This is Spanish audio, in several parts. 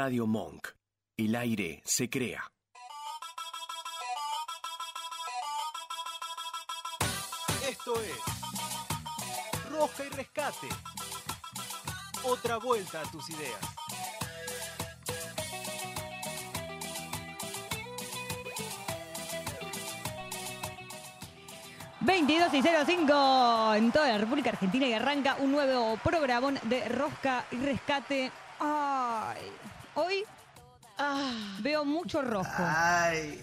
Radio Monk. El aire se crea. Esto es Roja y Rescate. Otra vuelta a tus ideas. ...22 y 05 en toda la República Argentina y arranca un nuevo programón de Rosca y Rescate. Ay, hoy veo mucho rojo.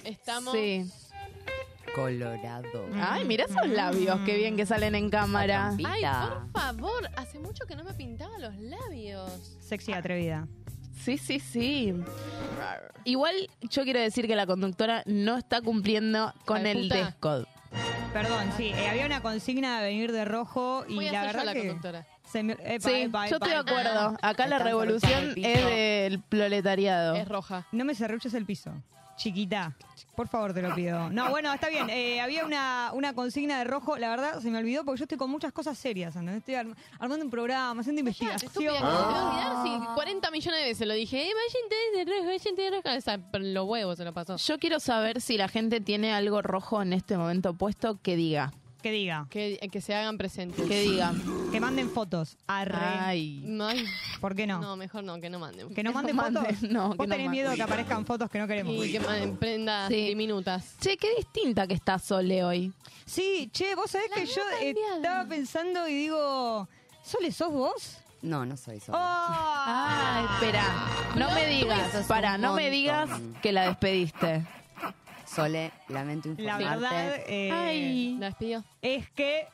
Estamos. Sí. Colorado. Ay, mira esos labios, qué bien que salen en cámara. Ay, por favor, hace mucho que no me pintaba los labios. Sexy atrevida. Sí, sí, sí. Igual yo quiero decir que la conductora no está cumpliendo con Ay, el code. Perdón, sí, eh, había una consigna de venir de rojo y Voy a la yo verdad la que... conductora. Epa, Sí, epa, yo epa, estoy de acuerdo. Acá la revolución es del proletariado. Es roja. No me cerruches el piso, chiquita. Por favor, te lo pido. No, bueno, está bien. eh, había una, una consigna de rojo. La verdad, se me olvidó porque yo estoy con muchas cosas serias. Estoy arm- armando un programa, haciendo investigación. Estúpida, ¿cómo te vas a olvidar si 40 millones de veces lo dije? Eh, de rojo, de rojo. O sea, pero los huevos se lo pasó. Yo quiero saber si la gente tiene algo rojo en este momento puesto que diga. Que diga, Que, que se hagan presentes. Que diga. que manden fotos. Arre. Ay. Ay, ¿Por qué no? no, mejor no, que no manden. Que no Que no manden manden, fotos. no, Vos que no tenés miedo de que aparezcan fotos que no queremos. Y que manden prendas Sí. diminutas. Che, qué distinta que está Sole hoy. Sí, che, vos sabés La que yo eh, cambiada. estaba pensando y digo, ¿Sole sos vos? No, no soy solo. Ah, espera. No me digas, para, no me digas que la despediste. Sole, lamento La informarte. verdad eh, Ay. ¿La despidió? es que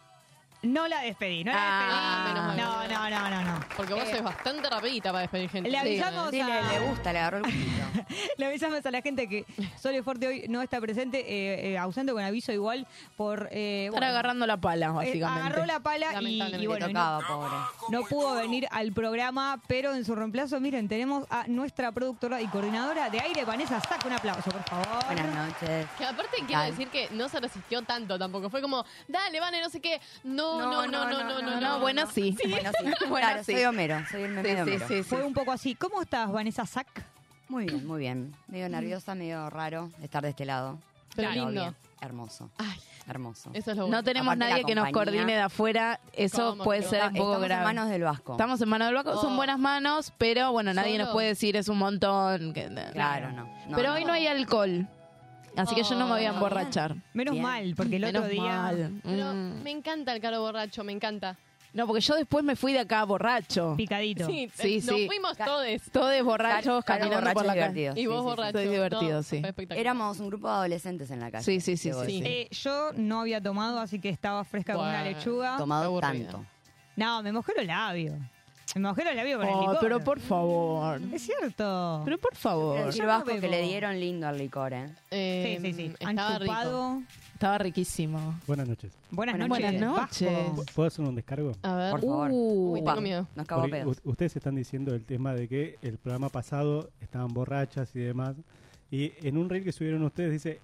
no la despedí. No la Ah, despedí. menos No, mal. no, no, no, no. Porque vos Eh, sos bastante rapidita para despedir gente. Le avisamos ¿eh? Sí, le, a- le gusta, le agarró el gustito. Le avisamos a la gente que Sole Forte hoy no está presente, eh, eh, ausente con aviso igual por... Eh, Están bueno, agarrando la pala, eh, básicamente. agarró la pala y, Lamentablemente. y bueno, y no, tocaba, pobre. no pudo venir al programa, pero en su reemplazo, miren, tenemos a nuestra productora y coordinadora de aire, Vanessa Saca. Un aplauso, por favor. Buenas noches. Que aparte quiero Dale. decir que no se resistió tanto tampoco. Fue como, dale, Vane, no sé qué. No, no, no, no, no, no. No, bueno, sí. Bueno, sí. Bueno, claro, sí. soy Homero, soy el meme Sí, de sí, Homero. sí, sí. Fue un poco así. ¿Cómo estás, Vanessa Sac? Muy bien, muy bien. Medio nerviosa, medio raro estar de este lado. Pero lindo. bien. Hermoso, Ay, hermoso. eso es lo bueno. No tenemos Aparte, nadie la que nos compañía. coordine de afuera. Eso ¿Cómo puede no? ser un poco Estamos grave. en manos del Vasco. Estamos en manos del Vasco. Son Oh. buenas manos, pero bueno, nadie Solo. nos puede decir es un montón. que- Claro, no. no, pero no. hoy no hay alcohol. Así que yo no me voy a Oh. emborrachar. Menos Bien. mal, porque el Menos otro día... mal. Pero Mm. me encanta el caro borracho, me encanta. No, porque yo después me fui de acá borracho. Picadito. Sí, Sí, eh, nos sí. fuimos Ca- todos. Todos borrachos, caminando borracho por la es calle. divertido. Y vos Sí, sí, borracho. Estoy divertido, No, sí. fue espectacular. Éramos un grupo de adolescentes en la calle. Sí, sí, sí, debo sí. decir. Eh, yo no había tomado, así que estaba fresca con una Bueno. lechuga. Tomado aburrida. tanto. No, me mojé los labios. Me mojé los labios con el Oh, licor. pero por favor. Es cierto. Pero por favor. yo no Vasco, que bebo. le dieron lindo al licor, ¿eh? Eh, sí, sí, sí. Han Estaba rico. chupado. Estaba riquísimo. Buenas noches. Buenas Buenas noches. noches. Vasco. noches. ¿Puedo hacer un descargo? A ver. Por favor. Uh, Uy, tengo miedo. Nos cagó Porque pedos. u- ustedes están diciendo el tema de que el programa pasado estaban borrachas y demás. Y en un reel que subieron ustedes dice,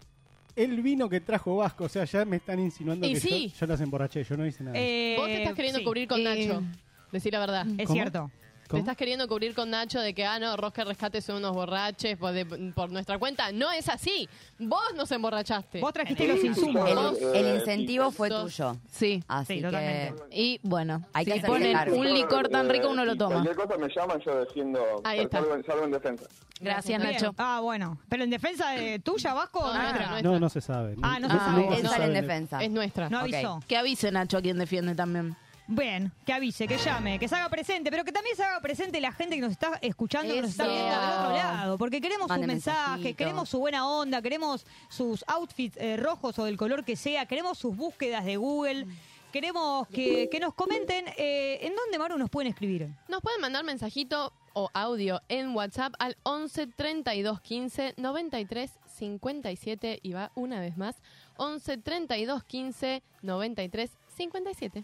el vino que trajo Vasco. O sea, ya me están insinuando Y que sí. yo, yo las emborraché. Yo no hice nada. Eh, Vos te estás queriendo sí, cubrir con Eh, Nacho. Decir la verdad. Es ¿Cómo? cierto. Te estás queriendo cubrir con Nacho de que, ah, no, Rosca y Rescate son unos borraches por, de- por nuestra cuenta. No es así. Vos nos emborrachaste. Vos trajiste los insumos. El, el incentivo fue Sos- tuyo. Sí. Así Sí, que totalmente. Y bueno, Hay que si hacerse ponen cargo. un licor tan rico, uno lo toma. Cualquier cosa me llaman, yo defiendo. Ahí está. Salvo, en- salvo en defensa. Gracias, Bien. Nacho. Ah, bueno. Pero en defensa de tuya, Vasco, No, o nuestra, nuestra? nuestra. no, no se sabe. Ah, no se sabe. Él se sale en sabe. defensa. Es nuestra. No avisó. Que avise Nacho a quien defiende también. Bien, que avise, que llame, que se haga presente, pero que también se haga presente la gente que nos está escuchando, que nos está viendo del otro lado, porque queremos sus mensajes, queremos su buena onda, queremos sus outfits eh, rojos o del color que sea, queremos sus búsquedas de Google, queremos que, que nos comenten eh, en dónde, Maru, nos pueden escribir. Nos pueden mandar mensajito o audio en WhatsApp al 11 32 15 93 57 y va una vez más 11 32 15 93 57.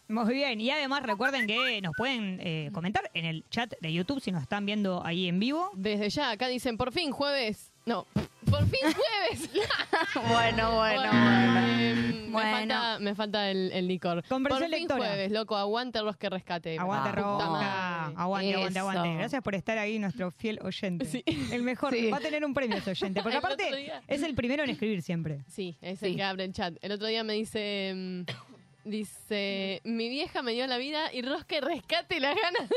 Muy bien, y además recuerden que nos pueden eh, comentar en el chat de YouTube si nos están viendo ahí en vivo. Desde ya, acá dicen por fin jueves. No, Por fin jueves. bueno, bueno, Bueno, bueno. eh, Bueno. Me falta, me falta el, el licor. Comprensión Por fin lectora. jueves, loco. Aguante Rosque Rescate. Aguante, Ah, madre. Aguante, aguante, Eso. aguante. Gracias por estar ahí, nuestro fiel oyente. Sí. El mejor. Sí. Va a tener un premio ese oyente. Porque aparte es el primero en escribir siempre. Sí, es el que abre el chat. El otro día me dice... Dice, mi vieja me dio la vida y Rosque rescate las ganas de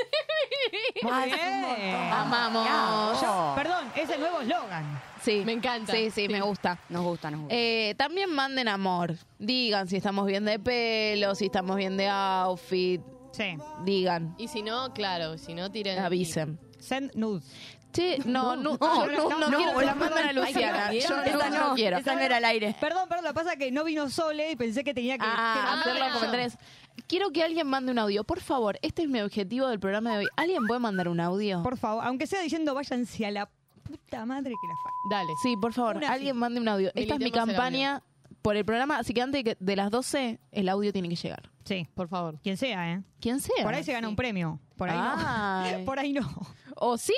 vivir. Muy montón. bien. Amamos. Ya. Perdón, es el nuevo eslogan. Sí. Me encanta. Sí, sí, Sí. me gusta. Nos gusta, nos gusta. Eh, también manden amor. Digan si estamos bien de pelo, si estamos bien de outfit. Sí. Digan, Y si no, claro, si no, tiren... avisen. Send nudes. Che, no, no, no, no, no, no, no quiero no, que la no, manden a no, Luciana. que Yo no, esa no, no, quiero. esa no era al aire. Perdón, perdón, lo que pasa es que no vino Sole y pensé que tenía que... que Ah, mandar hacer los yo. comentarios. Quiero que alguien mande un audio. Por favor, este es mi objetivo del programa de hoy. ¿Alguien puede mandar un audio? Por favor, aunque sea diciendo váyanse a la puta madre que la fa... Dale. Sí, por favor, Una alguien sí. mande un audio. Esta es mi campaña por el programa, así que antes de que- de las 12 el audio tiene que llegar. Sí, Por favor. quien sea, ¿eh? Quien sea. Por ahí se gana un premio. Por ahí Ay. no. Por ahí no. ¿O sí?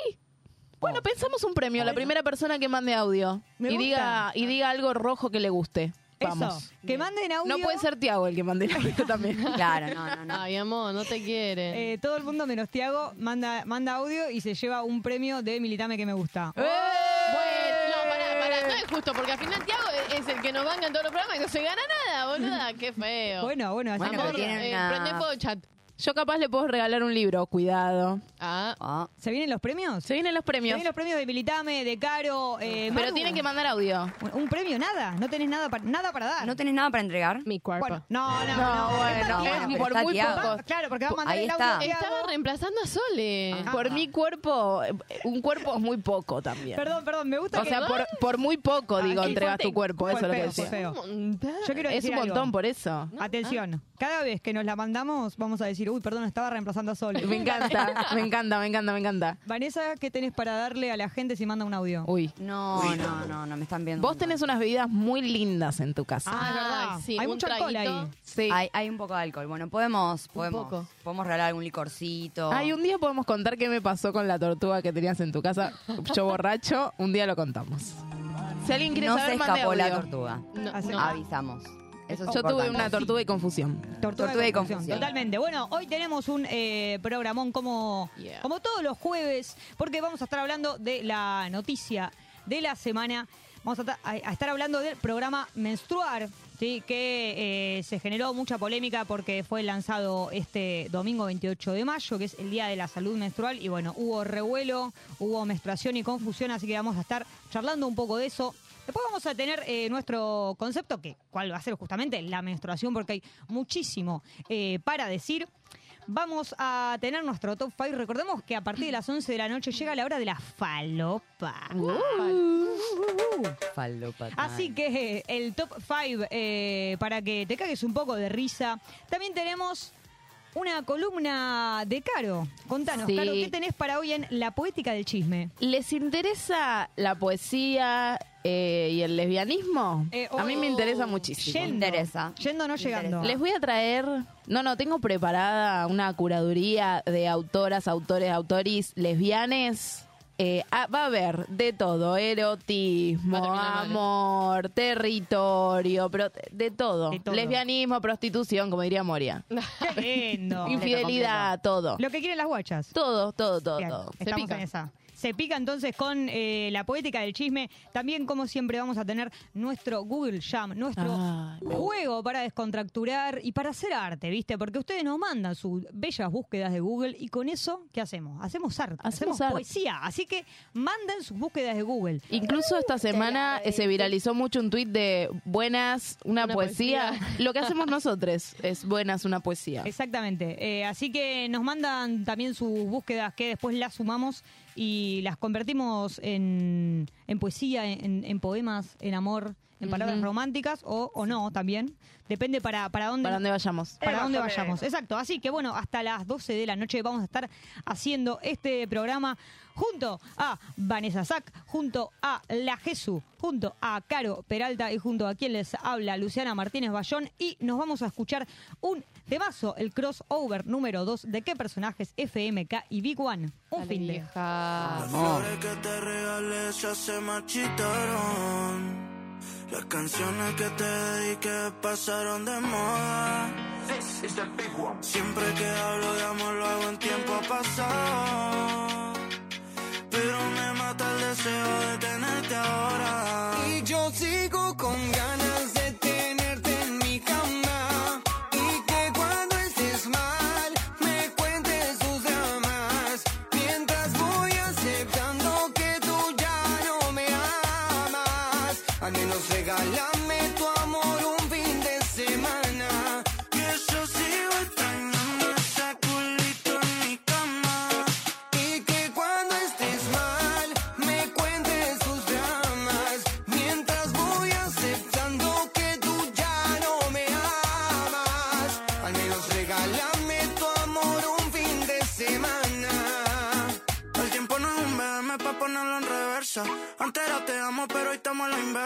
Bueno, pensamos un premio. La primera persona que mande audio Me y gusta. diga, y diga algo rojo que le guste. Vamos. Eso. Que manden audio. No puede ser Tiago el que mande el audio también. Claro, no, no, no. Ay, amor, no te quieren. Eh, todo el mundo menos Tiago manda, manda audio y se lleva un premio de Militame que me gusta. ¡Eh! Bueno, no, pará, pará, no es justo, porque al final Tiago es el que nos banca en todos los programas y no se gana nada, boluda. Qué feo. Bueno, bueno, así Bueno, tienen eh, una- prende fuego chat. Yo capaz le puedo regalar un libro, cuidado. Ah, Ah, ¿Se vienen los premios? Se vienen los Se premios, vienen los premios de Militame, de Caro, eh, pero Maru. tienen que mandar audio. ¿Un premio? Nada. No tenés nada, para nada para dar. ¿No tenés nada para entregar? mi cuerpo. Bueno, no, no, No, no. bueno, pero por está muy poco. Claro, porque va a mandar Ahí el está. audio. Estaba reemplazando a Sole. Ajá. Por mi cuerpo, eh, un cuerpo es muy poco también. Perdón, perdón, me gusta O que... sea, por, por muy poco, Ah, digo, entregas tu cuerpo, eso es lo que Fue decía. feo, fue feo. Un montón. Yo quiero Es decir un algo. montón por eso. Atención, cada vez que nos la mandamos vamos a decir, uy, perdón, estaba reemplazando a Sol. Me encanta, me encanta, me encanta, me encanta. Vanessa, ¿qué tenés para darle a la gente si manda un audio? Uy. No, no, no, no me están viendo. Vos tenés unas bebidas muy lindas en tu casa. Ah, es verdad. Ay, sí, Hay un mucho alcohol ahí. Sí. Hay, hay un poco de alcohol. Bueno, podemos, podemos, poco. podemos regalar algún licorcito. Ay, un día podemos contar qué me pasó con la tortuga que tenías en tu casa. Yo borracho, un día lo contamos. Si alguien quiere no saber, se mande escapó la tortuga. No, Así- no. Avisamos. Eso es Yo tuve una tortuga y confusión. Tortuga, y confusión. confusión. Totalmente. Bueno, hoy tenemos un eh, programón como, Yeah. como todos los jueves, porque vamos a estar hablando de la noticia de la semana. Vamos a, a- a estar hablando del programa Menstruar, ¿sí? que eh, se generó mucha polémica porque fue lanzado este domingo 28 de mayo, que es el Día de la Salud Menstrual. Y bueno, hubo revuelo, hubo menstruación y confusión, así que vamos a estar charlando un poco de eso. Después vamos a tener eh, nuestro concepto, que cuál va a ser justamente la menstruación, porque hay muchísimo eh, para decir. Vamos a tener nuestro top 5. Recordemos que a partir de las 11 de la noche llega la hora de la falopa. Falopa. Así que eh, el top 5 para que te cagues un poco de risa. También tenemos una columna de Caro. Contanos, Sí. Caro, ¿qué tenés para hoy en La Poética del Chisme? ¿Les interesa la poesía eh, y el lesbianismo? Eh, a mí me oh, interesa muchísimo. Yendo. interesa. Yendo o no llegando. interesa. Les voy a traer, no, no, tengo preparada una curaduría de autoras, autores, autoris lesbianes. Eh, ah, va a haber de todo, erotismo, amor, territorio, pero de todo. De todo. Lesbianismo, prostitución, como diría Moria. Infidelidad, todo. Lo que quieren las guachas. Todo, todo, todo, Bien, todo. estamos pica. en esa. Se pica entonces con eh, la poética del chisme. También, como siempre, vamos a tener nuestro Google Jam, nuestro juego para descontracturar y para hacer arte, ¿viste? Porque ustedes nos mandan sus bellas búsquedas de Google y con eso, ¿qué hacemos? Hacemos arte, Hacemos hacemos arte. poesía. Así que manden sus búsquedas de Google. Incluso esta semana eh, se viralizó mucho un tuit de buenas, una, Una poesía. poesía. Lo que hacemos nosotros es buenas, una poesía. Exactamente. Eh, así que nos mandan también sus búsquedas que después las sumamos y las convertimos en, en poesía, en, en poemas, en amor, en palabras románticas o, o no también. Depende para, para dónde ¿Para dónde vayamos? para dónde vayamos. Exacto. Así que bueno, hasta las 12 de la noche vamos a estar haciendo este programa junto a Vanessa Sack, junto a La Jesús, junto a Caro Peralta y junto a quien les habla Luciana Martínez Bayón y nos vamos a escuchar un temazo, el crossover número 2 de qué personajes FMK y Big One. Un fin de. Amor. que te regalé ya se marchitaron. Las canciones que te dediqué pasaron de moda. Siempre que hablo de amor lo hago en tiempo pasado. Pero me mata el deseo de tenerte ahora. Y yo sigo con ganas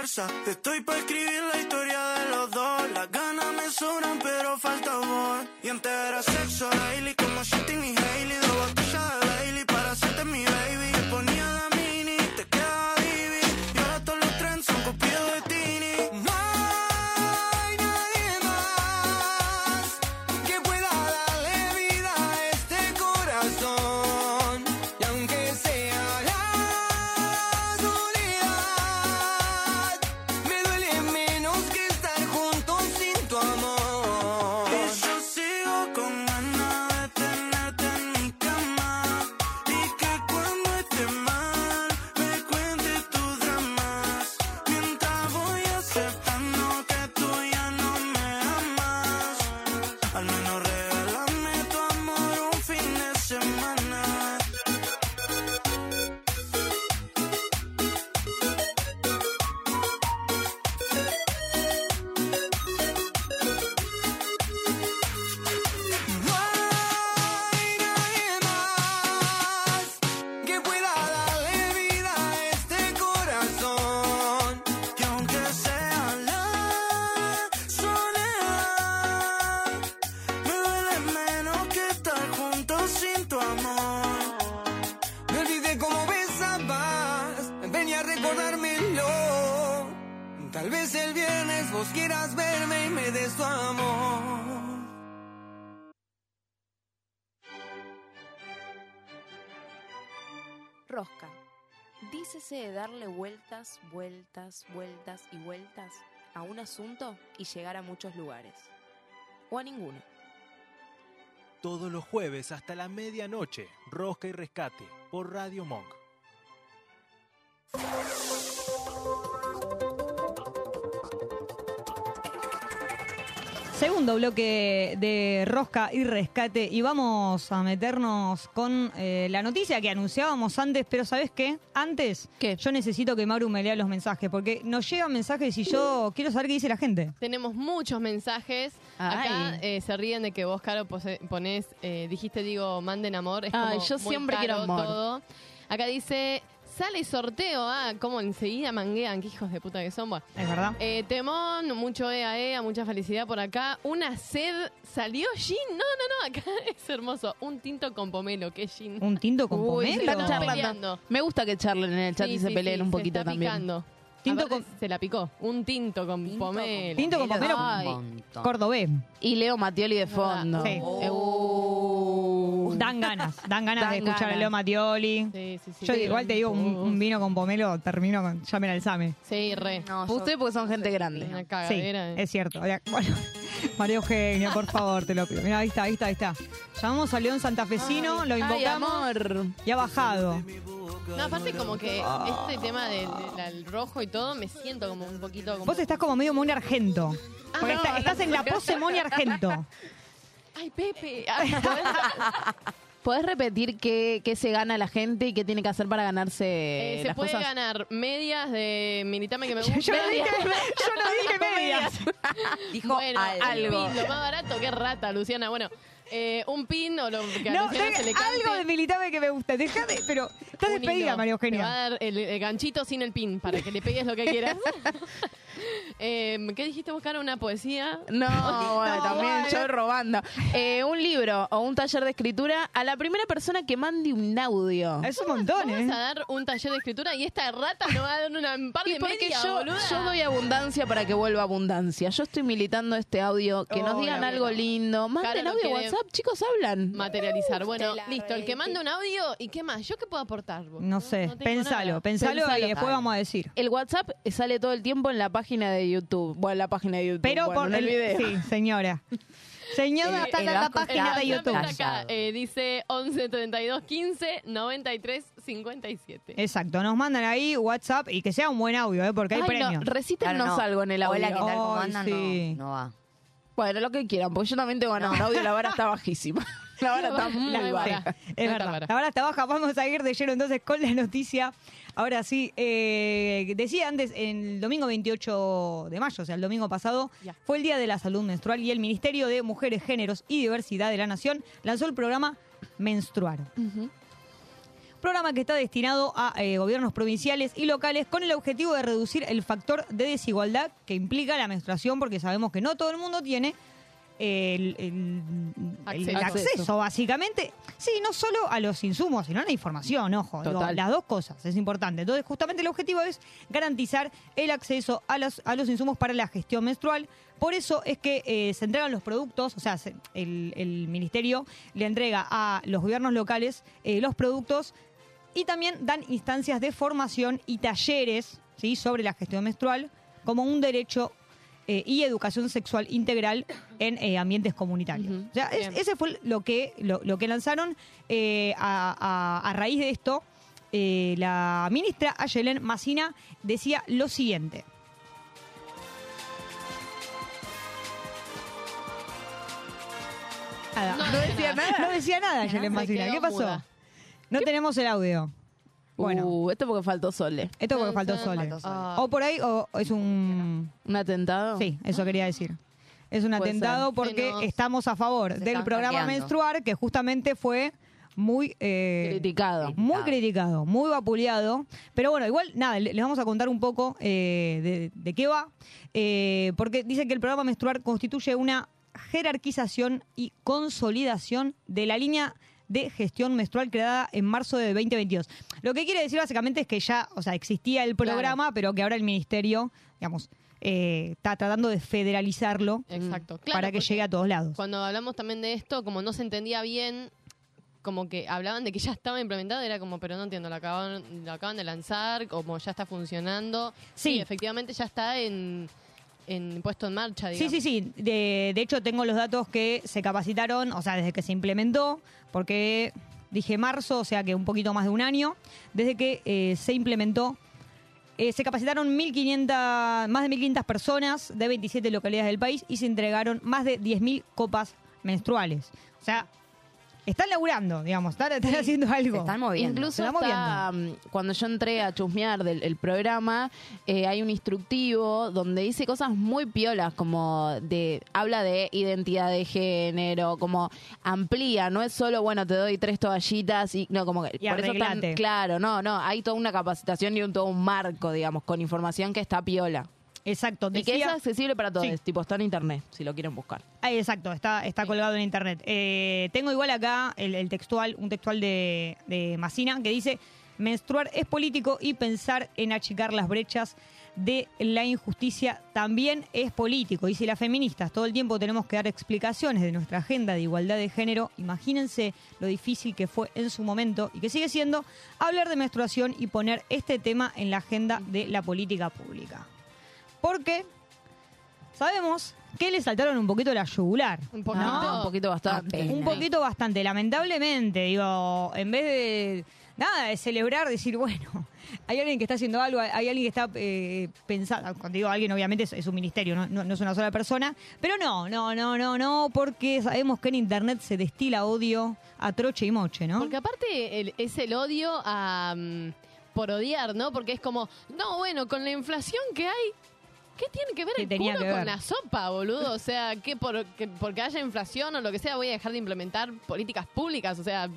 estamos a la inversa. Estoy pa' escribir la historia de los dos. Las ganas me sobran, pero falta voz. Y antes era sexo daily, como Shitting y Hailey. Darle vueltas, vueltas, vueltas y vueltas a un asunto y llegar a muchos lugares. O a ninguno. Todos los jueves hasta la medianoche, Rosca y Rescate por Radio Monk. Segundo bloque de Rosca y Rescate y vamos a meternos con eh, la noticia que anunciábamos antes, pero ¿sabes qué? Antes, yo necesito que Maru me lea los mensajes, porque nos llegan mensajes y yo quiero saber qué dice la gente. Tenemos muchos mensajes. Acá eh, se ríen de que vos, Caro, pose- ponés, eh, dijiste, digo, manden amor. Es Ay, como yo muy siempre caro quiero amor. todo. Acá dice, sale sorteo. Ah, como enseguida manguean, qué hijos de puta que son. Bueno. Es verdad. Eh, temón, mucho ea, ea, mucha felicidad por acá. Una sed, ¿salió gin? No, no, no, acá es hermoso. Un tinto con pomelo, ¿qué es gin? Un tinto con Uy, se pomelo. están charlando. peleando. Me gusta que charlen en el chat Sí, y se sí, peleen sí, un se poquito está también. picando. Tinto Aparte, Se la picó. Un tinto con pomelo. Tinto con pomelo. Ay. Cordobés. Y Leo Matioli de fondo. Sí. Uh. Dan ganas, dan ganas Dan de escuchar ganas. a Leo Matioli. Sí, sí, sí. Yo igual te digo, un, un vino con pomelo termino con llamen al Same. Sí, re. No, Ustedes porque son gente grande. Una Sí, cagadera. es cierto. Bueno, María Eugenia, por favor, te lo pido. Mira, ahí está, ahí está, ahí está. Llamamos a León Santafesino, lo Ay, invocamos amor. y ha bajado. No, aparte como que este tema del, del rojo y todo, me siento como un poquito como... Vos estás como medio Moni Argento. Porque no, está- no, estás en la pose Moni Argento. ¡Ay, Pepe! Ay, ¿podés- ¿Podés repetir qué, qué se gana la gente y qué tiene que hacer para ganarse eh, se las puede cosas? ganar medias de Militame que me gusta. Yo no dije, yo no dije medias. Dijo bueno, algo. Lo más barato, qué rata, Luciana. Bueno, Eh, un pin o lo que a No, Luciano deja- se le cante. algo de militame que me gusta. Déjame, pero estás despedida. María Te va a Eugenia. dar el, el ganchito sin el pin para que le pegues lo que quieras. Eh, ¿Qué dijiste buscar? ¿Una poesía? No, bueno, también bueno. yo robando. Eh, un libro o un taller de escritura a la primera persona que mande un audio. Es un montón, Vamos ¿eh? a dar un taller de escritura y esta rata nos va a dar una, un par Y de porque media, yo, boluda. yo doy abundancia para que vuelva abundancia. Yo estoy militando este audio, que nos digan algo mierda. lindo. Manden audio WhatsApp, chicos, hablan. materializar. Bueno, te la listo. El que re- manda un audio y qué más. ¿Yo qué puedo aportar? vos? No sé, pensalo, nada. pensalo, y Pensalo. después vamos a decir. El WhatsApp sale todo el tiempo en la página de YouTube. Bueno, en la página de YouTube. Pero bueno, por en el video. Sí, señora. Señora, El- está en la vasco página de YouTube. acá. Eh, dice 11 32 15 93 57. Exacto, nos mandan ahí WhatsApp y que sea un buen audio, ¿eh? porque hay Ay, premios. no, recítanos Claro, no. algo en el audio. Hola, ¿qué tal? ¿Cómo andan? sí. No, no va. Bueno, lo que quieran, porque yo también tengo ganado un audio la vara está bajísima. La vara está muy vara. baja. Es No verdad. vara. La verdad está baja. Vamos a ir de lleno entonces con la noticia. Ahora sí, eh, decía antes, el domingo 28 de mayo, o sea, el domingo pasado, fue el Día de la Salud Menstrual y el Ministerio de Mujeres, Géneros y Diversidad de la Nación lanzó el programa Menstruar. Programa que está destinado a eh, gobiernos provinciales y locales con el objetivo de reducir el factor de desigualdad que implica la menstruación, porque sabemos que no todo el mundo tiene el, el- el Acceso. acceso, básicamente. Sí, no solo a los insumos, sino a la información, ojo. digo, las dos cosas, es importante. Entonces, justamente el objetivo es garantizar el acceso a los, a los insumos para la gestión menstrual. Por eso es que eh, se entregan los productos, o sea, se- el, el ministerio le entrega a los gobiernos locales eh, los productos y también dan instancias de formación y talleres ¿sí? sobre la gestión menstrual como un derecho eh, y educación sexual integral en eh, ambientes comunitarios. O sea, es- ese fue lo que, lo, lo que lanzaron eh, a, a- a raíz de esto. la ministra Ayelen Massina decía lo siguiente. Nada. No decía nada. No decía nada, Ayelen quedó ¿Qué pasó? muda. No tenemos el audio. Bueno, Uh, esto porque faltó Sole. esto porque faltó Sole. faltó Sole. Ah. O por ahí, o es un... ¿Un atentado? Sí, eso quería decir. Es un Puede atentado ser. porque Menos- estamos a favor del programa hackeando. Menstruar, que justamente fue muy... eh, Criticado. Muy criticado, muy vapuleado. Pero bueno, igual, nada, le- les vamos a contar un poco eh, de, de qué va. eh, porque dice que el programa menstrual constituye una jerarquización y consolidación de la línea de gestión menstrual creada en marzo de 2022. Lo que quiere decir básicamente es que ya, o sea, existía el programa, pero que ahora el ministerio, digamos, eh, está tratando de federalizarlo Exacto. Claro, para que llegue a todos lados. Cuando hablamos también de esto, como no se entendía bien, como que hablaban de que ya estaba implementado, era como, pero no entiendo, lo acaban, lo acaban de lanzar, como ya está funcionando. Sí. efectivamente ya está en, en puesto en marcha, Sí, digamos. sí, sí. De, de hecho, tengo los datos que se capacitaron, o sea, desde que se implementó, porque dije marzo, o sea que un poquito más de un año, desde que eh, se implementó. eh, se capacitaron 1500, más de 1.500 personas de 27 localidades del país y se entregaron más de 10.000 copas menstruales. O sea, están laburando, digamos, están, están haciendo algo. Se están moviendo. Incluso hasta, mm, cuando yo entré a chusmear del el programa, eh, hay un instructivo donde dice cosas muy piolas, como de habla de identidad de género, como amplía, no es solo, bueno, te doy tres toallitas y no, como que Y por eso tan- claro, no, no, hay toda una capacitación y un, todo un marco, digamos, con información que está piola. Exacto. Y que es decía- accesible para todos, Sí. tipo, está en internet, si lo quieren buscar. Ah, exacto, está, está colgado en internet. Eh, tengo igual acá el, el textual, un textual de, de Massina que dice: menstruar es político y pensar en achicar las brechas de la injusticia también es político. Y si las feministas todo el tiempo tenemos que dar explicaciones de nuestra agenda de igualdad de género, imagínense lo difícil que fue en su momento y que sigue siendo hablar de menstruación y poner este tema en la agenda de la política pública. Porque sabemos que le saltaron un poquito la yugular. Un poquito. No, un poquito bastante. Un poquito bastante, lamentablemente, digo, en vez de nada, de celebrar, decir, bueno, hay alguien que está haciendo algo, hay alguien que está eh, pensando, cuando digo alguien obviamente es, es un ministerio, ¿no? No, no es una sola persona, pero no, no, no, no, no, porque sabemos que en internet se destila odio a troche y moche, ¿no? Porque aparte el- es el odio a, mm, por odiar, ¿no? Porque es como, no, bueno, con la inflación que hay, ¿Qué tiene que ver ¿Qué el tenía culo que con la sopa, boludo? O sea, que, por, que porque haya inflación o lo que sea voy a dejar de implementar políticas públicas. O sea,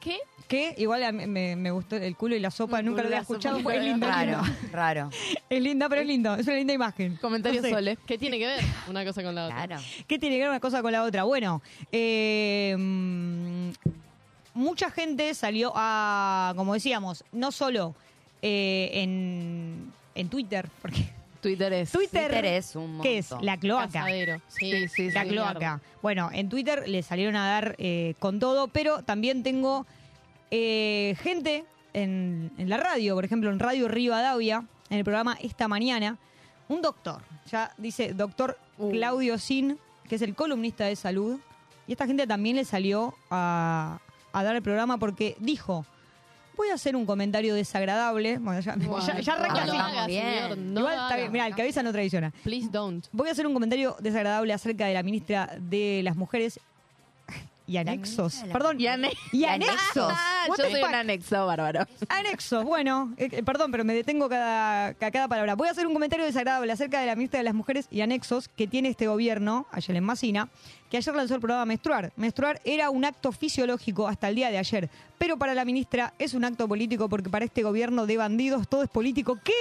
¿qué? Que igual a mí me, me gustó el culo y la sopa, El nunca lo había escuchado. fue lindo, Raro, raro. Es linda, pero es lindo. Es una linda imagen. Comentario No sé. Sole. ¿Qué tiene que ver una cosa con la otra? Claro. ¿Qué tiene que ver una cosa con la otra? Bueno, eh, mm, mucha gente salió a, como decíamos, no solo eh, en, en Twitter, porque Twitter es. Twitter, Twitter es un ¿qué es? La cloaca. Casadero. Sí, Sí, sí, La sí. cloaca. Bueno, en Twitter le salieron a dar eh, con todo, pero también tengo eh, gente en, en la radio, por ejemplo, en Radio Rivadavia, en el programa Esta Mañana, un doctor, ya dice doctor Uh. Claudio Sin, que es el columnista de salud, y esta gente también le salió a, a dar el programa porque dijo, voy a hacer un comentario desagradable, bueno, ya, ya, ya arranca no lo haga, Bien. señor. No Igual lo el cabeza no traiciona. Please don't. Voy a hacer un comentario desagradable acerca de la ministra de las Mujeres y anexos. Perdón, Y ane- y y anexos. Ah, yo soy fuck? un anexo bárbaro. Anexos, bueno, eh, eh, perdón, pero me detengo cada, ca- cada palabra. Voy a hacer un comentario desagradable acerca de la ministra de las Mujeres y anexos que tiene este gobierno, ayer en Masina, que ayer lanzó el programa Menstruar. Menstruar era un acto fisiológico hasta el día de ayer, pero para la ministra es un acto político porque para este gobierno de bandidos todo es político. ¿Qué?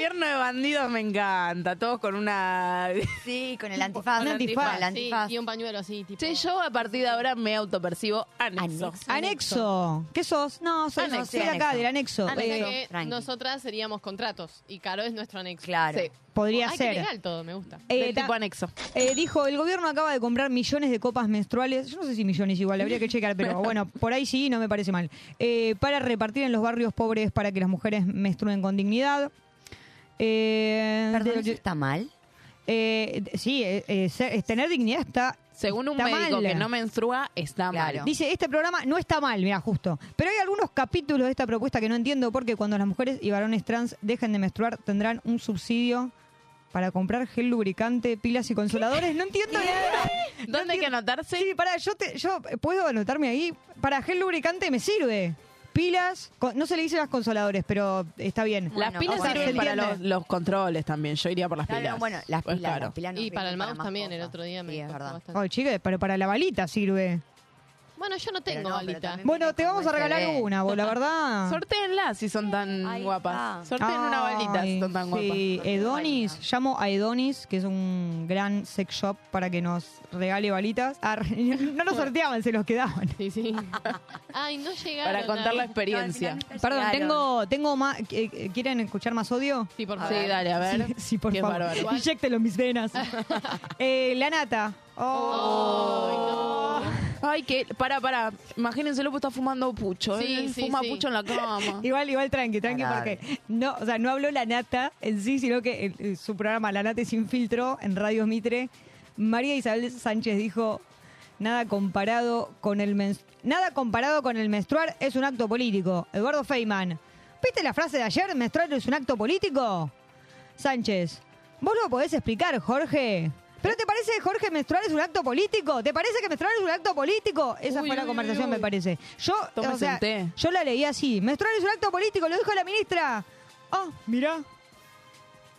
Gobierno de bandidos me encanta. Todos con una. Sí, con el antifaz. Un antifaz. Con el Sí, antifaz. y un pañuelo así, tipo. Sí, yo a partir de ahora me autopercibo anexo. Anexo. Anexo. ¿Qué sos? No, soy, Anexo. soy acá, Anexo. del anexo. O sea Eh, que tranqui. nosotras seríamos contratos y Caro es nuestro anexo. Claro. Sí. podría Ay, qué ser. legal todo, me gusta. Eh, del tipo anexo. Eh, dijo, el gobierno acaba de comprar millones de copas menstruales, yo no sé si millones igual, habría que checar, pero bueno, por ahí sí, no me parece mal, eh, para repartir en los barrios pobres para que las mujeres menstruen con dignidad. Eh, Perdón, de- ¿eso está mal? eh, sí, eh, eh, ser- eh, tener dignidad está... Según un está médico mal. que no menstrua, está Claro. mal. Dice, este programa no está mal, mira, justo. Pero hay algunos capítulos de esta propuesta que no entiendo porque cuando las mujeres y varones trans dejen de menstruar tendrán un subsidio para comprar gel lubricante, pilas y consoladores. No entiendo nada. No ¿Dónde hay que anotarse? Sí, para, yo, te, yo puedo anotarme ahí. Para gel lubricante me sirve. Pilas, con- no se le dice las consoladores, pero está bien. Las Bueno, pilas o sea, sirven se para entiende. los, los controles también. Yo iría por las Claro, pilas. bueno, las Pues pilas, claro. las pilas nos Y para el mouse más también, el cosas. otro día me Sí, es costó verdad. bastante. Ay, chicas, pero para la balita sirve. Bueno, yo no tengo no, Bueno, te vamos a regalar una, vos, la verdad. Sortéenlas si son tan guapas. Sorteen una balita si son tan guapas. Sí, Edonis, llamo a Edonis, que es un gran sex shop para que nos regale balitas. Ah, no nos sorteaban, se los quedaban. Sí, sí. Ay, no llegaron. Para contar la experiencia. Perdón, Llegaron. tengo, tengo más. eh, ¿Quieren escuchar más odio? Sí, por A favor. Sí, dale, a ver. Sí, sí, por Qué favor. bárbaro. Inyéctelo en mis venas. Eh, la nata. Oh. Ay, que. Para, para. Imagínense, Lupo está fumando pucho. Sí, Él sí, fuma sí. pucho en la cama. Igual, igual, tranqui, tranqui, porque no, o sea, no habló la nata en sí, sino que en- en su programa La Nata sin filtro en Radio Mitre, María Isabel Sánchez dijo nada comparado con el mens- nada comparado con el menstruar es un acto político. Eduardo Feynman, ¿viste la frase de ayer? ¿Menstruar es un acto político? Sánchez, ¿vos lo podés explicar, Jorge? ¿Pero te parece, Jorge, menstruar es un acto político? ¿Te parece que menstruar es un acto político? Esa Uy, fue la uy, conversación, uy, me parece. Yo, o sea, yo la leí así. Menstruar es un acto político, lo dijo la ministra. Ah, mirá.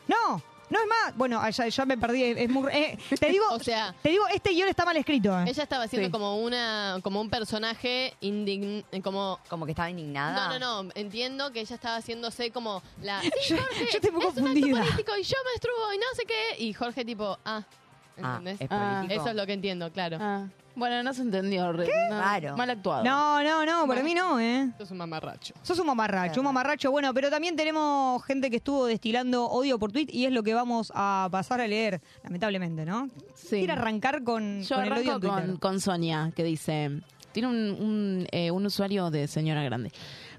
No, no es más. Bueno, ya, ya me perdí. Es muy, eh, te digo, O sea, te digo, este guion está mal escrito. eh. ella estaba haciendo Sí. como una como un personaje indign como Como que estaba indignada. no, no, no, entiendo que ella estaba haciéndose como la sí, Yo- Jorge, yo estoy un poco es un acto político y yo menstruo y no sé qué y Jorge tipo, ah, Ah, ¿entendés? es Ah. político. Eso es lo que entiendo, claro. Ah, bueno, no se entendió. re- no, Raro. Mal actuado. No, no, no, para mí no, ¿eh? Esto es un mamarracho. Sos un mamarracho, un mamarracho. Bueno, pero también tenemos gente que estuvo destilando odio por tweet y es lo que vamos a pasar a leer, lamentablemente, ¿no? Sí. Quiere arrancar con, Yo con el odio arranco Twitter. con, con Sonia, que dice, tiene un, un, eh, un usuario de señora grande.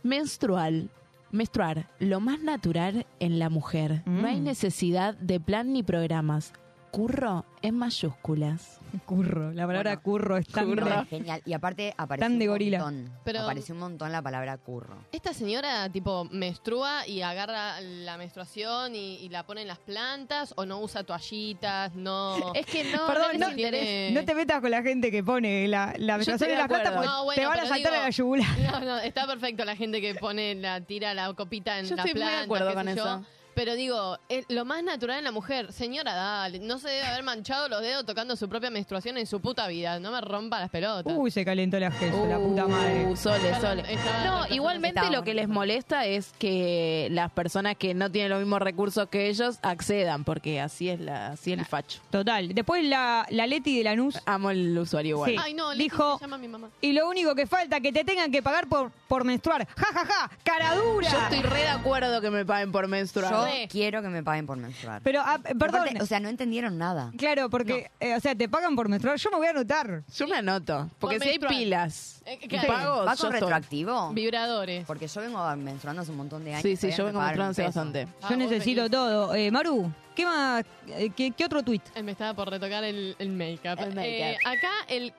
Menstrual, menstruar, lo más natural en la mujer. No hay Mm. necesidad de plan ni programas. Curro en mayúsculas. Curro, la palabra Bueno, curro es tan curro. de- Genial. Y aparte apareció Tan de un gorila. montón. Pero- Apareció un montón la palabra curro. Esta señora tipo menstrua y agarra la menstruación y, y la pone en las plantas o no usa toallitas, no Es que no, Perdón, no, no, tiene- te metas con la gente que pone la, la menstruación en las plantas porque No, bueno, te van a saltar digo- a la yugular. No, no, está perfecto la gente que pone la tira la copita en Yo la estoy muy de acuerdo con yo. Pero digo, es lo más natural en la mujer. Señora, dale, no se debe haber manchado los dedos tocando su propia menstruación en su puta vida. No me rompa las pelotas. Uy, se calentó la jefa, la puta madre. Uh, Sole, Sole. Estaba- No, igualmente lo que les molesta es que las personas que no tienen los mismos recursos que ellos accedan, porque así es la, así es el facho. Total. Después la, la Leti de Lanús Amo el usuario igual. Sí. Ay, no, Leti, Dijo- se llama mi mamá. y lo único que falta que te tengan que pagar por, por menstruar. Ja, ja, ja, cara dura. Yo estoy re de acuerdo que me paguen por menstruar. Yo Quiero que me paguen por menstruar. Pero, ah, perdón. Aparte, o sea, no entendieron nada. Claro, porque, eh, o sea, te pagan por menstruar. Yo me voy a anotar. Yo me anoto, porque Por si hay menstruar. pilas Eh, y claro. pagos, ¿Va yo con estoy. retroactivo? Vibradores. Porque yo vengo menstruando hace un montón de años. Sí, sí, todavía yo no me vengo pagaron un peso. bastante. Ah, Yo vos necesito venís. todo. Eh, Maru, ¿qué más? eh, ¿qué, qué otro tweet? Él me estaba por retocar el, el make-up. El make-up. Eh, acá el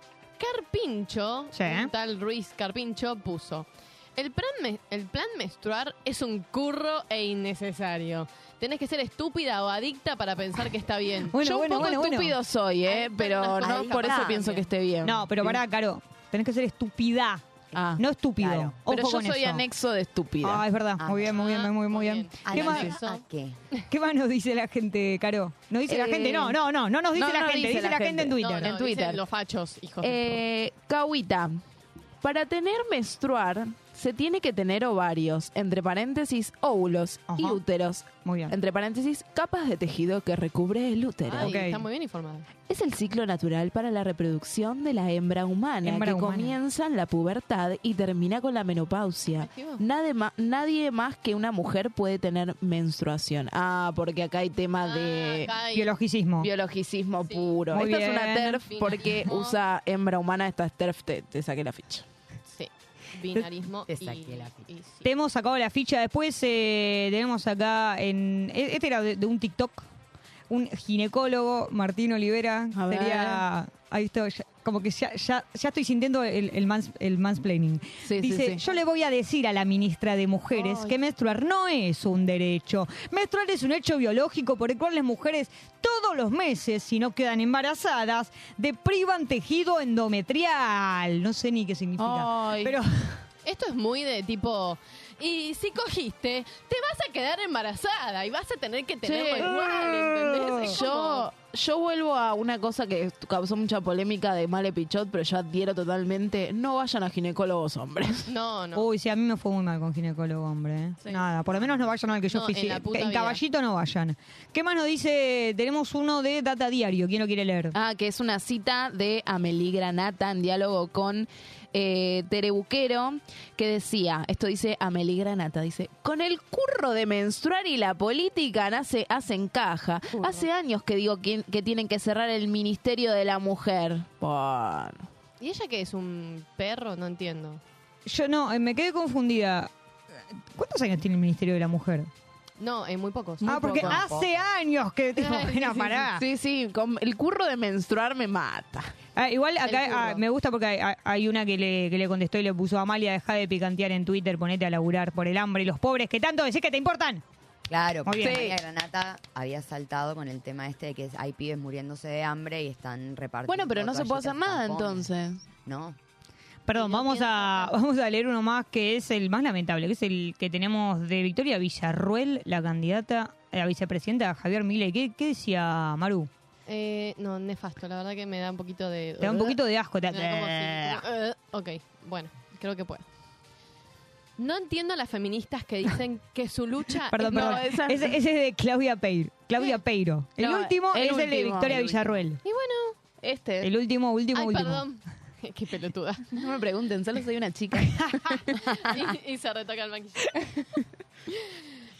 Carpincho, Sí. un tal Ruiz Carpincho, puso. El plan, el plan menstruar es un curro e innecesario. Tenés que ser estúpida o adicta para pensar que está bien. Bueno, yo bueno, un poco bueno, bueno. estúpido soy, ¿eh? Ay, pero no por eso pienso que esté bien. No, pero pará, Caro. Tenés que ser estúpida. Ah. No estúpido. Claro. Ojo Pero yo con soy eso. anexo de estúpida. Ah, es verdad. Ah. Muy bien, muy bien, muy, muy Muy bien. bien. ¿A ¿Qué más, Eso. ¿A qué? ¿Qué más nos dice la gente, Caro? ¿Nos dice la Eh, gente? No, no, no. No nos dice no, la no gente. dice Dice, la la gente en. Twitter. No, en no, Twitter. los fachos, hijos de Eh, Cauita, para tener menstruar se tiene que tener ovarios, entre paréntesis, óvulos y úteros, Muy bien. entre paréntesis, capas de tejido que recubre el útero. Ay, Ok. está muy bien informado. Es el ciclo natural para la reproducción de la hembra humana, Hembra que humana. comienza en la pubertad y termina con la menopausia. Nadie, nadie más que una mujer puede tener menstruación. Ah, porque acá hay tema de Ah, acá hay- Biologicismo. biologicismo Sí. puro. Muy Esta es una. TERF porque usa hembra humana, esta es TERF, te, te saqué la ficha. Binarismo Te y, saqué la ficha. y sí. Te hemos sacado la ficha. Después eh, tenemos acá en. e- Este era de, de un TikTok. Un ginecólogo, Martín Olivera. A ver. Sería. Ahí estoy. Como que ya, ya, ya estoy sintiendo el, el, mans- el mansplaining. Sí, sí, Dice, sí. yo le voy a decir a la ministra de Mujeres Ay. que menstruar no es un derecho. Menstruar es un hecho biológico por el cual las mujeres todos los meses, si no quedan embarazadas, deprivan tejido endometrial. No sé ni qué significa. Ay. Pero Esto es muy de tipo. Y si cogiste, te vas a quedar embarazada y vas a tener que tenerlo Sí. igual, ¿entendés? Es Yo, como- yo vuelvo a una cosa que causó mucha polémica de Male Pichot, pero yo adhiero totalmente. No vayan a ginecólogos hombres. No, no. Uy, sí, a mí me fue muy mal con ginecólogo, hombre. ¿eh? Sí. Nada, por lo menos no vayan al que yo No, fui. en sí, la puta en vida. caballito no vayan. ¿Qué más nos dice? Tenemos uno de Data Diario. ¿Quién lo quiere leer? Ah, que es una cita de Amelie Granata en diálogo con eh, Tere Buquero, que decía, esto dice Amelie Granata, dice, con el curro de menstruar y la política nace, hacen caja. Hace años que digo que, que tienen que cerrar el Ministerio de la Mujer. Bueno. ¿Y ella qué es? ¿Un perro? No entiendo. Yo no, eh, me quedé confundida. ¿Cuántos años tiene el Ministerio de la Mujer? No, en muy pocos. ah, porque poco. hace años que... Tipo, sí, pará. Sí, sí, con el curro de menstruar me mata. Ah, igual acá ah, me gusta porque hay, una que le, que le contestó y le puso Amalia, deja de picantear en Twitter, ponete a laburar por el hambre y los pobres que tanto decís que te importan. Claro, Muy porque bien. María Granata había saltado con el tema este de que hay pibes muriéndose de hambre y están repartiendo. Bueno, pero no se puede hacer nada entonces. No. Perdón, vamos a, vamos a leer uno más que es el más lamentable, que es el que tenemos de Victoria Villarruel, la candidata a la vicepresidenta de Javier Milei. ¿Qué, qué decía Maru? Eh, no, nefasto. La verdad que me da un poquito de... Te da un poquito de asco. te- eh, ok, bueno, creo que puedo. No entiendo a las feministas que dicen que su lucha... Perdón, es- perdón. No, esa- Ese, ese es de Claudia Peiro. Claudia Peiro. El No, último el es el de Victoria el. Villarruel. Y bueno, Este. El último, último, ay, último. perdón. Qué pelotuda. No me pregunten, solo soy una chica. y, y se retoca el maquillaje.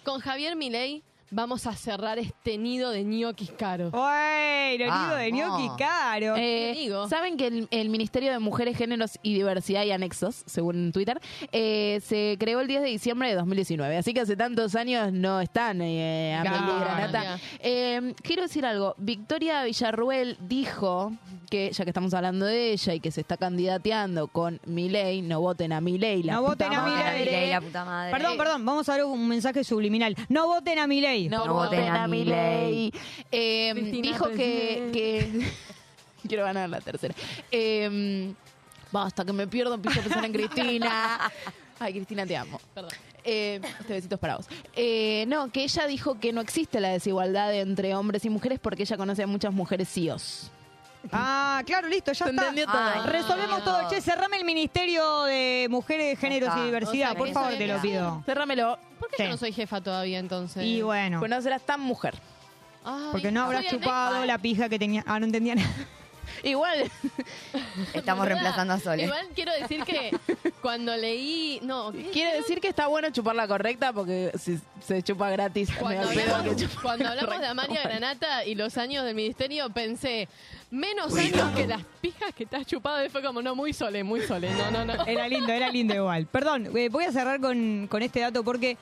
Con Javier Milei vamos a cerrar este nido de ñoquis caros. Lo nido de Vamos. gnocchi caro. Eh, digo? Saben que el, el Ministerio de Mujeres, Géneros y Diversidad y Anexos, según Twitter, eh, se creó el 10 de diciembre de 2019. Así que hace tantos años no están eh, Amelie Claro. Granata. Eh, quiero decir algo. Victoria Villarruel dijo que, ya que estamos hablando de ella y que se está candidateando con Milei, no voten a Milei. La No puta voten a Vamos a Milei. La puta madre. Perdón, perdón, vamos a dar un mensaje subliminal. No voten a Milei. No, No voten a Milei. Eh, dijo que, que- quiero ganar la tercera. Eh, basta que me pierdo, empiezo a pensar en Cristina. Ay, Cristina, te amo. Perdón. Eh, este besito es para vos. Eh, no, que ella dijo que no existe la desigualdad entre hombres y mujeres porque ella conoce a muchas mujeres CIOs. Ah, claro, listo, ya Se está. entendió todo. Ay, Resolvemos todo. Che, cerrame el Ministerio de Mujeres, Géneros está. y Diversidad, O sea, por que favor, eso te lo pido. Cerrámelo. ¿Por qué Sí. yo no soy jefa todavía entonces? Y bueno, Pues no serás tan mujer. Ay, porque no habrás soy chupado la pija que tenía. Ah, no entendía nada. Igual. Estamos reemplazando a Sole. Igual quiero decir que cuando leí. No. Quiere decir que está bueno chupar la correcta porque si se chupa gratis. Cuando hablamos, que chupe cuando hablamos de. Amalia Granata y los años del ministerio, pensé, menos años que las pijas que te has chupado. Y fue como, no, muy sole, muy sole. No, no, no. Era lindo, era lindo igual. Perdón, eh, voy a cerrar con, con este dato porque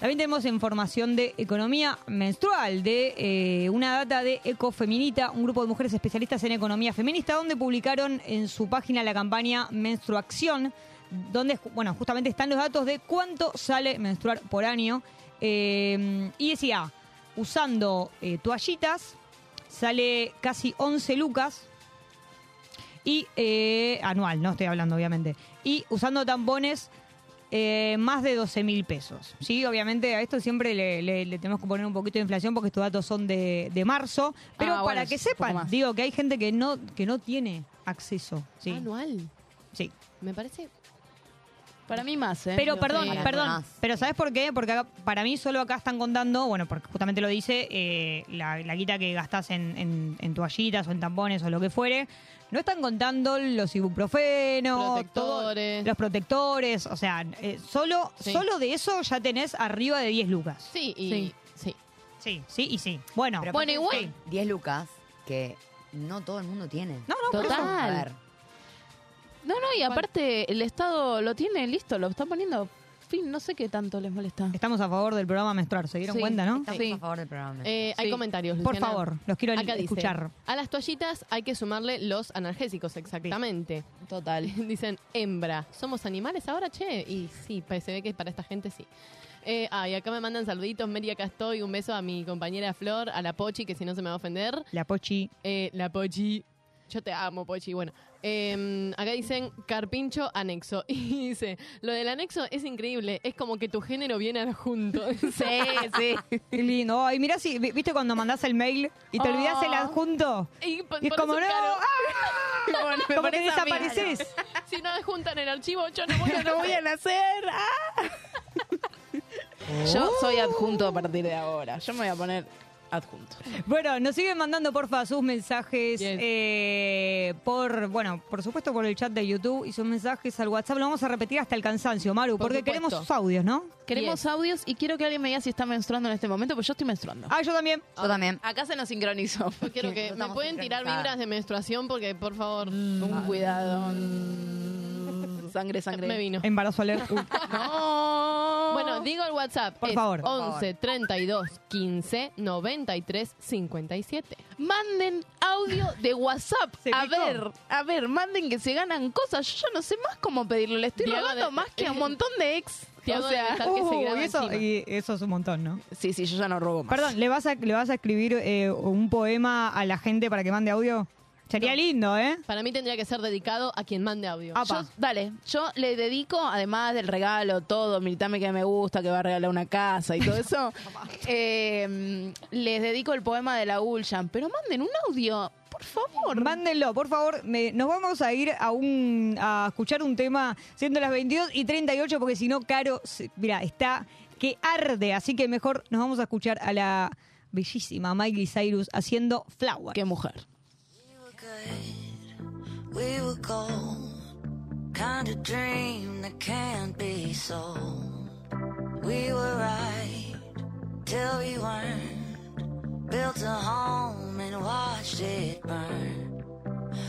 también tenemos información de economía menstrual, de eh, una data de Ecofeminita, un grupo de mujeres especialistas en economía feminista, donde publicaron en su página la campaña Menstruación, donde, bueno, justamente están los datos de cuánto sale menstruar por año. Eh, y decía, usando eh, toallitas, sale casi 11 lucas y anual, no estoy hablando obviamente. Y usando tampones, eh, más de 12 mil pesos. Sí, obviamente a esto siempre le, le- le tenemos que poner un poquito de inflación porque estos datos son de, de marzo. Pero Ah, para bueno, que sepan, digo que hay gente que no, que no tiene acceso. Sí, Anual. sí. Me parece. Para mí más, ¿eh? Pero perdón, sí. Perdón, pero ¿sabes por qué? Porque acá- para mí solo acá están contando, bueno, porque justamente lo dice, eh, la, la guita que gastás en, en- en toallitas o en tampones o lo que fuere, no están contando los ibuprofenos, todo- los protectores, o sea, eh, solo, Sí. solo de eso ya tenés arriba de 10 lucas. Sí, y. Sí. Sí. Sí, sí y sí. Bueno, Pero Bueno, igual- 10 lucas que no todo el mundo tiene. no, no, por eso. Total. A ver, No, no, y aparte el Estado lo tiene listo, lo está poniendo. Fin, no sé qué tanto les molesta. Estamos a favor del programa menstruar, ¿se dieron Sí. cuenta, no? estamos Sí. a favor del programa. Eh, Hay comentarios. Por Luciana. favor, los quiero Acá dice, escuchar. a las toallitas hay que sumarle los analgésicos, exactamente. Total. Dicen, hembra, ¿somos animales ahora, che? Y sí, pa- se ve que para esta gente sí. Eh, ah, y acá me mandan saluditos, Mary, acá estoy. Un beso a mi compañera Flor, a la Pochi, que si no se me va a ofender. La Pochi. Eh, la Pochi, yo te amo, Pochi. Bueno, eh, acá dicen carpincho anexo. Y dice, lo del anexo es increíble, es como que tu género viene adjunto. Sí, sí. Qué lindo. Ay, mirá si, vi- ¿viste cuando mandás el mail y te olvidás el Oh. adjunto? Y, Y es por como, no, claro, Bueno, me como que mí. desapareces. si no adjuntan el archivo, yo no voy a No voy a nacer. Ah. Yo soy adjunto a partir de ahora. Yo me voy a poner adjunto. Bueno, nos siguen mandando porfa sus mensajes eh, por, bueno, por supuesto por el chat de YouTube y sus mensajes al WhatsApp. Lo vamos a repetir hasta el cansancio, Maru, Por porque supuesto. queremos sus audios, ¿no? Queremos Yes. audios y quiero que alguien me diga si está menstruando en este momento, pues yo estoy menstruando. Ah, yo también. Yo también. Acá se nos sincronizó. Yo quiero que me pueden tirar vibras de menstruación porque, por favor, Un cuidado. Sangre, sangre. me vino. Embarazo alert. Uh, No. Bueno, digo el WhatsApp. Por es favor. Por 11 32 15 93 57. Manden audio de WhatsApp. Se A picó. ver, a ver, manden que se ganan cosas. Yo ya no sé más cómo pedirlo. Le estoy Diego rogando de- más que a un montón de ex. Tiago o sea, que se y eso, y eso es un montón, ¿no? sí, sí, yo ya no robo más. Perdón, ¿le vas a, le vas a escribir eh, un poema a la gente para que mande audio? Sería No. lindo, ¿eh? Para mí tendría que ser dedicado a quien mande audio. Yo, dale, yo le dedico, además del regalo, todo, militame que me gusta, que va a regalar una casa y todo eso, eh, les dedico el poema de la Ulshan. Pero manden un audio, por favor. Mándenlo, por favor. Me- nos vamos a ir a un a escuchar un tema siendo las 22 y 38 porque si no, Caro, mira, está que arde. Así que mejor nos vamos a escuchar a la bellísima Miley Cyrus haciendo Flower. Qué mujer. We were gold, kind of dream that can't be sold. We were right till we weren't. Built a home and watched it burn.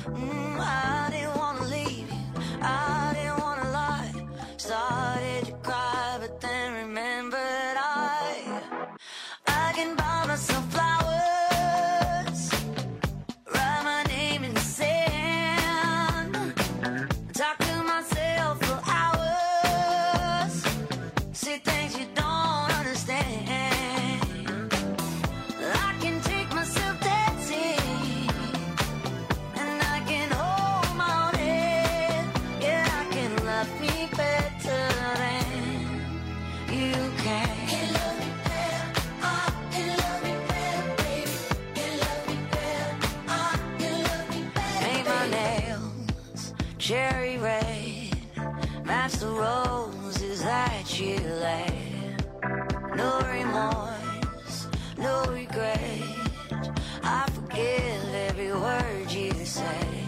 Mm, I didn't wanna leave you, I didn't wanna lie. Started to cry, but then remembered I, I can buy myself you lay. No remorse, no regret. I forgive every word you say.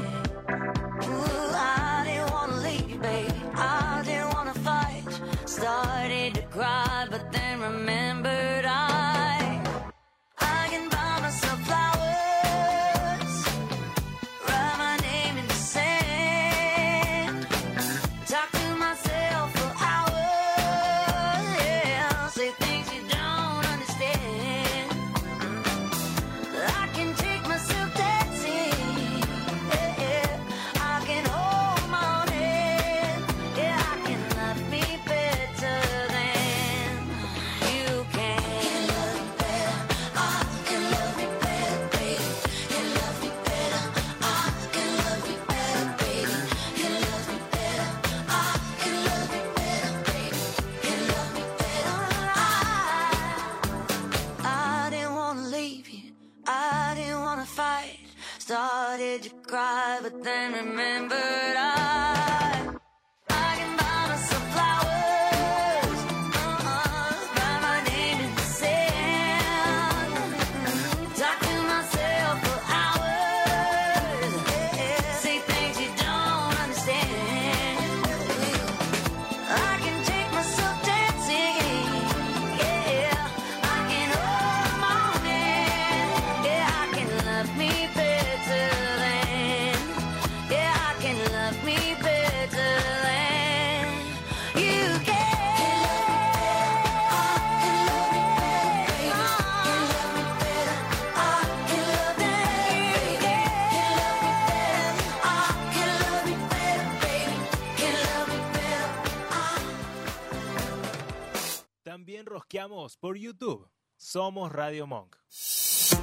Por YouTube. Somos Radio Monk. y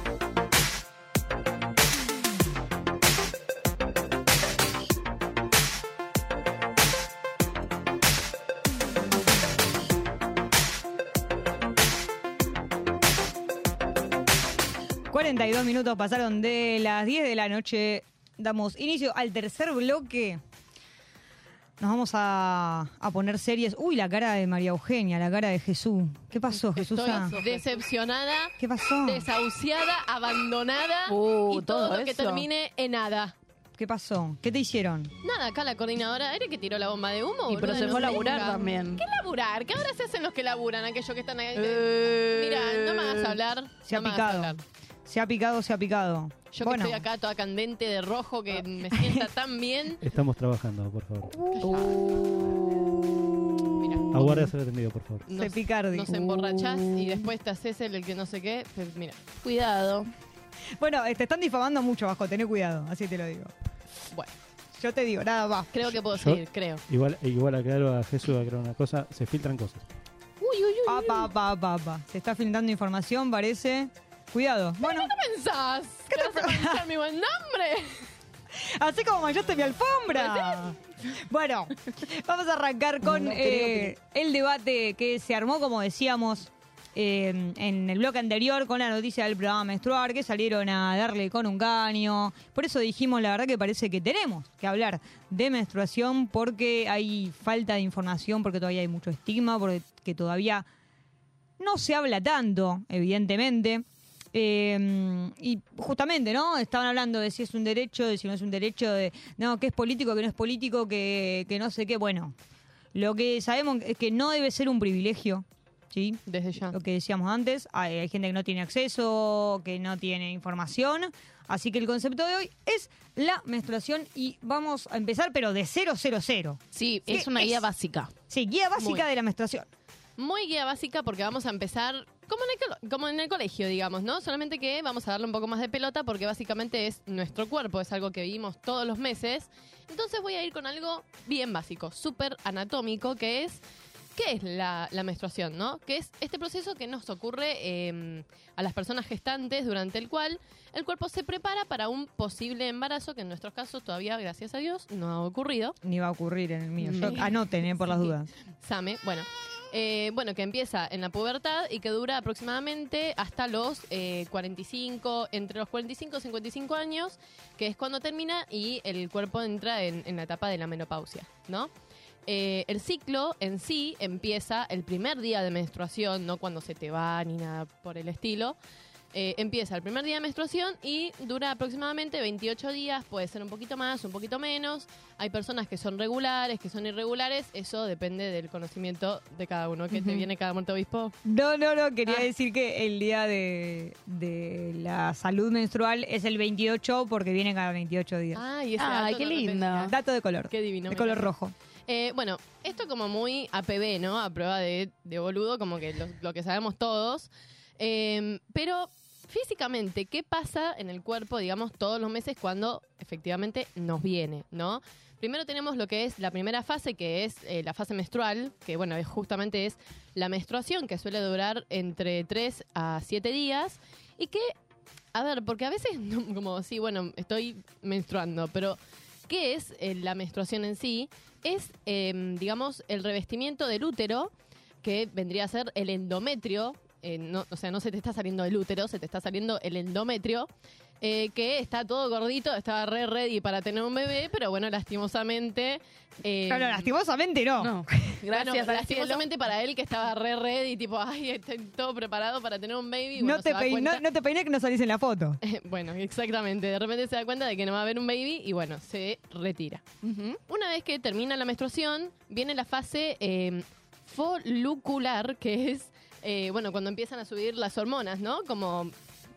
42 minutos pasaron de las 10 de la noche. Damos inicio al tercer bloque. Nos vamos a, a poner series. Uy, la cara de María Eugenia, la cara de Jesús. ¿Qué pasó, Jesús? Estoy decepcionada, ¿Qué pasó? desahuciada, abandonada Uh, y todo, todo lo que eso. termine en nada. ¿Qué pasó? ¿Qué te hicieron? Nada, acá la coordinadora, ¿eres que tiró la bomba de humo? Y pero se fue a laburar también. ¿Qué laburar? ¿Qué ahora se hacen los que laburan? Aquellos que están ahí. Eh. Mira, no me hagas hablar. Se ha no picado. Se ha picado, se ha picado. Yo bueno, que estoy acá toda candente de rojo, que me sienta tan bien. Estamos trabajando, por favor. Mira, Aguarde ser atendido, por favor. se picardi. nos emborrachás y después te haces el, el que no sé qué. Pues mira, Cuidado. Bueno, te están difamando mucho, Vasco. Tené cuidado, así te lo digo. bueno, Yo te digo, nada más. creo que puedo Yo- seguir, creo. Igual, igual aclaro a Jesús, aclaro una cosa, se filtran cosas. Uy, uy, uy. Apa, apa, apa, apa. Se está filtrando información, parece. Cuidado. Bueno, ¿Qué pensás? ¿Qué te manchar mi buen nombre? así como manchaste mi alfombra. Bueno, vamos a arrancar con No, eh, el debate que se armó, como decíamos, eh, en el bloque anterior con la noticia del programa menstruar, que salieron a darle con un caño. Por eso dijimos, la verdad que parece que tenemos que hablar de menstruación porque hay falta de información, porque todavía hay mucho estigma, porque que todavía no se habla tanto, evidentemente. Eh, y justamente, ¿no? Estaban hablando de si es un derecho, de si no es un derecho, de no, que es político, que no es político, que, que no sé qué. Bueno, lo que sabemos es que no debe ser un privilegio, ¿sí? Desde ya. Lo que decíamos antes, hay, hay gente que no tiene acceso, que no tiene información. Así que el concepto de hoy es la menstruación y vamos a empezar, pero de 000. Sí, ¿Qué es una guía es? básica. Sí, guía básica Muy. de la menstruación. Muy guía básica porque vamos a empezar como en, el, como en el colegio, digamos, ¿no? Solamente que vamos a darle un poco más de pelota porque básicamente es nuestro cuerpo, es algo que vivimos todos los meses. Entonces voy a ir con algo bien básico, súper anatómico, que es, ¿qué es la, la menstruación, no? Que es este proceso que nos ocurre eh, a las personas gestantes durante el cual el cuerpo se prepara para un posible embarazo, que en nuestros casos todavía, gracias a Dios, no ha ocurrido. Ni va a ocurrir en el mío. Yo- anoten, eh, por las dudas. Same, bueno. Eh, bueno, que empieza en la pubertad y que dura aproximadamente hasta los eh, 45, entre los 45 y 55 años, que es cuando termina y el cuerpo entra en, en la etapa de la menopausia, ¿no? Eh, el ciclo en sí empieza el primer día de menstruación, no cuando se te va ni nada por el estilo. Eh, empieza el primer día de menstruación y dura aproximadamente 28 días, puede ser un poquito más, un poquito menos. Hay personas que son regulares, que son irregulares, eso depende del conocimiento de cada uno. ¿Qué te viene cada muerto obispo? No, no, no, quería Ah. decir que el día de, de la salud menstrual es el 28 porque viene cada 28 días. Ay, ese Ay, dato qué no lindo. Dato de color. Qué divino. de color rojo. Eh, bueno, esto como muy APB, ¿no? A prueba de, de boludo, como que lo, lo que sabemos todos. Eh, pero físicamente, ¿qué pasa en el cuerpo, digamos, todos los meses cuando efectivamente nos viene, ¿no? Primero tenemos lo que es la primera fase, que es eh, la fase menstrual, que bueno, justamente es la menstruación, que suele durar entre 3 a 7 días, y que, a ver, porque a veces, como, sí, bueno, estoy menstruando, pero ¿qué es eh, la menstruación en sí? Es, eh, digamos, el revestimiento del útero, que vendría a ser el endometrio, eh, no, o sea, no se te está saliendo el útero, se te está saliendo el endometrio, eh, que está todo gordito, estaba re ready para tener un bebé, pero bueno, lastimosamente... eh, Claro, lastimosamente no. No. Gracias bueno, lastimosamente para él que estaba re ready, tipo, ay, estoy todo preparado para tener un baby. no, te pein- cuenta- no, no te peiné que no salís en la foto. bueno, exactamente. De repente se da cuenta de que no va a haber un baby y bueno, se retira. Una vez que termina la menstruación, viene la fase eh, folicular, que es, eh, bueno, cuando empiezan a subir las hormonas, ¿no? Como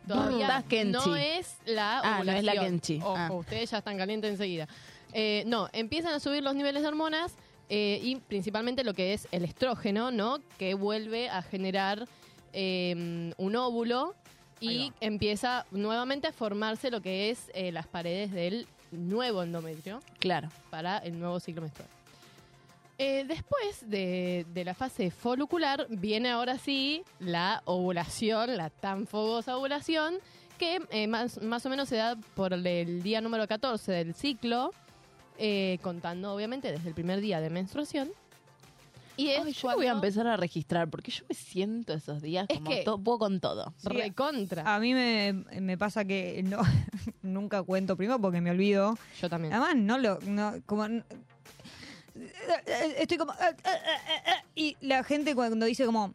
todavía Das kenchi. no es la Ah, no es la ovulación. kenchi. Ojo, Ah. ustedes ya están calientes enseguida. Eh, no, empiezan a subir los niveles de hormonas eh, y principalmente lo que es el estrógeno, ¿no? Que vuelve a generar eh, un óvulo y empieza nuevamente a formarse lo que es eh, las paredes del nuevo endometrio Claro. para el nuevo ciclo menstrual. Eh, después de, de la fase folicular viene ahora sí la ovulación, la tan fogosa ovulación, que eh, más, más o menos se da por el día número 14 del ciclo, eh, contando obviamente desde el primer día de menstruación. Y es Ay, yo voy a empezar a registrar porque yo me siento esos días Es como que- to- puedo con todo. recontra. A mí me, me pasa que no, nunca cuento primero porque me olvido. Yo también. Además, no lo. No, como, estoy como. Y la gente cuando dice como.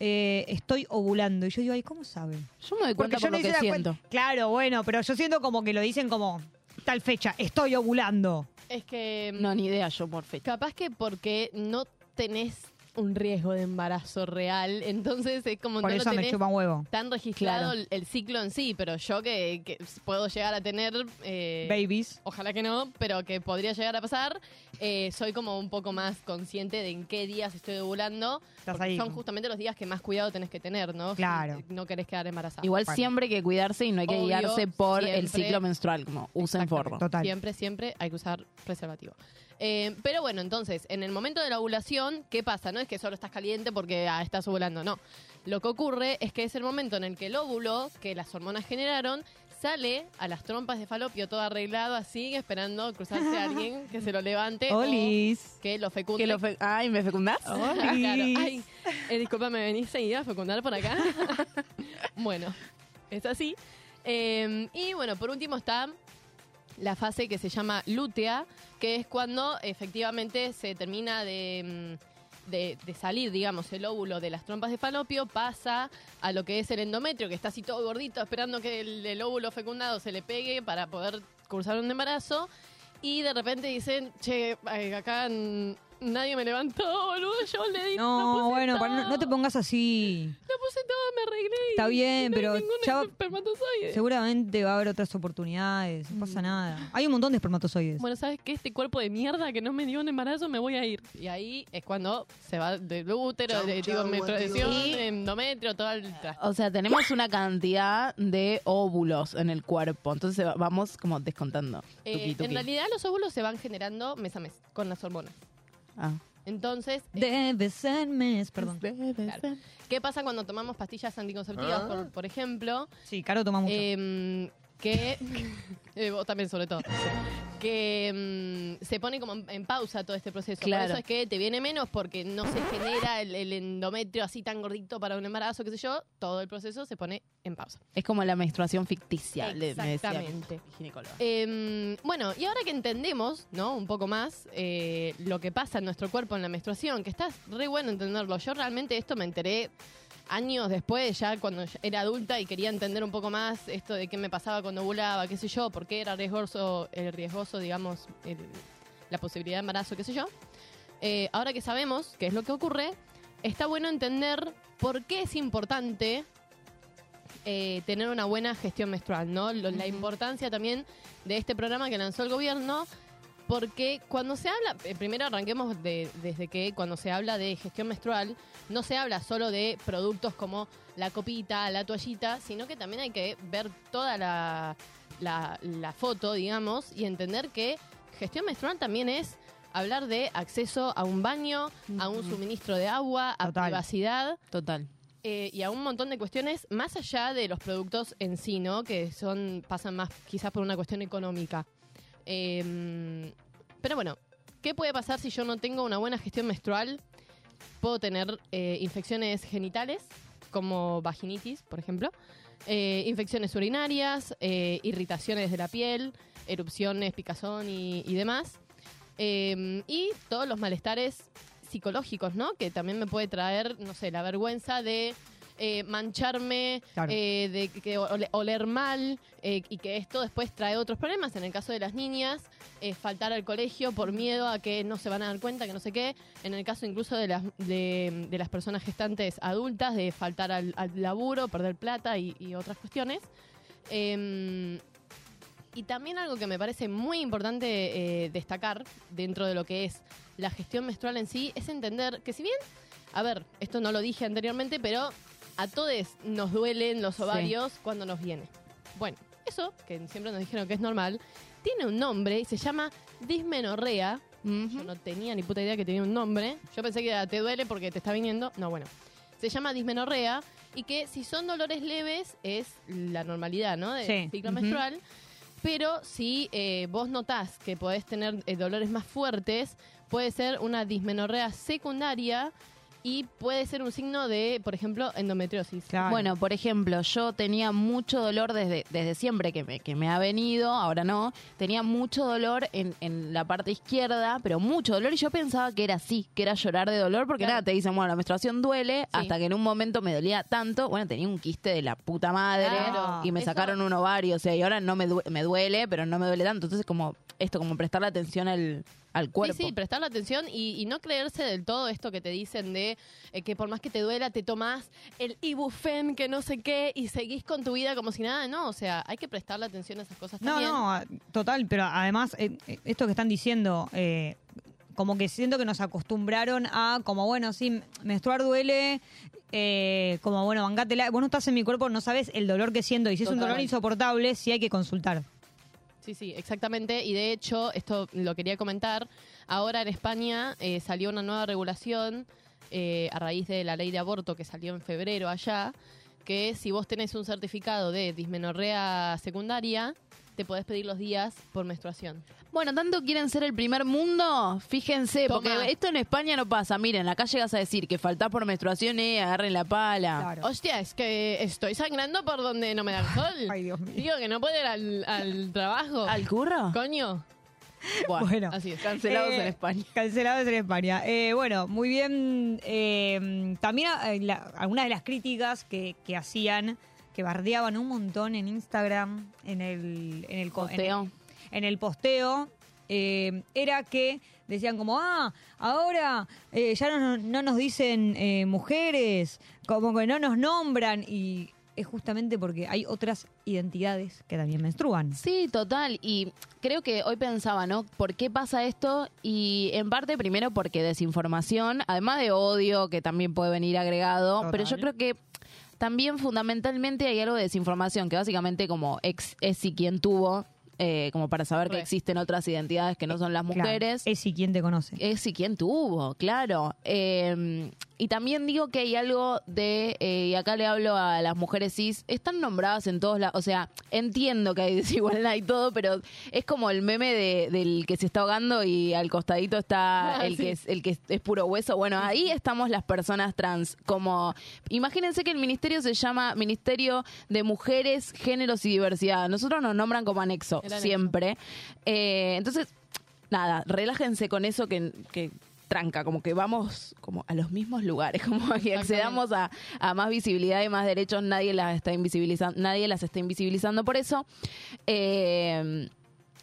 eh, estoy ovulando. Y yo digo, ay, ¿cómo sabe? Yo me doy cuenta por yo lo no que hice la siento. cuenta. Claro, bueno, pero yo siento como que lo dicen como tal fecha, estoy ovulando. Es que No, ni idea yo por fecha. Capaz que porque no tenés un riesgo de embarazo real, entonces es como Por no eso lo me tenés chupa un huevo. tan registrado Claro. el, el ciclo en sí, pero yo que, que puedo llegar a tener... eh, Babies. Ojalá que no, pero que podría llegar a pasar, eh, soy como un poco más consciente de en qué días estoy ovulando. Estás porque ahí. Son justamente los días que más cuidado tenés que tener, ¿no? Claro. No querés quedar embarazada. Igual Bueno. siempre hay que cuidarse y no hay que Obvio, guiarse por el siempre. ciclo menstrual, como usen forro. Total. Siempre, siempre hay que usar preservativo. Eh, pero bueno, entonces, en el momento de la ovulación, ¿qué pasa? No es que solo estás caliente porque ah, estás ovulando, no. Lo que ocurre es que es el momento en el que el óvulo, que las hormonas generaron, sale a las trompas de falopio todo arreglado así, esperando cruzarse a alguien que se lo levante Olis. o que lo fecunde. Que lo fe- Ay, ¿me fecundás? Claro. Ay, eh, disculpa, ¿me venís seguida a fecundar por acá? bueno, es así. Eh, y bueno, por último está la fase que se llama lútea, que es cuando efectivamente se termina de, mm, de- de salir, digamos, el óvulo de las trompas de falopio, pasa a lo que es el endometrio, que está así todo gordito, esperando que el, el óvulo fecundado se le pegue para poder cursar un embarazo. Y de repente dicen, che, ay, acá nadie me levantó, boludo, yo le di. No, puse bueno, todo, para- no, no te pongas así. Lo puse todo, me arreglé. y- Está bien, y no hay pero ya- espermatozoide. Seguramente va a haber otras oportunidades. No pasa nada. Hay un montón de espermatozoides. Bueno, ¿sabes qué? Este cuerpo de mierda que no me dio un embarazo, me voy a ir. Y ahí es cuando se va del útero, de, digo, menstruación, Y- endometrio, todo el. O sea, tenemos una cantidad de óvulos en el cuerpo. Entonces va- vamos como descontando. Eh, Tuki, tuki. en realidad los óvulos se van generando mes a mes con las hormonas. Ah. Entonces, eh, Debe ser mes, perdón. ¿qué pasa cuando tomamos pastillas anticonceptivas, por, por ejemplo? Sí, Caro toma mucho. Eh, que eh, vos también sobre todo que mm, se pone como en, en pausa todo este proceso Claro. por eso es que te viene menos porque no se genera el, el endometrio así tan gordito para un embarazo qué sé yo todo el proceso se pone en pausa Es como la menstruación ficticia, Exactamente. Eh, bueno, y ahora que entendemos, ¿no? Un poco más eh, lo que pasa en nuestro cuerpo en la menstruación, que está re bueno entenderlo. Yo realmente esto me enteré años después, ya cuando era adulta y quería entender un poco más esto de qué me pasaba cuando ovulaba, qué sé yo, por qué era riesgoso, eh, riesgoso digamos, el- la posibilidad de embarazo, qué sé yo. Eh, ahora que sabemos qué es lo que ocurre, está bueno entender por qué es importante eh, tener una buena gestión menstrual, ¿no? La importancia también de este programa que lanzó el gobierno, porque cuando se habla, eh, primero arranquemos de- desde que cuando se habla de gestión menstrual, no se habla solo de productos como la copita, la toallita, sino que también hay que ver toda la, la- la foto, digamos, y entender que gestión menstrual también es hablar de acceso a un baño, a un suministro de agua, a Total. privacidad Total. eh, y a un montón de cuestiones más allá de los productos en sí, ¿no? Que son pasan más quizás por una cuestión económica. Eh, pero bueno, ¿qué puede pasar si yo no tengo una buena gestión menstrual? Puedo tener eh, infecciones genitales, como vaginitis, por ejemplo, eh, infecciones urinarias, eh, irritaciones de la piel, erupciones, picazón y, y demás. Eh, y todos los malestares psicológicos, ¿no? Que también me puede traer, no sé, la vergüenza de eh, mancharme, Claro. eh, de que ole- oler mal eh, y que esto después trae otros problemas. En el caso de las niñas, eh, faltar al colegio por miedo a que no se van a dar cuenta, que no sé qué. En el caso incluso de las, de, de las personas gestantes adultas, de faltar al, al laburo, perder plata y, y otras cuestiones. Em, y también algo que me parece muy importante eh, destacar dentro de lo que es la gestión menstrual en sí es entender que si bien, a ver, esto no lo dije anteriormente, pero a todos nos duelen los ovarios cuando nos viene. Bueno, eso, que siempre nos dijeron que es normal, tiene un nombre y se llama dismenorrea. Yo no tenía ni puta idea que tenía un nombre. Yo pensé que era te duele porque te está viniendo. No, bueno. Se llama dismenorrea y que si son dolores leves es la normalidad, ¿no? Del Sí. ciclo menstrual. Pero si eh, vos notás que podés tener eh, dolores más fuertes, puede ser una dismenorrea secundaria y puede ser un signo de, por ejemplo, endometriosis. Bueno, por ejemplo, yo tenía mucho dolor desde, desde siempre que me, que me ha venido, ahora no, tenía mucho dolor en, en la parte izquierda, pero mucho dolor y yo pensaba que era así, que era llorar de dolor, porque nada, te dicen, bueno, la menstruación duele, hasta que en un momento me dolía tanto, bueno, tenía un quiste de la puta madre Claro. y me Eso- sacaron un ovario, o sea, y ahora no me, me duele, pero no me duele tanto, entonces como esto, como prestarle atención al, al cuerpo. Sí, sí, prestarle atención y, y no creerse del todo esto que te dicen de eh, que por más que te duela, te tomás el ibufen, que no sé qué, y seguís con tu vida como si nada. No, o sea, hay que prestarle atención a esas cosas No, también. no, a- total, pero además, eh, eh, esto que están diciendo, eh, como que siento que nos acostumbraron a, como bueno, sí, menstruar duele, eh, como bueno, bancátela. Vos no estás en mi cuerpo, no sabes el dolor que siento, y si es un dolor insoportable, sí hay que consultar. Sí, sí, exactamente. Y de hecho, esto lo quería comentar. Ahora en España eh, salió una nueva regulación eh, a raíz de la ley de aborto que salió en febrero allá, que si vos tenés un certificado de dismenorrea secundaria, te podés pedir los días por menstruación. Bueno, tanto quieren ser el primer mundo, fíjense, Toma. porque esto en España no pasa. Miren, acá llegas a decir que faltás por menstruación, eh, agarren la pala. Hostia, es que estoy sangrando por donde no me da el sol. Ay, Dios mío. Digo que no puedo ir al, al trabajo. ¿Al curro? Coño. Bueno, Así es. Cancelados Eh, en España. Cancelados en España. Eh, bueno, muy bien. eh, también eh, la- algunas de las críticas que, que hacían, que bardeaban un montón en Instagram, en el, en el en Posteo. en el posteo, eh, era que decían como, ah, ahora eh, ya no, no nos dicen eh, mujeres, como que no nos nombran y es justamente porque hay otras identidades que también menstruan. Sí, total. Y creo que hoy pensaba, ¿no? ¿Por qué pasa esto? Y en parte, primero, porque desinformación, además de odio, que también puede venir agregado, Total. pero yo creo que también fundamentalmente hay algo de desinformación, que básicamente como ex es y quien tuvo, eh, como para saber que existen otras identidades que no son las Claro, mujeres. es y quien te conoce. Es y quién tuvo, claro. Eh, y también digo que hay algo de, eh, y acá le hablo a las mujeres cis, están nombradas en todos lados, o sea, entiendo que hay desigualdad y todo, pero es como el meme de- del que se está ahogando y al costadito está Ah, el, sí. que es, el que es puro hueso. Bueno, ahí estamos las personas trans, como, imagínense que el ministerio se llama Ministerio de Mujeres, Géneros y Diversidad. Nosotros nos nombran como anexo, Siempre. Eh, entonces, nada, relájense con eso que, que tranca, como que vamos como a los mismos lugares, como que accedamos a, a más visibilidad y más derechos, nadie las está invisibilizando, nadie las está invisibilizando por eso. Eh,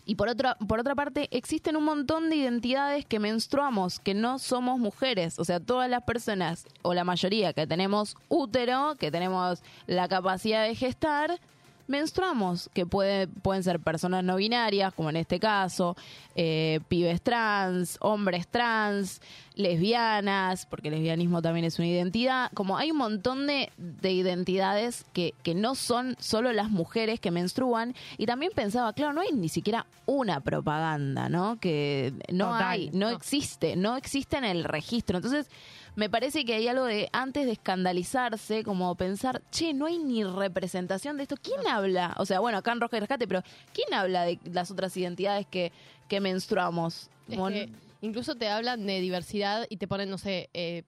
y por otra, por otra parte, existen un montón de identidades que menstruamos, que no somos mujeres. O sea, todas las personas, o la mayoría, que tenemos útero, que tenemos la capacidad de gestar, menstruamos, que puede, pueden ser personas no binarias, como en este caso, eh, pibes trans, hombres trans, lesbianas, porque el lesbianismo también es una identidad. Como hay un montón de, de identidades que, que no son solo las mujeres que menstruan. Y también pensaba, claro, no hay ni siquiera una propaganda, ¿no? Que no Total, hay, no, no. existe, no existe en el registro. Entonces, me parece que hay algo de, antes de escandalizarse, como pensar, che, no hay ni representación de esto. ¿Quién habla? O sea, bueno, acá en Roja y Rescate, pero ¿quién habla de las otras identidades que, que menstruamos? Es Como- que incluso te hablan de diversidad y te ponen, no sé, eh,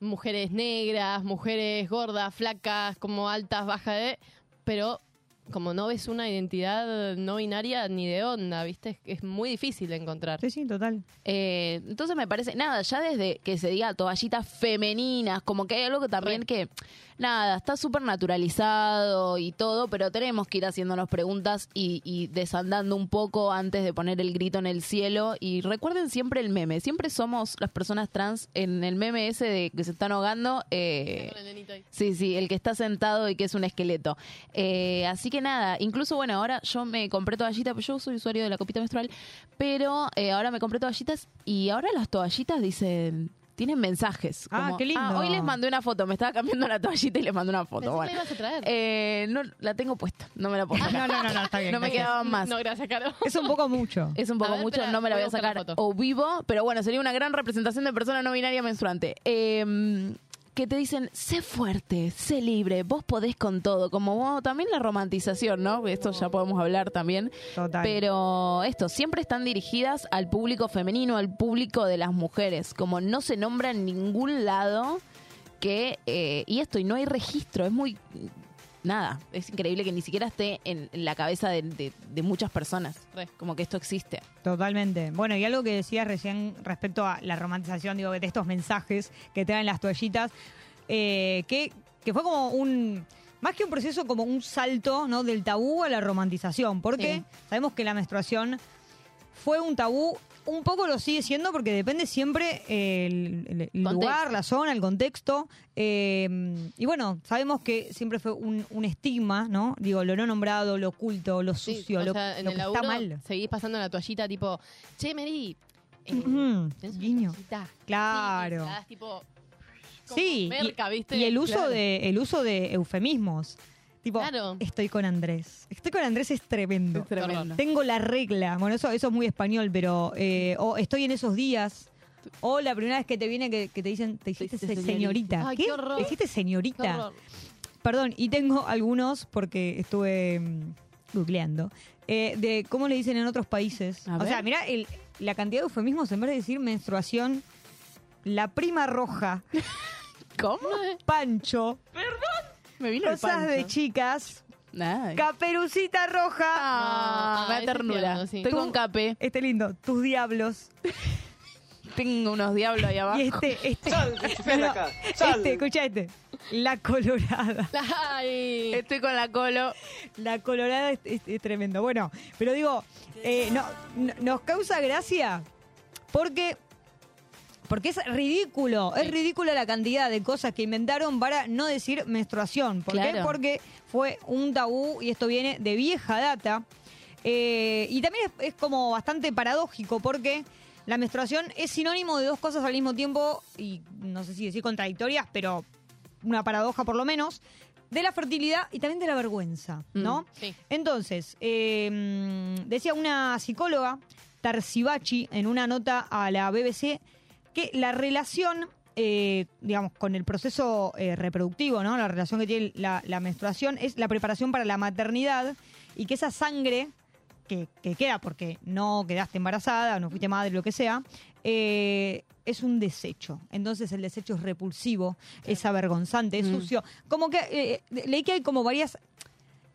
mujeres negras, mujeres gordas, flacas, como altas, bajas, de, pero como no ves una identidad no binaria ni de onda, ¿viste? Es, es muy difícil de encontrar. Sí, sí, total. Eh, entonces me parece, nada, ya desde que se diga toallitas femeninas, como que hay algo que también que, nada, está súper naturalizado y todo, pero tenemos que ir haciéndonos preguntas y, y desandando un poco antes de poner el grito en el cielo. Y recuerden siempre el meme, siempre somos las personas trans en el meme ese de que se están ahogando. eh. Sí, sí, el que está sentado y que es un esqueleto. Eh, así que nada, incluso bueno, ahora yo me compré toallitas, pues yo soy usuario de la copita menstrual, pero eh, ahora me compré toallitas y ahora las toallitas dicen... Tienen mensajes. Ah, como, qué lindo. hoy les mandé una foto. Me estaba cambiando la toallita y les mandé una foto. Bueno. la ibas a traer. Eh, no, la tengo puesta. No me la puedo sacar. No, no, no, no, está bien. No me gracias. quedaban más. No, gracias, Caro. Es un poco mucho. Es un poco ver, mucho, espera, no me la voy a la sacar foto. o vivo, pero bueno, sería una gran representación de persona no binaria menstruante. Eh, que te dicen, sé fuerte, sé libre, vos podés con todo, como vos, también la romantización, ¿no? Esto ya podemos hablar también. Total. Pero esto, siempre están dirigidas al público femenino, al público de las mujeres, como no se nombra en ningún lado que, eh, y esto, y no hay registro, es muy, nada, es increíble que ni siquiera esté en, en la cabeza de, de- de muchas personas, Re. como que esto existe. Totalmente. Bueno, y algo que decías recién respecto a la romantización, digo, de estos mensajes que traen las toallitas, eh, que, que fue como un, más que un proceso, como un salto, ¿no? Del tabú a la romantización, porque Sí. sabemos que la menstruación fue un tabú, un poco lo sigue siendo porque depende siempre el, lugar, la zona, el contexto. eh, y bueno, sabemos que siempre fue un, un estigma, ¿no? Digo, lo no nombrado, lo oculto, lo Sí, sucio, lo, sea, en lo el que está mal. seguís pasando la toallita tipo, che, Mary, eh. Claro. Sí, y Sí, merca, ¿viste? Y el uso Claro. de el uso de eufemismos. Tipo, Claro. estoy con Andrés. Estoy con Andrés es tremendo. Es tremendo. Tengo la regla. Bueno, eso, eso es muy español, pero eh, o estoy en esos días. O la primera vez que te viene que, que te dicen, te se- señorita. Ay, ¿Qué? qué horror. ¿Te hiciste Qué señorita? Perdón, y tengo algunos porque estuve mm, googleando. eh, de cómo le dicen en otros países. A o ver. sea, mira la cantidad de eufemismos en vez de decir menstruación, la prima roja, ¿Cómo? pancho, Me vino cosas de chicas, Ay. caperucita roja. Ah, No, me da ternura. tierno, sí. Estoy Tú- con cape. Este lindo, tus diablos. Tengo unos diablos ahí abajo. Y este, este. ven no, acá, sal. este, escucha este. La colorada. Ay, Estoy con la colo. La colorada es, es- es tremendo. Bueno, pero digo, eh, no, no- nos causa gracia porque. Porque es ridículo, es ridícula la cantidad de cosas que inventaron para no decir menstruación. ¿Por qué? Porque fue un tabú y esto viene de vieja data. Eh, y también es, es como bastante paradójico porque la menstruación es sinónimo de dos cosas al mismo tiempo y no sé si decir contradictorias, pero una paradoja por lo menos, de la fertilidad y también de la vergüenza, ¿no? sí. Entonces, eh, decía una psicóloga, Tarsibachi, en una nota a la BBC, que la relación eh, digamos, con el proceso eh, reproductivo, ¿no? La relación que tiene la, la menstruación es la preparación para la maternidad y que esa sangre que, que queda porque no quedaste embarazada no fuiste madre, lo que sea, eh, es un desecho. Entonces el desecho es repulsivo, es avergonzante, es Mm. sucio. Como que leí que hay como varias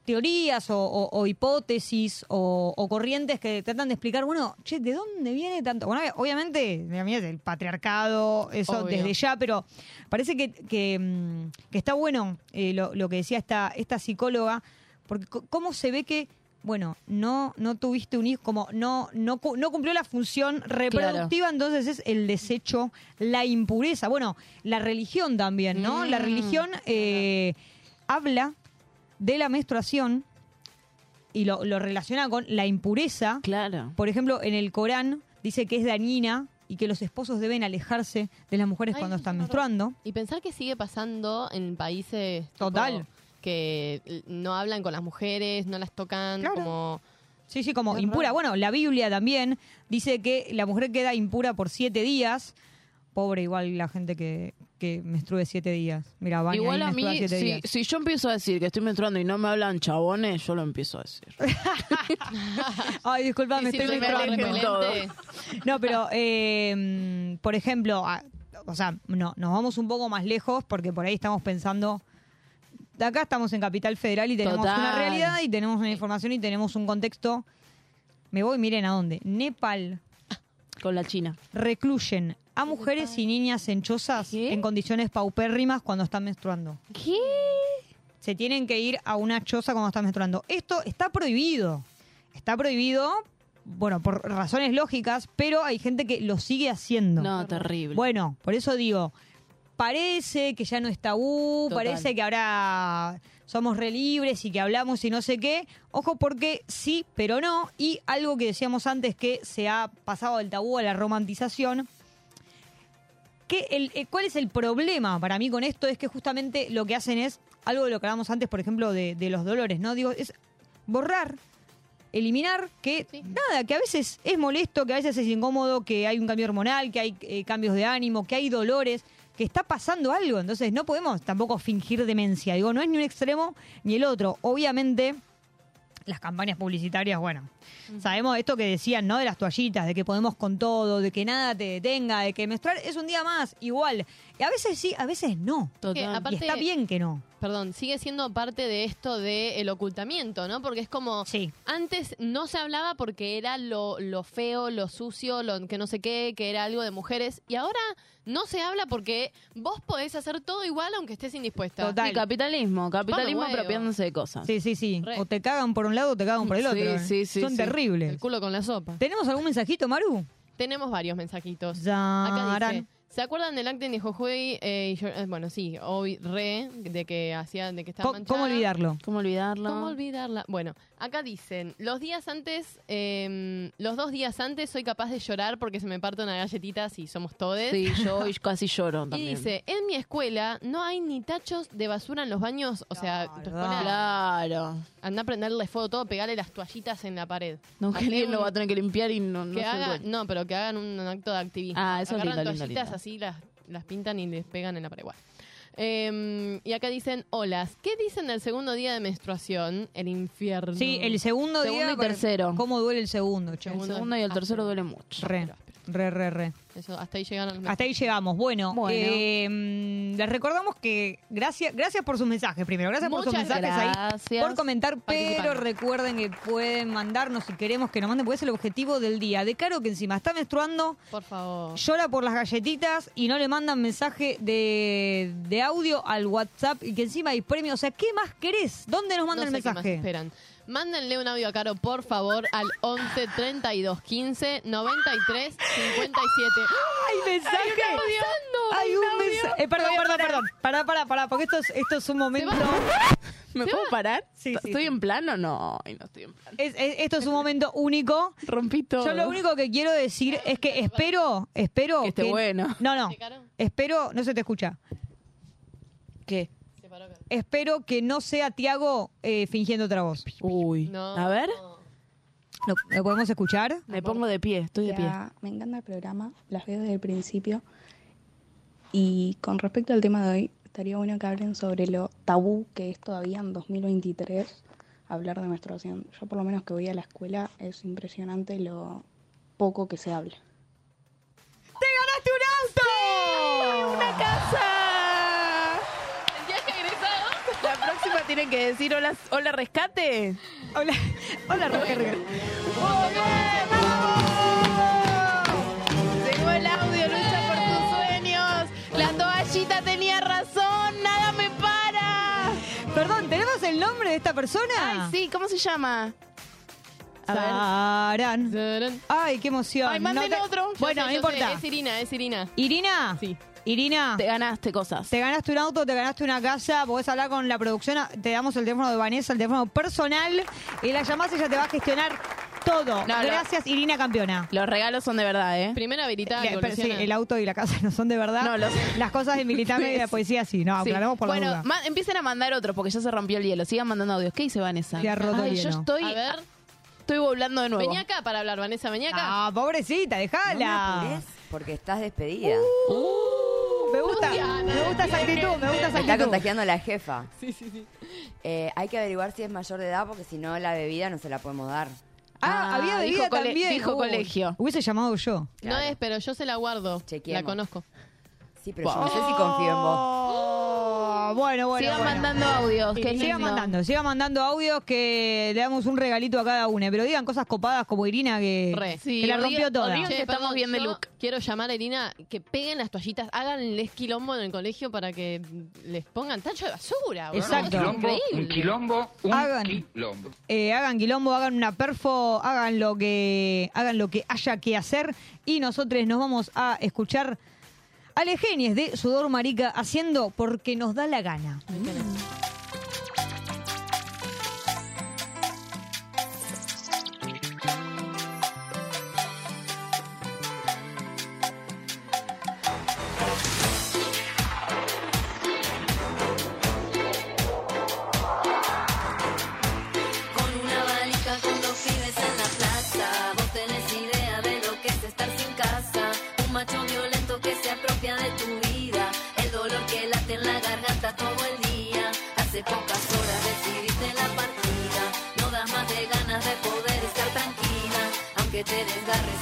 teorías o, o- o hipótesis o, o corrientes que tratan de explicar, bueno, che, ¿de dónde viene tanto? Bueno, obviamente, a mí es el patriarcado, eso Obvio. desde ya, pero parece que, que, mm, que está bueno eh, lo, lo que decía esta, esta psicóloga, porque cómo se ve que, bueno, no, no tuviste un hijo, como no, no, no cumplió la función reproductiva, entonces es el desecho, la impureza. Bueno, la religión también, ¿no? La Mm. religión eh, habla de la menstruación y lo, lo relaciona con la impureza. Claro. Por ejemplo, en el Corán dice que es dañina y que los esposos deben alejarse de las mujeres Ay, cuando están es menstruando. Y pensar que sigue pasando en países tipo, Total. que no hablan con las mujeres, no las tocan Claro. como Sí, sí, como impura. Bueno, la Biblia también dice que la mujer queda impura por siete días. Pobre igual la gente que, que menstrue siete días. Mira, Vania Igual a mí, siete si, días. si yo empiezo a decir que estoy menstruando y no me hablan chabones, yo lo empiezo a decir. Ay, disculpame, Sí, sí, estoy menstruando. No, pero, eh, por ejemplo, a- o sea, no, nos vamos un poco más lejos porque por ahí estamos pensando. De acá estamos en Capital Federal y tenemos Total. una realidad y tenemos una información y tenemos un contexto. Me voy, miren a dónde. Nepal Con la China. recluyen a mujeres y niñas en chozas ¿Qué? en condiciones paupérrimas cuando están menstruando. ¿Qué? Se tienen que ir a una choza cuando están menstruando. Esto está prohibido. Está prohibido, bueno, por razones lógicas, pero hay gente que lo sigue haciendo. No, terrible. Bueno, por eso digo, parece que ya no es tabú, Total. parece que ahora somos re libres y que hablamos y no sé qué. Ojo porque sí, pero no. Y algo que decíamos antes que se ha pasado del tabú a la romantización. Que el, eh, ¿Cuál es el problema para mí con esto? Es que justamente lo que hacen es algo de lo que hablamos antes, por ejemplo, de, de los dolores, ¿no? Digo, es borrar, eliminar, que nada, que a veces es molesto, que a veces es incómodo, que hay un cambio hormonal, que hay eh, cambios de ánimo, que hay dolores, que está pasando algo. Entonces no podemos tampoco fingir demencia. Digo, no es ni un extremo ni el otro. Obviamente, las campañas publicitarias, bueno, sabemos esto que decían, ¿no? De las toallitas, de que podemos con todo, de que nada te detenga, de que menstruar es un día más, igual. Y a veces sí, a veces no. Que Y aparte- está bien que no. Perdón, sigue siendo parte de esto del ocultamiento, ¿no? Porque es como. Antes no se hablaba porque era lo, lo feo, lo sucio, lo que no sé qué, que era algo de mujeres. Y ahora no se habla porque vos podés hacer todo igual aunque estés indispuesta. Total. Sí, capitalismo. Capitalismo apropiándose de cosas. Sí, sí, sí. Re. O te cagan por un lado o te cagan por el Sí, otro. ¿eh? sí, sí, Son sí. terribles. El culo con la sopa. ¿Tenemos algún mensajito, Maru? Tenemos varios mensajitos. Ya, Acá dice, ¿se acuerdan del acting de Jojuy? Eh, y yo- eh, bueno, sí, hoy re, de que hacían, de que estaba ¿Cómo, manchada. olvidarlo? ¿Cómo olvidarlo? ¿Cómo olvidarla? Bueno, acá dicen, los días antes, eh, los dos días antes soy capaz de llorar porque se me parte una galletita, si somos todes. Sí, yo hoy casi lloro Y también. dice, en mi escuela no hay ni tachos de basura en los baños. O sea, tu escuela, Claro. anda a prenderle fuego todo, pegarle las toallitas en la pared. No, que Hacé alguien un- lo va a tener que limpiar y no, no que se haga- duele. no, pero que hagan un acto de activismo. Ah, eso es Agarran lindo, lindo, toallitas lindo. así, las, las pintan y les pegan en la pared. Bueno. Eh, y acá dicen, hola, ¿qué dicen del segundo día de menstruación? El infierno. Sí, el segundo, Segundo día. y tercero. ¿Cómo duele el segundo, che? El segundo y el tercero duele mucho. Re, re, re, re. Eso, hasta ahí llegaron los Hasta ahí llegamos. Bueno, Bueno. eh, les recordamos que gracias, gracias por sus mensajes primero. Gracias por sus Muchas mensajes ahí. gracias. Por comentar, pero Participando. recuerden que pueden mandarnos si queremos que nos manden, porque es el objetivo del día. De Caro que encima está menstruando, Por favor. llora por las galletitas y no le mandan mensaje de, de audio al WhatsApp y que encima hay premio. O sea, ¿qué más querés? ¿Dónde nos mandan no el qué más mensaje? esperan. Mándenle un audio a Caro, por favor, al 11 32 15 93 57. ¡Ay, mensaje! Hay un mensaje. Eh, perdón, perdón, perdón. Pará, pará, pará, porque esto es, esto es un momento. ¿Me puedo parar? Sí, sí, ¿Estoy sí. en plano? No, ay, no estoy en. Es- es- esto es un momento único. Rompí todo. Yo lo único que quiero decir es que espero, espero Que esté bueno. No, no. Espero, no se te escucha. ¿Qué? Espero que no sea Tiago eh, fingiendo otra voz. Uy. No. A ver, ¿Lo, lo podemos escuchar? me pongo de pie, estoy de pie. Ya, me encanta el programa, las veo desde el principio. Y con respecto al tema de hoy, estaría bueno que hablen sobre lo tabú que es todavía en 2023 hablar de menstruación. Yo por lo menos que voy a la escuela es impresionante lo poco que se habla. ¡Te ganaste un auto! ¡Una casa! ¿El viaje egresado? La próxima tienen que decir hola, hola rescate. Hola, hola, Roger. Llegó el audio, lucha por tus sueños. La toallita tenía razón, nada me para. Perdón, ¿tenemos el nombre de esta persona? Ay, sí, ¿cómo se llama? A. Sarán. Ay, qué emoción. Ay, manden te- otro. Yo Bueno, sé, no importa. sé, Es Irina, es Irina. Irina. Sí. Irina. Te ganaste cosas. Te ganaste un auto, te ganaste una casa, podés hablar con la producción, te damos el teléfono de Vanessa, el teléfono personal, y la llamás y ella te va a gestionar todo. No, no. Gracias, Irina campeona. Los regalos son de verdad, ¿eh? Primero habilitada, Le- pero sí, el auto y la casa no son de verdad. No, los- Las cosas de militante y de poesía sí. No, Sí. aclaramos por bueno, la duda. ma- empiecen a mandar otro porque ya se rompió el hielo. Sigan mandando audios. ¿Qué dice Vanessa? Se ha roto Ay, el yo hielo. estoy, A ver, estoy volando de nuevo. vení acá para hablar, Vanessa, vení acá. Ah, pobrecita, No dejala. apures, porque estás despedida. Me gusta, Luciana, me gusta esa actitud, me gusta esa Me está actitud. contagiando la jefa. Sí, sí, sí. Eh, hay que averiguar si es mayor de edad, porque si no, la bebida no se la podemos dar. Ah, Ah, había dijo bebida cole- también. dijo colegio. Hubiese llamado yo. No es, pero yo se la guardo. Chequeemos. La conozco. Sí, pero yo no sé si confío en vos. Oh, bueno, bueno. Sigan bueno. mandando audios. Que lindo. mandando, sigan mandando audios que le damos un regalito a cada uno. Pero digan cosas copadas como Irina que, Re. Sí, que la rompió digan- toda. digan- Che, estamos perdón, bien de look. Quiero llamar a Irina que peguen las toallitas, háganles quilombo en el colegio para que les pongan tacho de basura. Exacto. Un increíble. Un quilombo, un Hagan. quilombo. Eh, hagan quilombo, hagan una perfo, hagan lo que hagan lo que haya que hacer y nosotros nos vamos a escuchar a Legenies de Sudor Marica haciendo porque nos da la gana. Más de ganas de poder estar tranquila. Aunque te desgarres,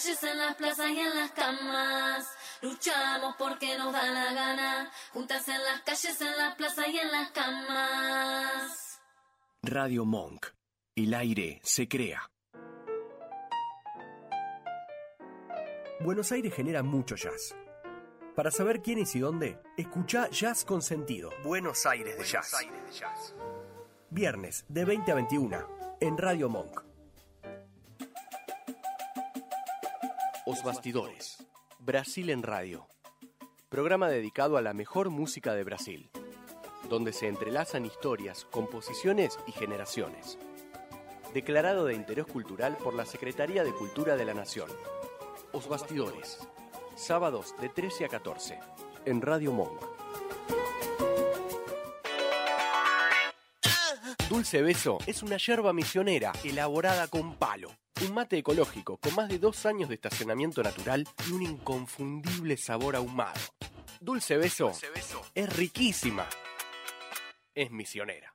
calles, en las plazas y en las camas. Luchamos porque nos da la gana. Juntas en las calles, en las plazas y en las camas. Radio Monk. El aire se crea. Buenos Aires genera mucho jazz. Para saber quién es y dónde, escucha Jazz con Sentido. Buenos Aires de Jazz. Viernes de 20 a 21 en Radio Monk. Os Bastidores. Brasil en Radio. Programa dedicado a la mejor música de Brasil, donde se entrelazan historias, composiciones y generaciones. Declarado de interés cultural por la Secretaría de Cultura de la Nación. Os Bastidores. Sábados de 13 a 14 en Radio Monk. Dulce Beso es una yerba misionera elaborada con palo. Un mate ecológico con más de dos años de estacionamiento natural y un inconfundible sabor ahumado. Dulce Beso, es riquísima. Es misionera.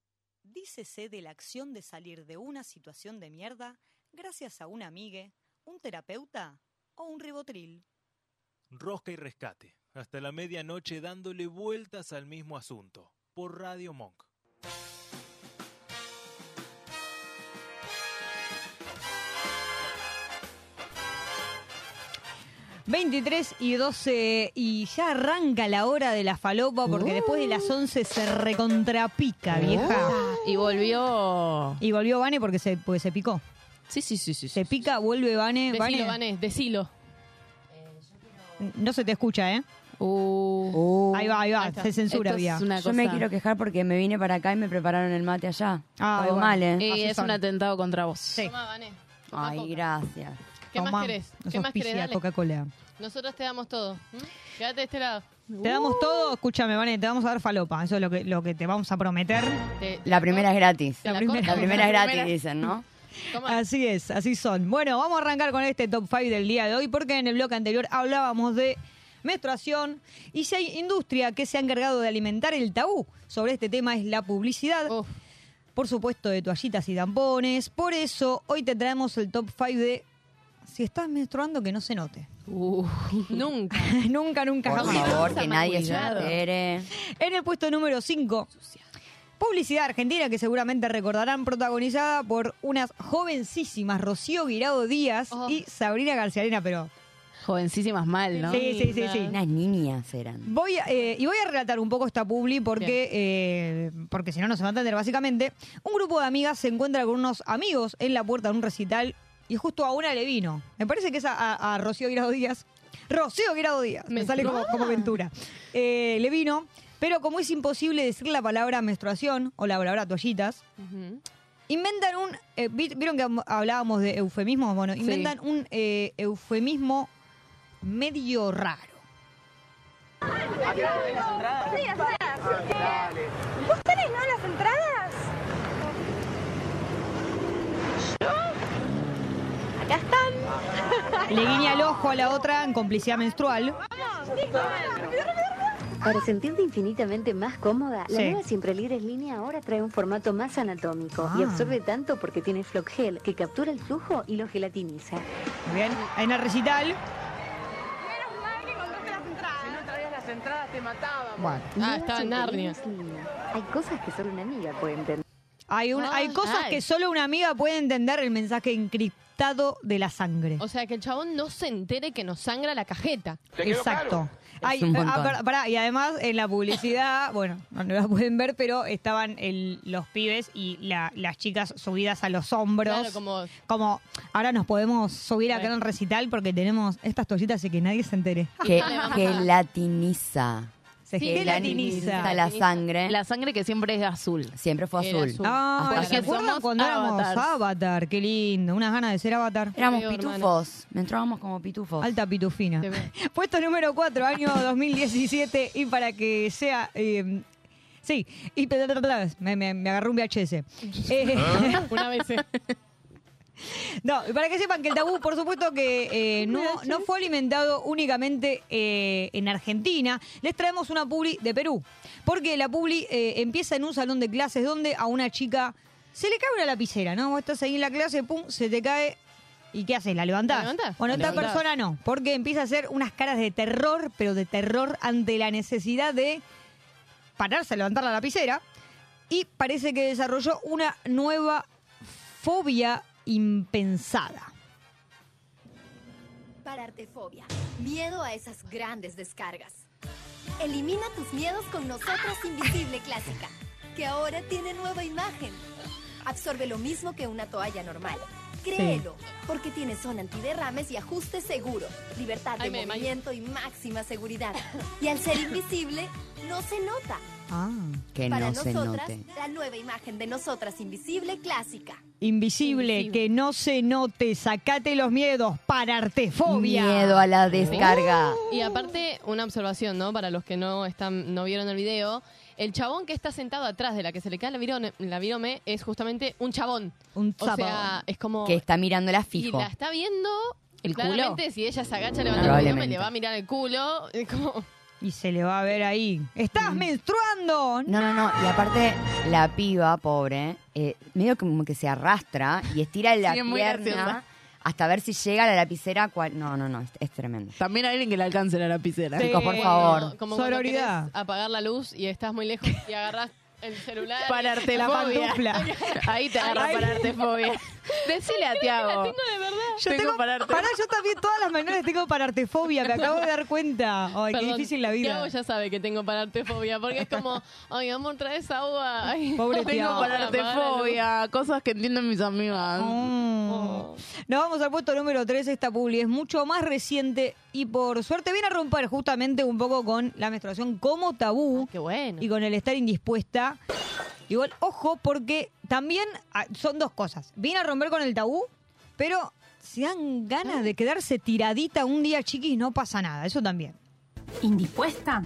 Dícese de la acción de salir de una situación de mierda gracias a un amigue, un terapeuta o un ribotril. Rosca y rescate. Hasta la medianoche dándole vueltas al mismo asunto. Por Radio Monk. 23 y 12 y ya arranca la hora de la falopa porque después de las 11 se recontrapica, vieja. Y volvió... Y volvió Vane porque se, porque se picó. Sí, sí, sí, sí. Se pica, vuelve Vane. Decilo, Vané, decilo. No se te escucha, ¿eh? Uh. ahí va, ahí va, se censura, Esto es vía. una Yo me quiero quejar porque me vine para acá y me prepararon el mate allá. Ah, Todo bueno. mal, ¿eh? Y es un atentado contra vos. Sí. Toma, Vané. Ay, gracias. ¿Qué más Tomá, querés? nos ¿Qué más querés? auspicia Dale. Coca-Cola. Nosotros te damos todo. ¿m? Quédate de este lado. Te damos todo, escúchame, Vane, te vamos a dar falopa. Eso es lo que, lo que te vamos a prometer. Te- La primera es gratis. La primera- La primera es gratis, dicen, ¿no? Así es, así son. Bueno, vamos a arrancar con este top 5 del día de hoy porque en el bloque anterior hablábamos de menstruación y si hay industria que se ha encargado de alimentar el tabú sobre este tema es la publicidad. Por supuesto, de toallitas y tampones. Por eso, hoy te traemos el top 5 de si estás menstruando que no se note. Nunca. nunca, nunca, Por jamás. favor, que nadie se entere. En el puesto número 5, publicidad argentina que seguramente recordarán, protagonizada por unas jovencísimas Rocío Guirado Díaz y Sabrina Garciarena, pero Jovencísimas mal, ¿no? Sí, sí, sí, sí. Unas niñas eran. Voy a, eh, y voy a relatar un poco esta publi porque, eh, porque si no, no se va a entender. Básicamente, un grupo de amigas se encuentra con unos amigos en la puerta de un recital y justo a una le vino. Me parece que es a, a- a Rocío Guirado Díaz. Rocío Guirado Díaz. Me sale como, como Ventura. Eh, le vino, pero como es imposible decir la palabra menstruación o la palabra toallitas, inventan un. eh, vi- ¿Vieron que am- hablábamos de eufemismo? Bueno, inventan un eh, eufemismo medio raro. ¿Vos tenés no las entradas? Acá están. Le guiña el ojo a la otra en complicidad menstrual. Para sentirte infinitamente más cómoda, la nueva Siempre Libres línea ahora trae un formato más anatómico y Ah. absorbe tanto porque tiene Flock Gel que captura el flujo y lo gelatiniza. Muy bien, hay una recital. Si no traías las entradas te matábamos. Bueno. Ah, Nueva estaba en Narnia. Hay cosas que solo una amiga puede entender. Hay, un- hay Ay. cosas Ay. que solo una amiga puede entender el mensaje encriptado de la sangre. O sea, que el chabón no se entere que nos sangra la cajeta. Exacto. Ay, ah, montón. pará, pará, y además en la publicidad, bueno, no la pueden ver, pero estaban el- los pibes y la- las chicas subidas a los hombros. Claro, como Como, ahora nos podemos subir acá en el recital porque tenemos estas toallitas y que nadie se entere. Que gelatiniza. Se gelatiniza. la sangre. La sangre que siempre es azul. Siempre fue azul. azul. Ah, Porque ¿se acuerdan somos cuando éramos. Avatar? Qué lindo, unas ganas de ser Avatar. Éramos hermano. pitufos. Entrábamos como pitufos. Alta pitufina. Puesto número 4, año 2017. Y para que sea. eh, sí, y me, me, me agarró un VHS. Eh, una vez. No, y para que sepan que el tabú, por supuesto que eh, no, no fue alimentado únicamente eh, en Argentina. Les traemos una publi de Perú. Porque la publi eh, empieza en un salón de clases donde a una chica se le cae una lapicera, ¿no? Vos estás ahí en la clase, pum, se te cae. ¿Y qué haces? ¿La levantás? ¿La levantás? Bueno, esta levantás. persona no, porque empieza a hacer unas caras de terror, pero de terror ante la necesidad de pararse a levantar la lapicera. Y parece que desarrolló una nueva fobia impensada. Parartefobia. Miedo a esas grandes descargas. Elimina tus miedos con Nosotras Invisible Clásica, que ahora tiene nueva imagen. Absorbe lo mismo que una toalla normal. Créelo, porque tiene zona antiderrames y ajuste seguro, libertad de Ay, me desmayo. movimiento y máxima seguridad. Y al ser invisible, no se nota. Ah. Que Para no se nosotras, note. la nueva imagen de Nosotras Invisible Clásica. Invisible, que no se note, sacate los miedos, parartefobia. Miedo a la descarga. Y aparte, una observación, ¿no? Para los que no están, no vieron el video. El chabón que está sentado atrás de la que se le cae la virome, la virome es justamente un chabón. Un O sea, es como... Que está mirándola Y fijo. la está viendo... ¿El culo? claramente, si ella se agacha levantando el virome, le va a mirar el culo. Es como... Y se le va a ver ahí. ¡Estás menstruando! No, no, no. Y aparte, la piba, pobre, eh, medio como que se arrastra y estira la Sí, es muy pierna. Hasta ver si llega la lapicera. cual- No, no, no. Es, es tremendo. También hay alguien que le alcance la lapicera. Chicos, por favor. Como Sororidad. apagar la luz y estás muy lejos y agarras el celular. Pararte La fobia. pantufla. Ahí te agarra pararte fobia. Decile a Tiago. La tengo de verdad. Yo Tengo tengo, pararte- Pará, yo también todas las menores tengo parartefobia, me acabo de dar cuenta. Ay, qué difícil la vida. Tiago ya sabe que tengo parartefobia porque es como, ay, amor, traes agua. Ay, Pobre tengo Tiago. Pararte apagar la luz. fobia. Cosas que entienden mis amigas. Mm. Nos vamos al puesto número 3. Esta publi es mucho más reciente y por suerte viene a romper justamente un poco con la menstruación como tabú Qué bueno. y con el estar indispuesta. Igual, ojo, porque también ah, son dos cosas. Viene a romper con el tabú, pero si dan ganas de quedarse tiradita un día chiquis, no pasa nada. Eso también. ¿Indispuesta?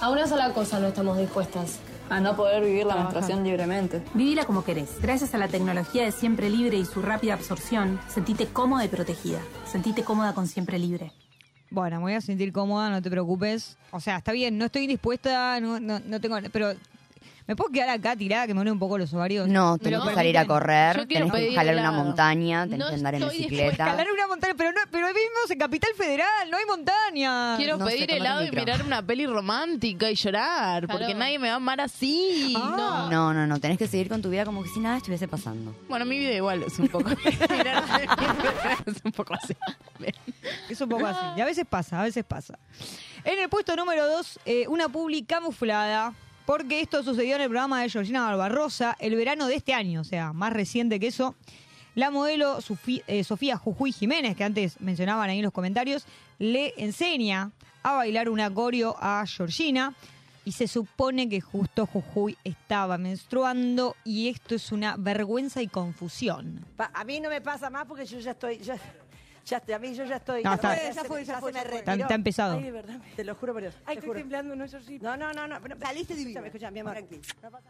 A una sola cosa no estamos dispuestas. A no poder vivir la menstruación libremente. Vivila como querés. Gracias a la tecnología de Siempre Libre y su rápida absorción, sentite cómoda y protegida. Sentite cómoda con Siempre Libre. Bueno, me voy a sentir cómoda, no te preocupes. O sea, está bien, no estoy indispuesta, no, no, no tengo... Pero, ¿me puedo quedar acá tirada que me duele un poco los ovarios? No, ¿Me tenés lo que salir a correr, tenés que escalar una montaña, tenés No que andar en bicicleta. Escalar una montaña, pero no, pero vivimos en Capital Federal, no hay montaña. Quiero No pedir helado y mirar una peli romántica y llorar, porque nadie me va a amar así. Ah. No, no, no, tenés que seguir con tu vida como que si nada estuviese pasando. Bueno, mi vida igual es un poco. es un poco así. Es un poco así. Y a veces pasa, a veces pasa. En el puesto número 2, una publi camuflada. Porque esto sucedió en el programa de Georgina Barbarosa el verano de este año, o sea, más reciente que eso. La modelo eh, Sofía Jujuy Jiménez, que antes mencionaban ahí en los comentarios, le enseña a bailar un acorio a Georgina. Y se supone que justo Jujuy estaba menstruando y esto es una vergüenza y confusión. A mí no me pasa más porque yo ya estoy. Ya estoy, a mí yo ya estoy. No, está- ya fue, ya fue, ya fue. Está- está empezado. Ay, de verdad, te lo juro por Dios. Ay, estoy temblando, no, yo sí. No, no, no, no. pero- Saliste divina. Escúchame, escúchame, mi amor.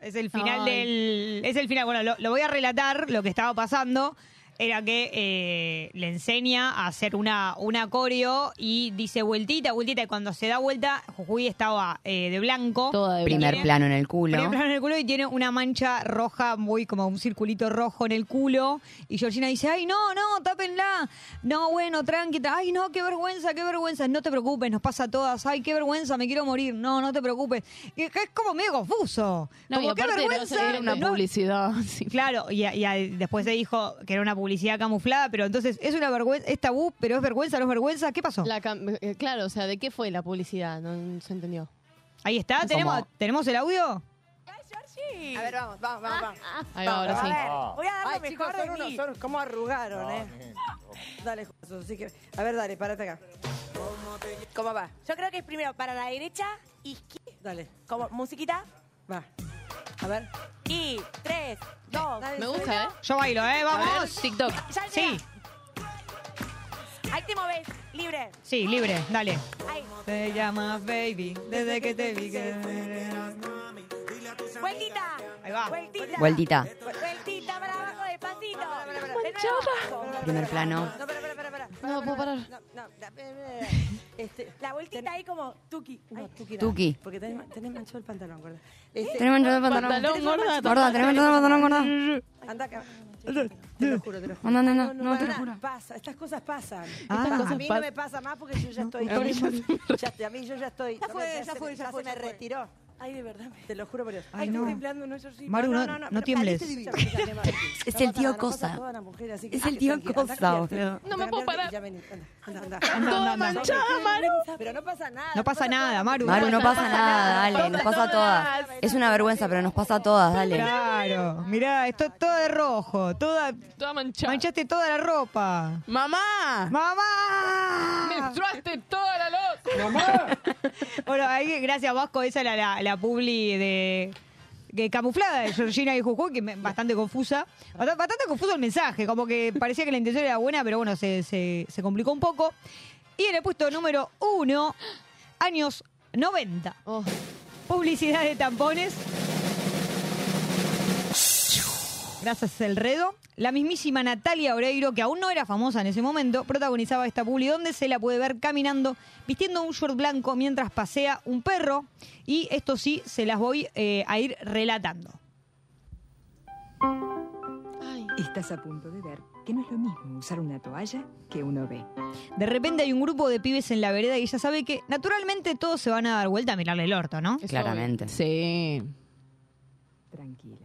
Es el final Ay. del. Es el final. Bueno, lo, lo voy a relatar lo que estaba pasando. Era que eh, le enseña a hacer una, una coreo y dice vueltita, vueltita. Y cuando se da vuelta, Jujuy estaba eh, de blanco. Primer Tiene- plano en el culo. Primer plano en el culo y tiene una mancha roja, muy como un circulito rojo en el culo. Y Georgina dice, ay, no, no, tápenla. No, bueno, tranqui. tra- Ay, no, qué vergüenza, qué vergüenza. No te preocupes, nos pasa a todas. Ay, qué vergüenza, me quiero morir. No, no te preocupes. Y es como medio confuso. No, como, y qué vergüenza. era una No- publicidad. Claro, y, y después se dijo que era una publicidad camuflada, pero entonces es una vergüenza, es tabú, pero es vergüenza, no es vergüenza. ¿Qué pasó? La cam- eh, claro, o sea, ¿de qué fue la publicidad? No, no se entendió. Ahí está, tenemos, ¿tenemos el audio? A ver, vamos, vamos, vamos. vamos. Ahí va, ahora sí. a ver, voy a dar lo Ay, mejor chicos, de son unos, mí. son como arrugaron, ¿eh? Dale, Jesús, así que... A ver, dale, párate acá. ¿Cómo va? Yo creo que es primero para la derecha, izquierda. Dale. Como musiquita. Va. A ver. Y tres, dos. Me gusta, ¿eh? Yo bailo, ¿eh? Vamos. A ver, TikTok. Ya Sí. Ahí te moves, libre. sí, libre, dale. Ahí. Te llamas baby, desde que te vi que... Vueltita. Ahí va. Vueltita. Vueltita. Vueltita para abajo, despacito. Primer plano. No, espera, espera, espera. No, puedo parar. No, no. Este, La vueltita ahí como tuki. no, tuki. no, Tuki. Porque tenés, tenés manchado el pantalón, gorda. Este, Tenés manchado el pantalón. Pantalón, gorda. Gorda, tenés manchado el pantalón, gorda. Anda acá. Te lo juro, te lo juro. No, no, no, no, te lo para, juro. Pasa, estas cosas pasan. Ah. Estas cosas a mí no me pasa más porque yo ya estoy. A mí ya, ya a mí yo ya estoy. Ya fue, ya se- fue, ya se me retiró. Ay, de verdad. Te lo juro por Dios. Ay, estoy no. temblando, no, sí. Maru, no- no tiembles. saliste divina. Escúchame, Maru. Es No el tío no Cosa. toda Es el tío Cosa, boludo. No me puedo parar. ya vení, anda, anda. Manchada, Maru. Pero no pasa nada. No pasa nada, Maru. Maru, no pasa nada, dale, nos pasa a todas. Es una vergüenza, pero nos pasa a todas, dale. Claro, mirá, esto toda de rojo, toda Toda manchada. manchaste toda la ropa. ¡Mamá! ¡Mamá! Menstruaste toda la luz. Bueno, ahí, gracias Vasco, esa era la, la publi de, camuflada de Georgina y Jujuy, que me- bastante confusa. Bast- Bastante confuso el mensaje, como que parecía que la intención era buena, pero bueno, se, se- se complicó un poco. Y en el puesto número uno, años 90. Oh, Publicidad de tampones. Gracias El Redo. La mismísima Natalia Oreiro, que aún no era famosa en ese momento, protagonizaba esta publi donde se la puede ver caminando, vistiendo un short blanco mientras pasea un perro. Y esto sí, se las voy eh, a ir relatando. ay. Estás a punto de ver que no es lo mismo usar una toalla que uno ve. De repente hay un grupo de pibes en la vereda y ella sabe que naturalmente todos se van a dar vuelta a mirarle el orto, ¿no? Es Claramente. Sí. Tranquila.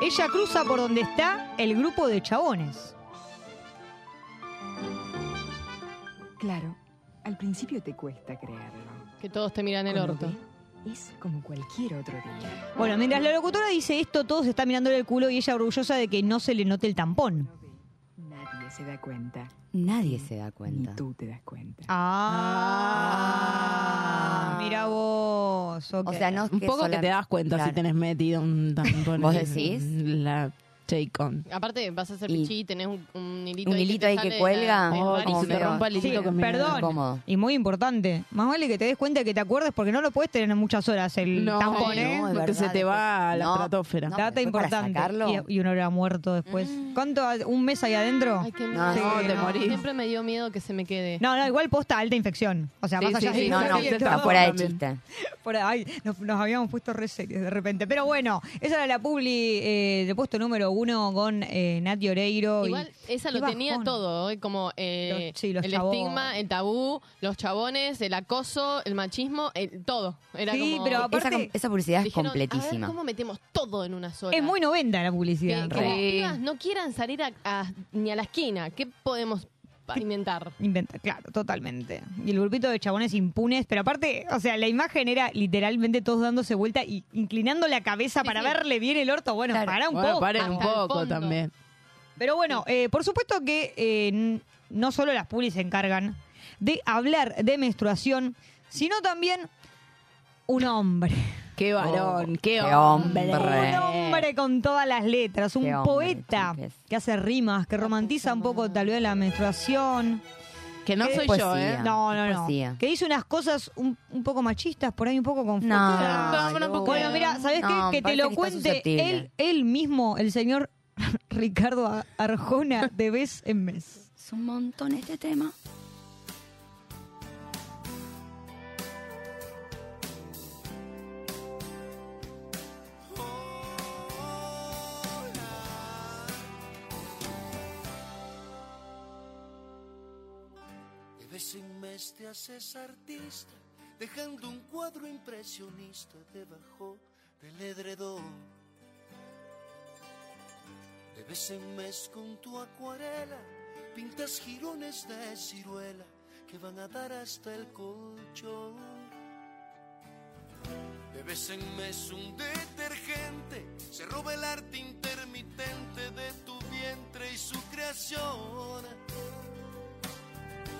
Ella cruza por donde está el grupo de chabones. Claro, al principio te cuesta creerlo. Que todos te miran el Cuando orto. ve, es como cualquier otro día. Bueno, mientras la locutora dice esto, todos están mirándole el culo y ella orgullosa de que no se le note el tampón. Nadie se da cuenta. Nadie se da Ni cuenta. tú te das cuenta. Ah, mira vos. O sea, no es Un poco que te das cuenta si tenés metido un tampón. ¿Vos decís? La J-Con. Aparte, vas a hacer Y- pichí y tenés un, un hilito Un ahí hilito que ahí que sale cuelga. la- Oh, como se te feo. rompa el hilito Sí, que me- perdón. Incómodo. Y muy importante. Más vale que te des cuenta que te acuerdes porque no lo puedes tener en muchas horas el No, tampón, ¿eh? no, es porque se verdad, te va a la no, estratosfera. no. Data después para importante. sacarlo. Y, y uno era muerto después. ¿Cuánto? ¿Un mes ahí adentro? Ay, qué No, miedo. no, te morís. Siempre me dio miedo que se me quede. No, no, igual posta alta infección. O sea, Sí, más allá sí, de No, no, todo. está fuera de también. chiste. Por ahí, nos, nos habíamos puesto re serios de repente. Pero bueno, esa era la publi eh, de puesto número uno con eh, Nati Oreiro. y- Igual esa lo tenía bajón. todo, ¿eh? como eh, Los- sí, los el estigma, el tabú, los chabones, el acoso, el machismo, el- todo. Era Sí, como, pero Esa, aparte- com- esa publicidad es A completísima. ver, ¿Cómo metemos todo en una sola? Es muy noventa la que, publicidad. que re. las pibas no quieran salir a- a- ni a la esquina. ¿Qué podemos inventar? Inventa, claro, totalmente. Y el grupito de chabones impunes, pero aparte, o sea, la imagen era literalmente todos dándose vuelta y inclinando la cabeza Sí, para sí. verle bien el orto. Bueno, Claro. para un Bueno, poco. paren un poco también. Pero bueno, eh, por supuesto que eh, no solo las pulis se encargan de hablar de menstruación, sino también un hombre. Qué varón, qué, qué hombre. hombre. Un hombre con todas las letras, un hombre, poeta chiques. que hace rimas, que romantiza un poco tal vez la menstruación. Que no ¿Qué soy yo? ¿eh? No, no, no. Poesía. Que dice unas cosas un, un poco machistas, por ahí un poco confuso. No, No, no, Bueno, mira, ¿sabes No, qué? Que te lo que cuente él, él mismo, el señor Ricardo Arjona de vez en mes. Es un montón este tema. Vez te haces artista, dejando un cuadro impresionista debajo del edredón. De vez en mes con tu acuarela, pintas jirones de ciruela que van a dar hasta el colchón. De vez en mes un detergente se roba el arte intermitente de tu vientre y su creación.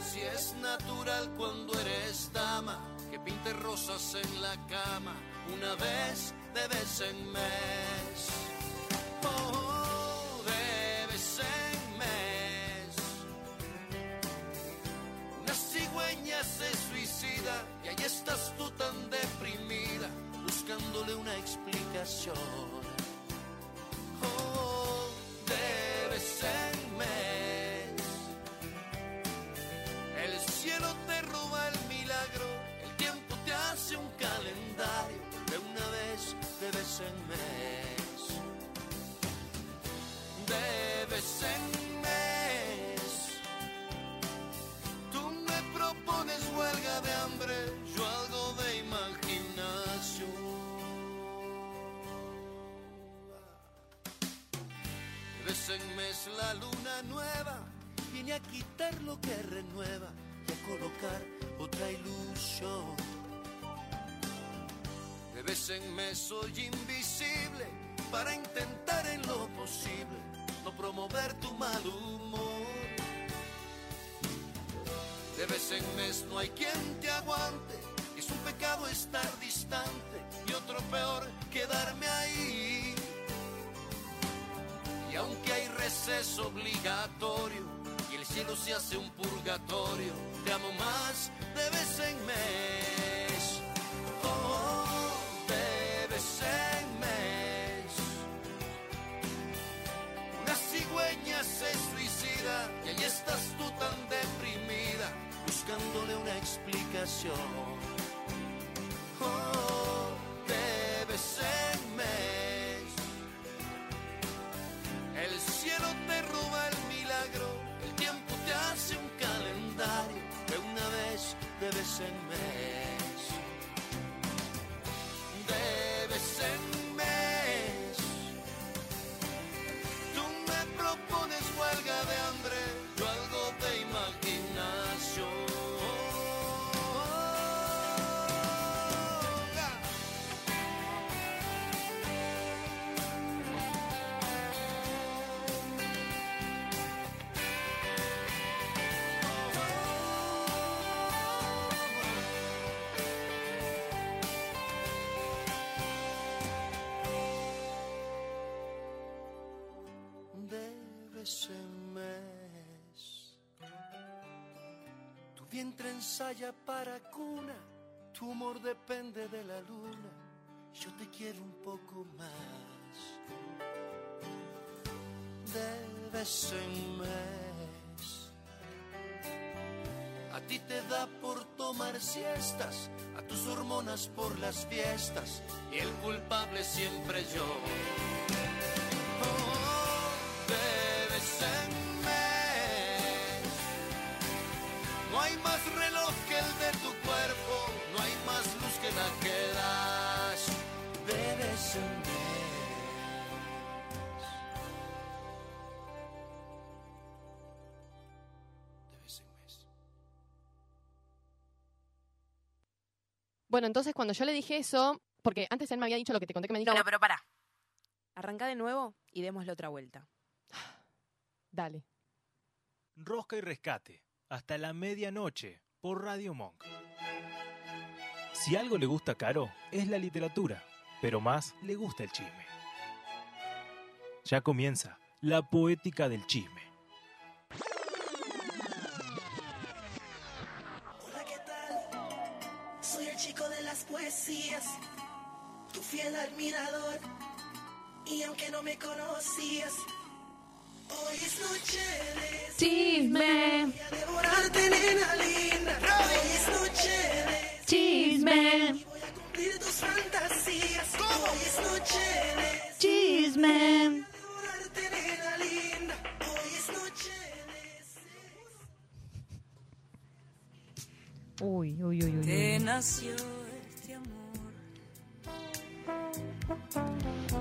Si es natural cuando eres dama, que pinte rosas en la cama una vez de vez en mes. Oh, de vez en mes. Una cigüeña se suicida y ahí estás tú tan deprimida, buscándole una explicación. Oh, de vez en mes. El cielo te roba el milagro, el tiempo te hace un calendario de una vez, de vez en mes. De vez en mes. Tú me propones huelga de hambre, yo algo de imaginación. De vez en mes la luna nueva viene a quitar lo que renueva y a colocar otra ilusión. De vez en mes soy invisible para intentar en lo posible no promover tu mal humor. De vez en mes no hay quien te aguante, es un pecado estar distante y otro peor quedarme ahí. Y aunque hay receso obligatorio cielo se hace un purgatorio, te amo más de vez en mes. Oh, de vez en mes. Una cigüeña se suicida y ahí estás tú tan deprimida, buscándole una explicación. Oh, de vez en mes. El cielo te roba el milagro, tiempo te hace un calendario de una vez, de vez en mes. De vez en mes. Tú me propones huelga de hambre, en mes. Tu vientre ensaya para cuna, tu humor depende de la luna. Yo te quiero un poco más. De en mes. A ti te da por tomar siestas, a tus hormonas por las fiestas, y el culpable siempre yo. Bueno, entonces cuando yo le dije eso, porque antes él me había dicho lo que te conté que me dijo. No, pero pará. Arranca de nuevo y démosle otra vuelta. Dale. Rosca y rescate. Hasta la medianoche por Radio Monk. Si algo le gusta a Caro, es la literatura, pero más le gusta el chisme. Ya comienza la poética del chisme. Fiel admirador. Y aunque no me conocías, Hoy es noche de Chisme. Voy a devorarte, nena linda. Hoy es noche de Chisme. Voy a cumplir tus fantasías. Hoy es noche de Chisme. devorarte, nena linda. Hoy es noche Uy, uy, uy, uy. Te uy. nació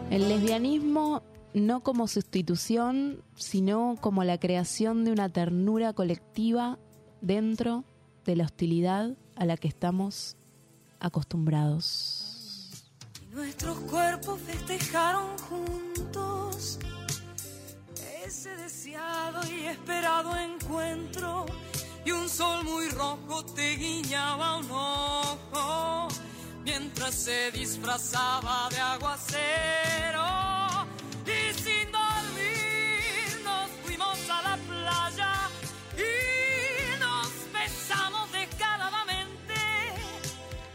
El lesbianismo no como sustitución, sino como la creación de una ternura colectiva dentro de la hostilidad a la que estamos acostumbrados. Y nuestros cuerpos festejaron juntos ese deseado y esperado encuentro. Y un sol muy rojo te guiñaba un ojo mientras se disfrazaba de aguacero. Y sin dormir nos fuimos a la playa y nos besamos descaradamente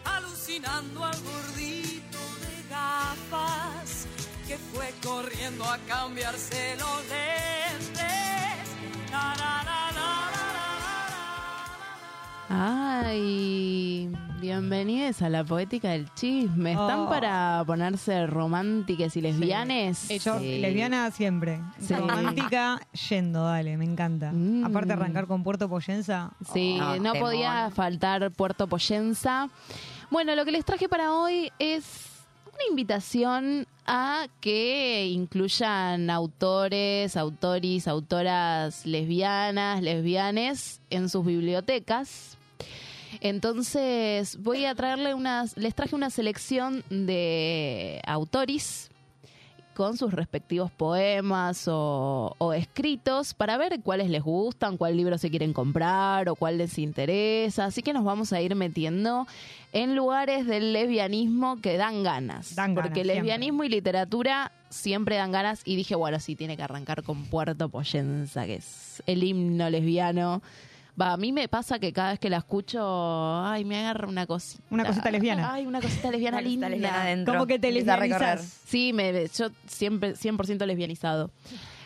alucinando al gordito de gafas que fue corriendo a cambiarse los lentes. Ay, bienvenidos a la poética del chisme. ¿Están Oh. para ponerse románticas y lesbianes? Yo, Sí. lesbiana siempre. Sí. Romántica, yendo, dale, me encanta. Aparte arrancar con Puerto Poyenza. Sí, oh, no podía faltar Puerto Poyenza. Bueno, lo que les traje para hoy es una invitación a que incluyan autores, autoris, autoras lesbianas, lesbianes en sus bibliotecas. Entonces voy a traerle unas, les traje una selección de autoris con sus respectivos poemas o, o escritos para ver cuáles les gustan, cuál libro se quieren comprar o cuál les interesa. Así que nos vamos a ir metiendo en lugares del lesbianismo que dan ganas. Dan ganas, porque siempre. lesbianismo y literatura siempre dan ganas. Y dije, bueno, sí, tiene que arrancar con Puerto Poyenza, que es el himno lesbiano. Va, a mí me pasa que cada vez que la escucho, ay, me agarra una cosita. Una cosita lesbiana. Ay, una cosita lesbiana Una cosita linda. lesbiana adentro. Como que te recorrer. Sí, me, yo siempre 100% lesbianizado.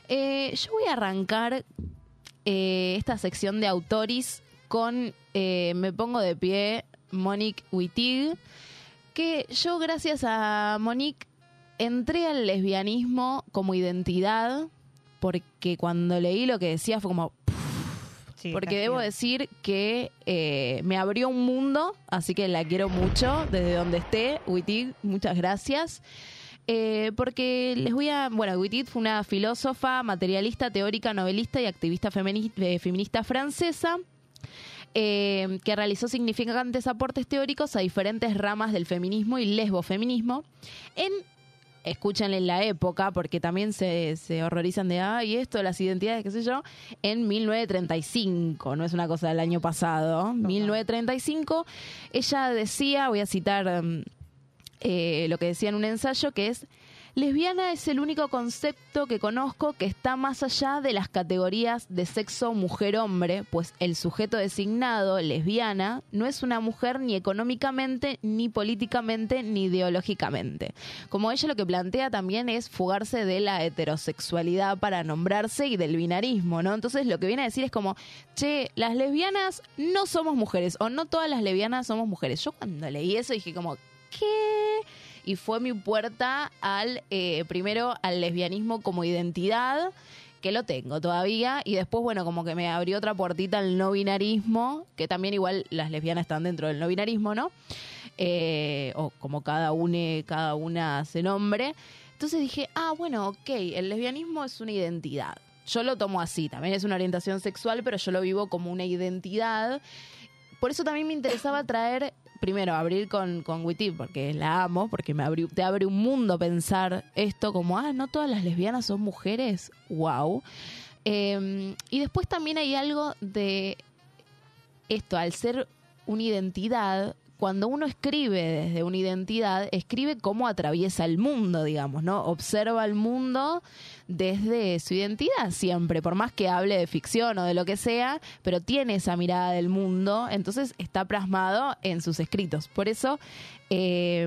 Eh, yo voy a arrancar eh, esta sección de autoris con eh, Me pongo de pie, Monique Wittig, que yo gracias a Monique entré al lesbianismo como identidad, porque cuando leí lo que decía fue como... Sí, porque debo decir que eh, me abrió un mundo, así que la quiero mucho desde donde esté. Wittig, muchas gracias. Eh, porque les voy a. Bueno, Wittig fue una filósofa, materialista, teórica, novelista y activista femini- eh, feminista francesa. eh, que realizó significantes aportes teóricos a diferentes ramas del feminismo y lesbofeminismo en escúchenle en la época, porque también se, se horrorizan de, ay, esto, las identidades, qué sé yo, en 1935, no es una cosa del año pasado, 1935, ella decía, voy a citar mm, eh, lo que decía en un ensayo, que es, lesbiana es el único concepto que conozco que está más allá de las categorías de sexo mujer-hombre, pues el sujeto designado, lesbiana, no es una mujer ni económicamente, ni políticamente, ni ideológicamente. Como ella lo que plantea también es fugarse de la heterosexualidad para nombrarse y del binarismo, ¿no? Entonces lo que viene a decir es como, che, las lesbianas no somos mujeres, o no todas las lesbianas somos mujeres. Yo cuando leí eso dije como, ¿qué? Y fue mi puerta al, eh, primero, al lesbianismo como identidad, que lo tengo todavía, y después, bueno, como que me abrió otra puertita al no binarismo, que también igual las lesbianas están dentro del no binarismo, ¿no? Eh, o como cada una, cada una se nombre. Entonces dije, ah, bueno, ok, el lesbianismo es una identidad. Yo lo tomo así, también es una orientación sexual, pero yo lo vivo como una identidad. Por eso también me interesaba traer, primero, abrir con, con Witty, porque la amo, porque me abrió- te abre un mundo pensar esto como, ah, no todas las lesbianas son mujeres, wow. Eh, y después también hay algo de esto, al ser una identidad, cuando uno escribe desde una identidad, escribe cómo atraviesa el mundo, digamos, ¿no? Observa el mundo desde su identidad siempre, por más que hable de ficción o de lo que sea, pero tiene esa mirada del mundo, entonces está plasmado en sus escritos. Por eso eh,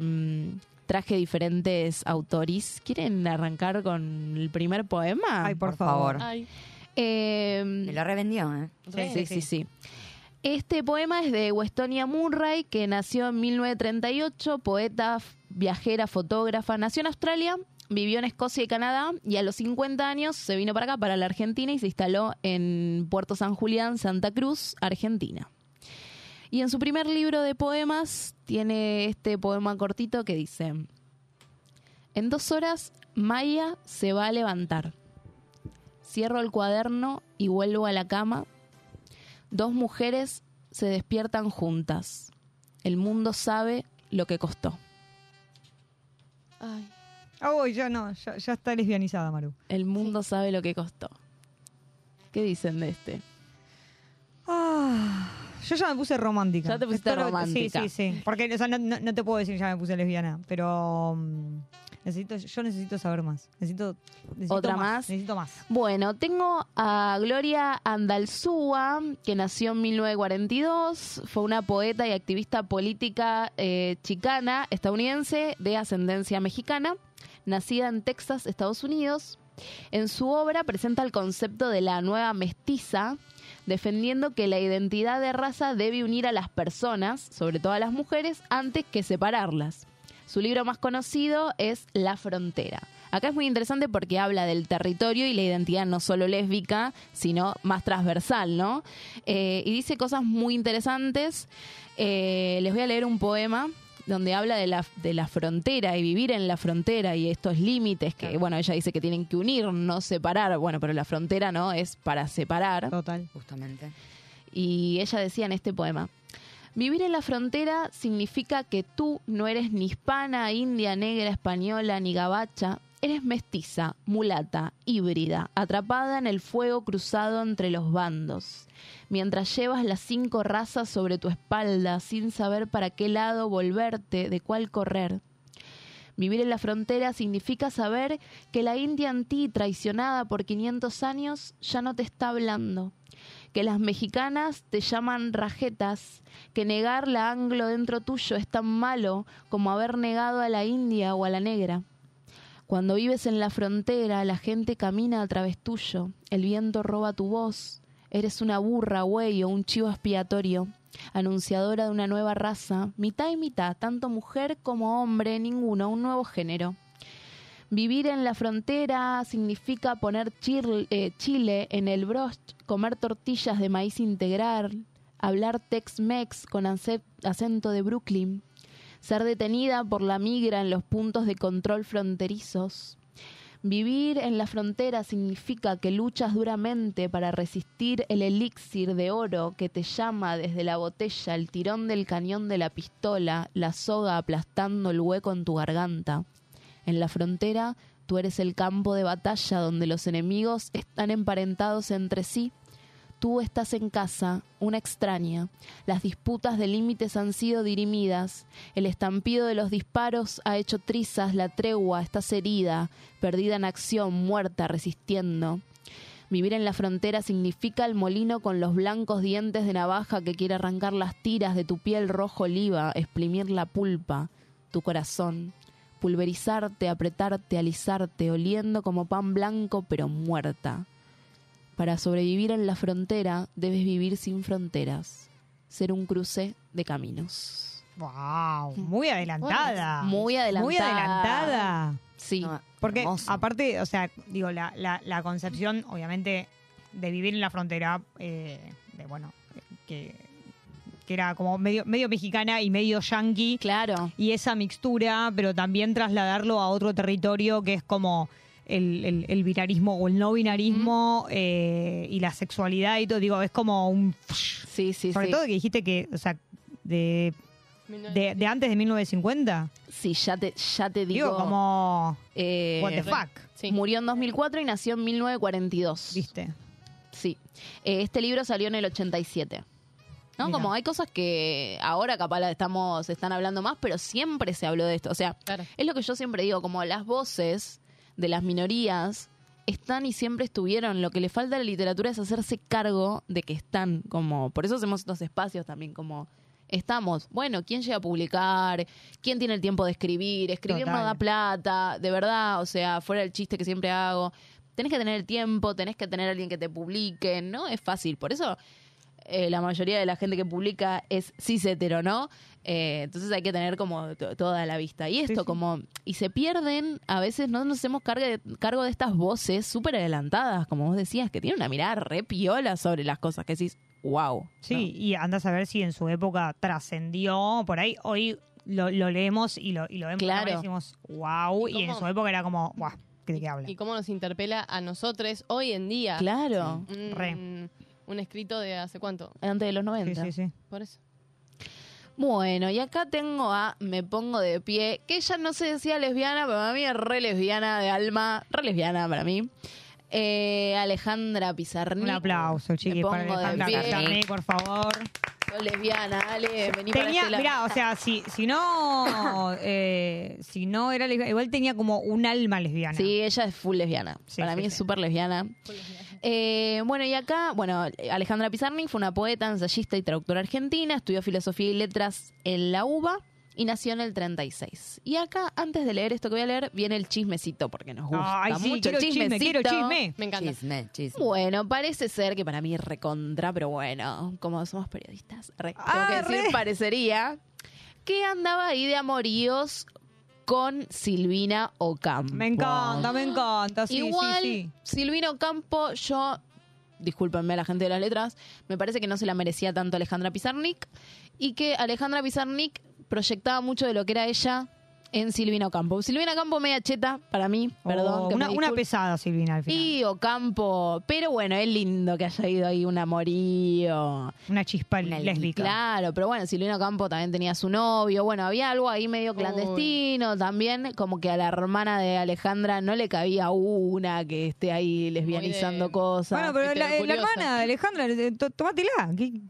traje diferentes autores. ¿Quieren arrancar con el primer poema? Ay, por, favor. Ay. Me lo revendió, ¿eh? Sí, sí, sí. Este poema es de Westonia Murray, que nació en 1938, poeta, viajera, fotógrafa. Nació en Australia, vivió en Escocia y Canadá y a los 50 años se vino para acá, para la Argentina y se instaló en Puerto San Julián, Santa Cruz, Argentina. Y en su primer libro de poemas tiene este poema cortito que dice, en dos horas Maya se va a levantar. Cierro el cuaderno y vuelvo a la cama. Dos mujeres se despiertan juntas. El mundo sabe lo que costó. Ay. ya no, ya, ya está lesbianizada, Maru. El mundo sabe lo que costó. ¿Qué dicen de este? Ah, yo ya me puse romántica. Ya te pusiste Esto lo- romántica. Sí, sí, sí. Porque o sea, no, no- no te puedo decir ya me puse lesbiana, pero mm, necesito, yo necesito saber más. Necesito, necesito ¿Otra más? Necesito más. Bueno, tengo a Gloria Andalzúa, que nació en 1942, fue una poeta y activista política eh, chicana, estadounidense, de ascendencia mexicana, nacida en Texas, Estados Unidos. En su obra presenta el concepto de la nueva mestiza, defendiendo que la identidad de raza debe unir a las personas, sobre todo a las mujeres, antes que separarlas. Su libro más conocido es La Frontera. Acá es muy interesante porque habla del territorio y la identidad no solo lésbica, sino más transversal, ¿no? Eh, y dice cosas muy interesantes. Eh, les voy a leer un poema donde habla de la, de la frontera y vivir en la frontera y estos límites que, bueno, ella dice que tienen que unir, no separar. Bueno, pero la frontera no es para separar. Total. Justamente. Y ella decía en este poema, vivir en la frontera significa que tú no eres ni hispana, india, negra, española, ni gabacha, eres mestiza, mulata, híbrida, atrapada en el fuego cruzado entre los bandos. Mientras llevas las cinco razas sobre tu espalda sin saber para qué lado volverte, de cuál correr. Vivir en la frontera significa saber que la India en ti, traicionada por 500 años, ya no te está hablando. Que las mexicanas te llaman rajetas, que negar la anglo dentro tuyo es tan malo como haber negado a la India o a la negra. Cuando vives en la frontera, la gente camina a través tuyo, el viento roba tu voz, eres una burra, güey, o un chivo expiatorio, anunciadora de una nueva raza, mitad y mitad, tanto mujer como hombre, ninguno, un nuevo género. Vivir en la frontera significa poner eh, chile en el broch, comer tortillas de maíz integral, hablar Tex-Mex con ace- acento de Brooklyn, ser detenida por la migra en los puntos de control fronterizos. Vivir en la frontera significa que luchas duramente para resistir el elixir de oro que te llama desde la botella, el tirón del cañón de la pistola, la soga aplastando el hueco en tu garganta. En la frontera, tú eres el campo de batalla donde los enemigos están emparentados entre sí. Tú estás en casa, una extraña. Las disputas de límites han sido dirimidas. El estampido de los disparos ha hecho trizas la tregua. Estás herida, perdida en acción, muerta, resistiendo. Vivir en la frontera significa el molino con los blancos dientes de navaja que quiere arrancar las tiras de tu piel rojo oliva, exprimir la pulpa, tu corazón, pulverizarte, apretarte, alisarte, oliendo como pan blanco pero muerta. Para sobrevivir en la frontera debes vivir sin fronteras, ser un cruce de caminos. Wow, muy adelantada. Muy adelantada. Muy adelantada. Sí. Porque aparte, o sea, digo, la, la, la concepción, obviamente, de vivir en la frontera, eh, de bueno, que, que era como medio, medio mexicana y medio yanqui. Claro. Y esa mixtura, pero también trasladarlo a otro territorio que es como el, el, el binarismo o el no binarismo eh, y la sexualidad y todo. Digo, es como un. Sí, sí, Sobre sí. todo que dijiste que, o sea, de. De, de antes de 1950. Sí, ya te, ya te digo. Digo, como. Eh, What the fuck. Murió en 2004 y nació en 1942. ¿Viste? Sí. Eh, este libro salió en el 87. ¿No? Mira. Como hay cosas que ahora capaz las estamos, están hablando más, pero siempre se habló de esto. O sea, es lo que yo siempre digo, como las voces de las minorías están y siempre estuvieron. Lo que le falta a la literatura es hacerse cargo de que están, como, por eso hacemos estos espacios también, como estamos. Bueno, ¿quién llega a publicar? ¿Quién tiene el tiempo de escribir? Escribir no da plata, de verdad, o sea, fuera el chiste que siempre hago. tenés que tener el tiempo, tenés que tener a alguien que te publique, no es fácil. Por eso eh, la mayoría de la gente que publica es cis hetero, ¿no? Eh, entonces hay que tener como to- toda la vista. Y esto como, y se pierden, a veces no nos hacemos cargo de, cargo de estas voces súper adelantadas, como vos decías, que tienen una mirada re piola sobre las cosas, que decís, wow. Sí, y andas a ver si en su época trascendió. Por ahí hoy lo, lo leemos y lo, y lo vemos Claro. y decimos, wow. ¿Y Y, en cómo? su época era como, wow, ¿de qué habla? Y cómo nos interpela a nosotros hoy en día. Claro. Un, Re. Un escrito de hace cuánto. Antes de los 90. Sí, sí, sí. Por eso. Bueno, y acá tengo a Me Pongo de Pie, que ella no se decía lesbiana, pero para mí es re lesbiana de alma, re lesbiana para mí. Eh, Alejandra Pizarnik. Un aplauso, chiquis, para Alejandra. Pizarnik, por favor. Soy lesbiana, Ale, vení para Tenía, este lado. mirá, o sea, si, si no eh, si no era lesbiana, igual tenía como un alma lesbiana. Sí, ella es full lesbiana. Sí, Para sí, mí es súper lesbiana. Eh, bueno, y acá, bueno, Alejandra Pizarnik fue una poeta, ensayista y traductora argentina, estudió filosofía y letras en la UBA y nació en el 36. Y acá, antes de leer esto que voy a leer, viene el chismecito, porque nos gusta Ay, sí, mucho quiero chisme, chismecito. quiero chisme. Me encanta. Chisme, chisme. Bueno, parece ser que para mí es recontra, pero bueno, como somos periodistas, re- tengo Ah, que decir, re. parecería que andaba ahí de amoríos con Silvina Ocampo. Me encanta, me encanta. Sí, Igual, sí, sí. Silvina Ocampo, yo, discúlpenme a la gente de las letras, me parece que no se la merecía tanto Alejandra Pizarnik y que Alejandra Pizarnik proyectaba mucho de lo que era ella en Silvina Ocampo. Silvina Ocampo media cheta, para mí, perdón. Oh, que me una, una pesada, Silvina, al final. Y Ocampo, pero bueno, es lindo que haya ido ahí un amorío. Una chispa lésbica. Claro, pero bueno, Silvina Ocampo también tenía su novio. Bueno, había algo ahí medio clandestino también, como que a la hermana de Alejandra no le cabía una que esté ahí lesbianizando cosas. Bueno, pero la, la Heterocuriosa. hermana de Alejandra, eh, to- tomátela. ¿Qui-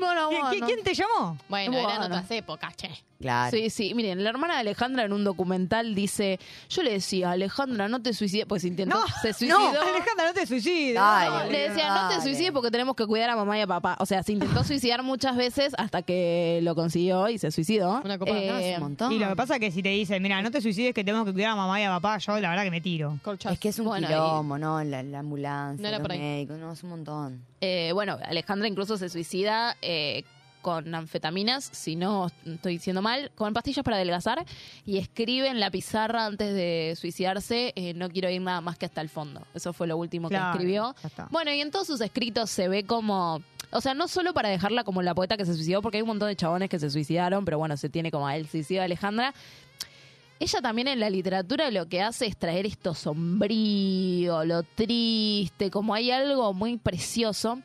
Bueno, qui- bueno. ¿Quién te llamó? Bueno, Bueno. eran otras épocas, che. Claro. Sí, sí. Miren, la hermana de Alejandra en un documental dice, yo le decía, Alejandra, no te suicides, pues intentó, No, se suicidó. no, Alejandra, no te suicides. Dale, No, le decía, no te suicides porque tenemos que cuidar a mamá y a papá. O sea, se intentó suicidar muchas veces hasta que lo consiguió y se suicidó. Una copa. Eh, un montón. Y lo que pasa es que si te dicen, mira, no te suicides que tenemos que cuidar a mamá y a papá, yo la verdad que me tiro. Es que es un Bueno, y- quilombo, ¿no? La, la ambulancia, No los por ahí. médicos, no, es un montón. eh, bueno, Alejandra incluso se suicida eh, con anfetaminas, si no estoy diciendo mal, con pastillas para adelgazar y escribe en la pizarra antes de suicidarse, eh, no quiero ir nada más que hasta el fondo. Eso fue lo último Claro, que escribió. Bueno, y en todos sus escritos se ve como... O sea, no solo para dejarla como la poeta que se suicidó, porque hay un montón de chabones que se suicidaron, pero bueno, se tiene como el suicidio de Alejandra. Ella también en la literatura lo que hace es traer esto sombrío, lo triste, como hay algo muy precioso.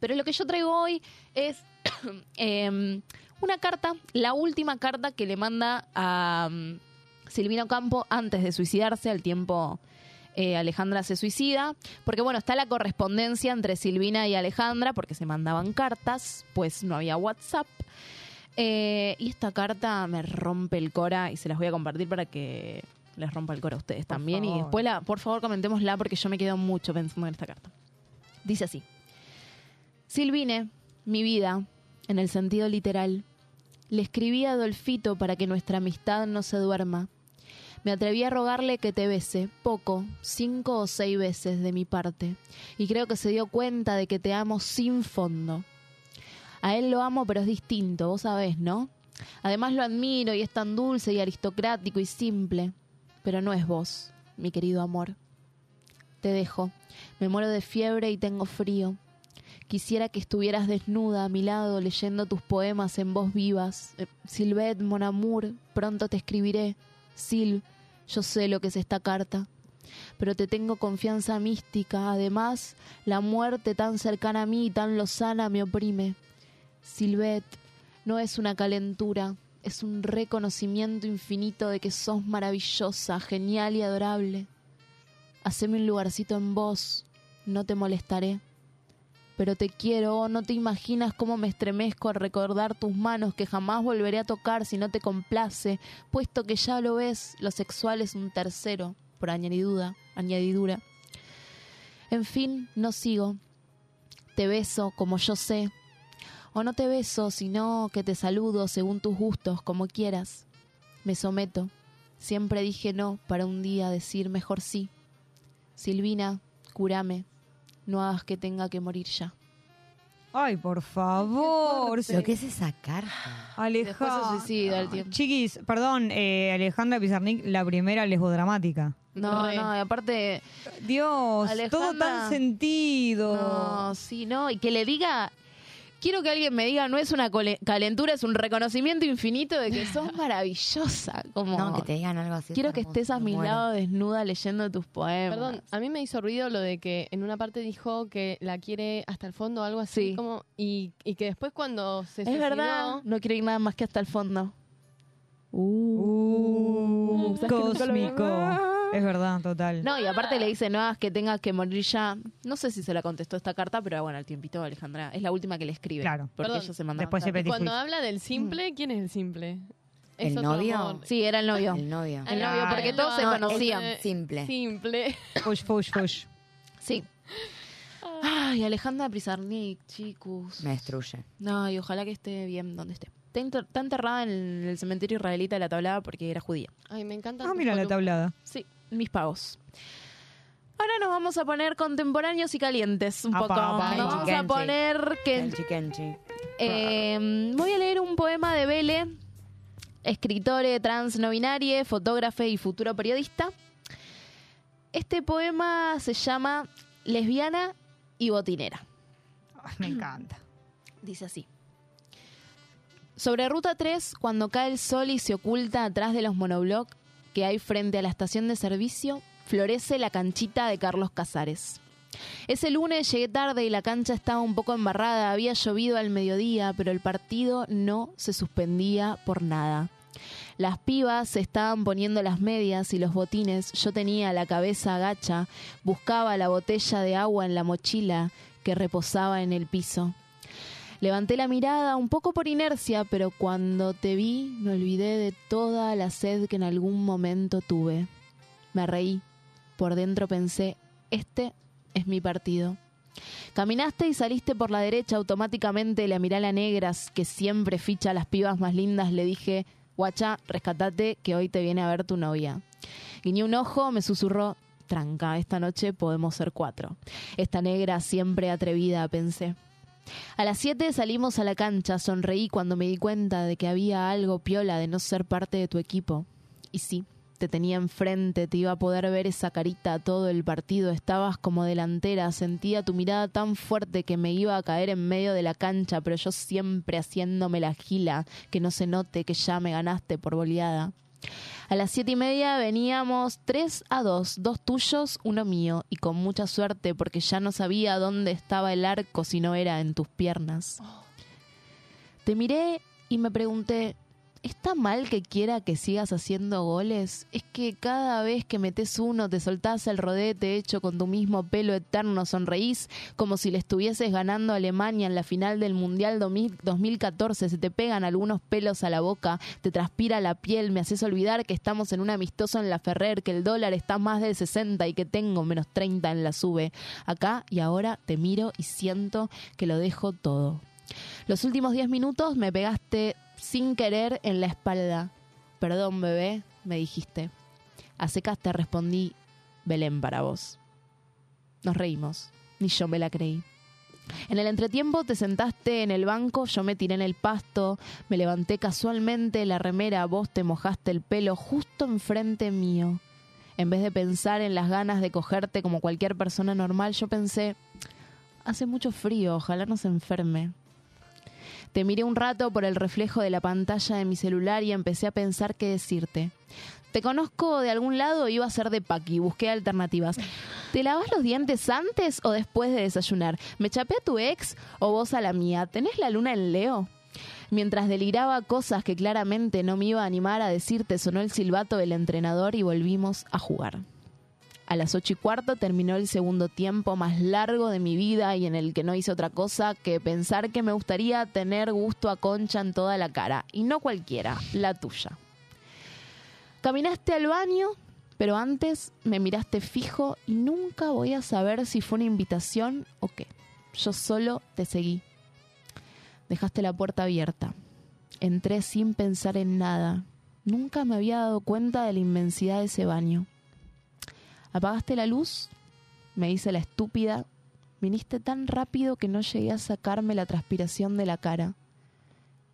Pero lo que yo traigo hoy es em, una carta, la última carta que le manda a mm, Silvino Campo antes de suicidarse, al tiempo eh, Alejandra se suicida, porque bueno, está la correspondencia entre Silvina y Alejandra, porque se mandaban cartas, pues no había WhatsApp. Eh, y esta carta me rompe el cora y se las voy a compartir para que les rompa el cora a ustedes también. Y después, la, por favor, comentémosla porque yo me quedo mucho pensando en esta carta. Dice así. Silvine, mi vida, en el sentido literal, le escribí a Adolfito para que nuestra amistad no se duerma. Me atreví a rogarle que te bese, poco, cinco o seis veces de mi parte, y creo que se dio cuenta de que te amo sin fondo. A él lo amo, pero es distinto, vos sabés, ¿no? Además lo admiro y es tan dulce y aristocrático y simple, pero no es vos, mi querido amor. Te dejo, me muero de fiebre y tengo frío. Quisiera que estuvieras desnuda a mi lado leyendo tus poemas en voz vivas. Eh, Silvet, mon amour, pronto te escribiré. Sil, yo sé lo que es esta carta. Pero te tengo confianza mística. Además, la muerte tan cercana a mí y tan lozana me oprime. Silvet, no es una calentura, es un reconocimiento infinito de que sos maravillosa, genial y adorable. Haceme un lugarcito en vos, no te molestaré pero te quiero, oh, no te imaginas cómo me estremezco al recordar tus manos que jamás volveré a tocar si no te complace, puesto que ya lo ves, lo sexual es un tercero, por añadidura, añadidura. En fin, no sigo. Te beso como yo sé. O no te beso, sino que te saludo según tus gustos, como quieras. Me someto. Siempre dije no para un día decir mejor sí. Silvina, curame, no hagas que tenga que morir ya. Ay, por favor. Lo que es esa carta. Después se suicida al tiempo. Chiquis, perdón, eh, Alejandra Pizarnik, la primera lesbodramática. No, Re. no, y aparte. Dios, todo Alejandra- tan sentido. No, sí, no. Y que le diga. Quiero que alguien me diga, no es una cole- calentura, es un reconocimiento infinito de que sos maravillosa. Como, No, que te digan algo así. Quiero que estés a mi muero. lado desnuda leyendo tus poemas. Perdón, a mí me hizo ruido lo de que en una parte dijo que la quiere hasta el fondo o algo así. Sí. Como, y, y que después cuando se Es suicidó- verdad, no quiero ir nada más que hasta el fondo. Uh, ¿sabes que nunca lo vi? cósmico. Es verdad, total. No, y aparte le dice, no hagas que tengas que morir ya. No sé si se la contestó esta carta, pero bueno, al tiempito, Alejandra. Es la última que le escribe. Claro. Porque Perdón, ella se manda después se cuando habla del simple, ¿quién es el simple? ¿El Es novio? amor. Sí, era el novio. El novio. El novio, porque todos se No, conocían. ese- Simple. Simple. Fush, fush, fush. Sí. Ay, Alejandra Prizarnik, chicos. Me destruye. No, y ojalá que esté bien donde esté. Está, enter- está enterrada en el cementerio israelita de la tablada porque era judía. Ay, me encanta. Ah, mira la tablada. Sí, mis pagos. Ahora nos vamos a poner contemporáneos y calientes un Apa, poco. apa, nos vamos a poner que Kenchi, Kenchi. Eh, voy a leer un poema de Vele, escritore trans no binarie, fotógrafe y futuro periodista. Este poema se llama Lesbiana y botinera. Ay, me encanta. Dice así. Sobre Ruta 3, cuando cae el sol y se oculta atrás de los monoblocks que hay frente a la estación de servicio, florece la canchita de Carlos Casares. Ese lunes llegué tarde y la cancha estaba un poco embarrada, había llovido al mediodía, pero el partido no se suspendía por nada. Las pibas se estaban poniendo las medias y los botines, yo tenía la cabeza agacha, buscaba la botella de agua en la mochila que reposaba en el piso. Levanté la mirada un poco por inercia, pero cuando te vi me olvidé de toda la sed que en algún momento tuve. Me reí. Por dentro pensé, este es mi partido. Caminaste y saliste por la derecha automáticamente, la miré a la negras que siempre ficha las pibas más lindas, le dije, guacha, rescatate que hoy te viene a ver tu novia. Guiñé un ojo, me susurró, tranca, esta noche podemos ser cuatro. Esta negra siempre atrevida, pensé. A las 7 salimos a la cancha, sonreí cuando me di cuenta de que había algo piola de no ser parte de tu equipo. Y sí, te tenía enfrente, te iba a poder ver esa carita todo el partido, estabas como delantera, sentía tu mirada tan fuerte que me iba a caer en medio de la cancha, pero yo siempre haciéndome la gila, que no se note que ya me ganaste por boleada. A las siete y media veníamos tres a dos, dos tuyos, uno mío, y con mucha suerte porque ya no sabía dónde estaba el arco si no era en tus piernas. Te miré y me pregunté, ¿está mal que quiera que sigas haciendo goles? Es que cada vez que metes uno te soltás el rodete hecho con tu mismo pelo eterno, sonreís como si le estuvieses ganando a Alemania en la final del Mundial 2000 2014, se te pegan algunos pelos a la boca, te transpira la piel, me haces olvidar que estamos en un amistoso en la Ferrer, que el dólar está más de 60 y que tengo menos 30 en la sube. Acá y ahora te miro y siento que lo dejo todo. Los últimos 10 minutos me pegaste sin querer en la espalda. Perdón, bebé, me dijiste. A secas te respondí, Belén para vos. Nos reímos, ni yo me la creí. En el entretiempo te sentaste en el banco, yo me tiré en el pasto, me levanté casualmente la remera, vos te mojaste el pelo justo enfrente mío. En vez de pensar en las ganas de cogerte como cualquier persona normal, yo pensé, hace mucho frío, ojalá no se enferme. Te miré un rato por el reflejo de la pantalla de mi celular y empecé a pensar qué decirte. Te conozco de algún lado, iba a ser de Paqui, busqué alternativas. ¿Te lavas los dientes antes o después de desayunar? ¿Me chapé a tu ex o vos a la mía? ¿Tenés la luna en Leo? Mientras deliraba cosas que claramente no me iba a animar a decirte, sonó el silbato del entrenador y volvimos a jugar. A las ocho y cuarto terminó el segundo tiempo más largo de mi vida y en el que no hice otra cosa que pensar que me gustaría tener gusto a concha en toda la cara. Y no cualquiera, la tuya. Caminaste al baño, pero antes me miraste fijo y nunca voy a saber si fue una invitación o qué. Yo solo te seguí. Dejaste la puerta abierta. Entré sin pensar en nada. Nunca me había dado cuenta de la inmensidad de ese baño. Apagaste la luz me hice la estúpida. Viniste tan rápido que no llegué a sacarme la transpiración de la cara.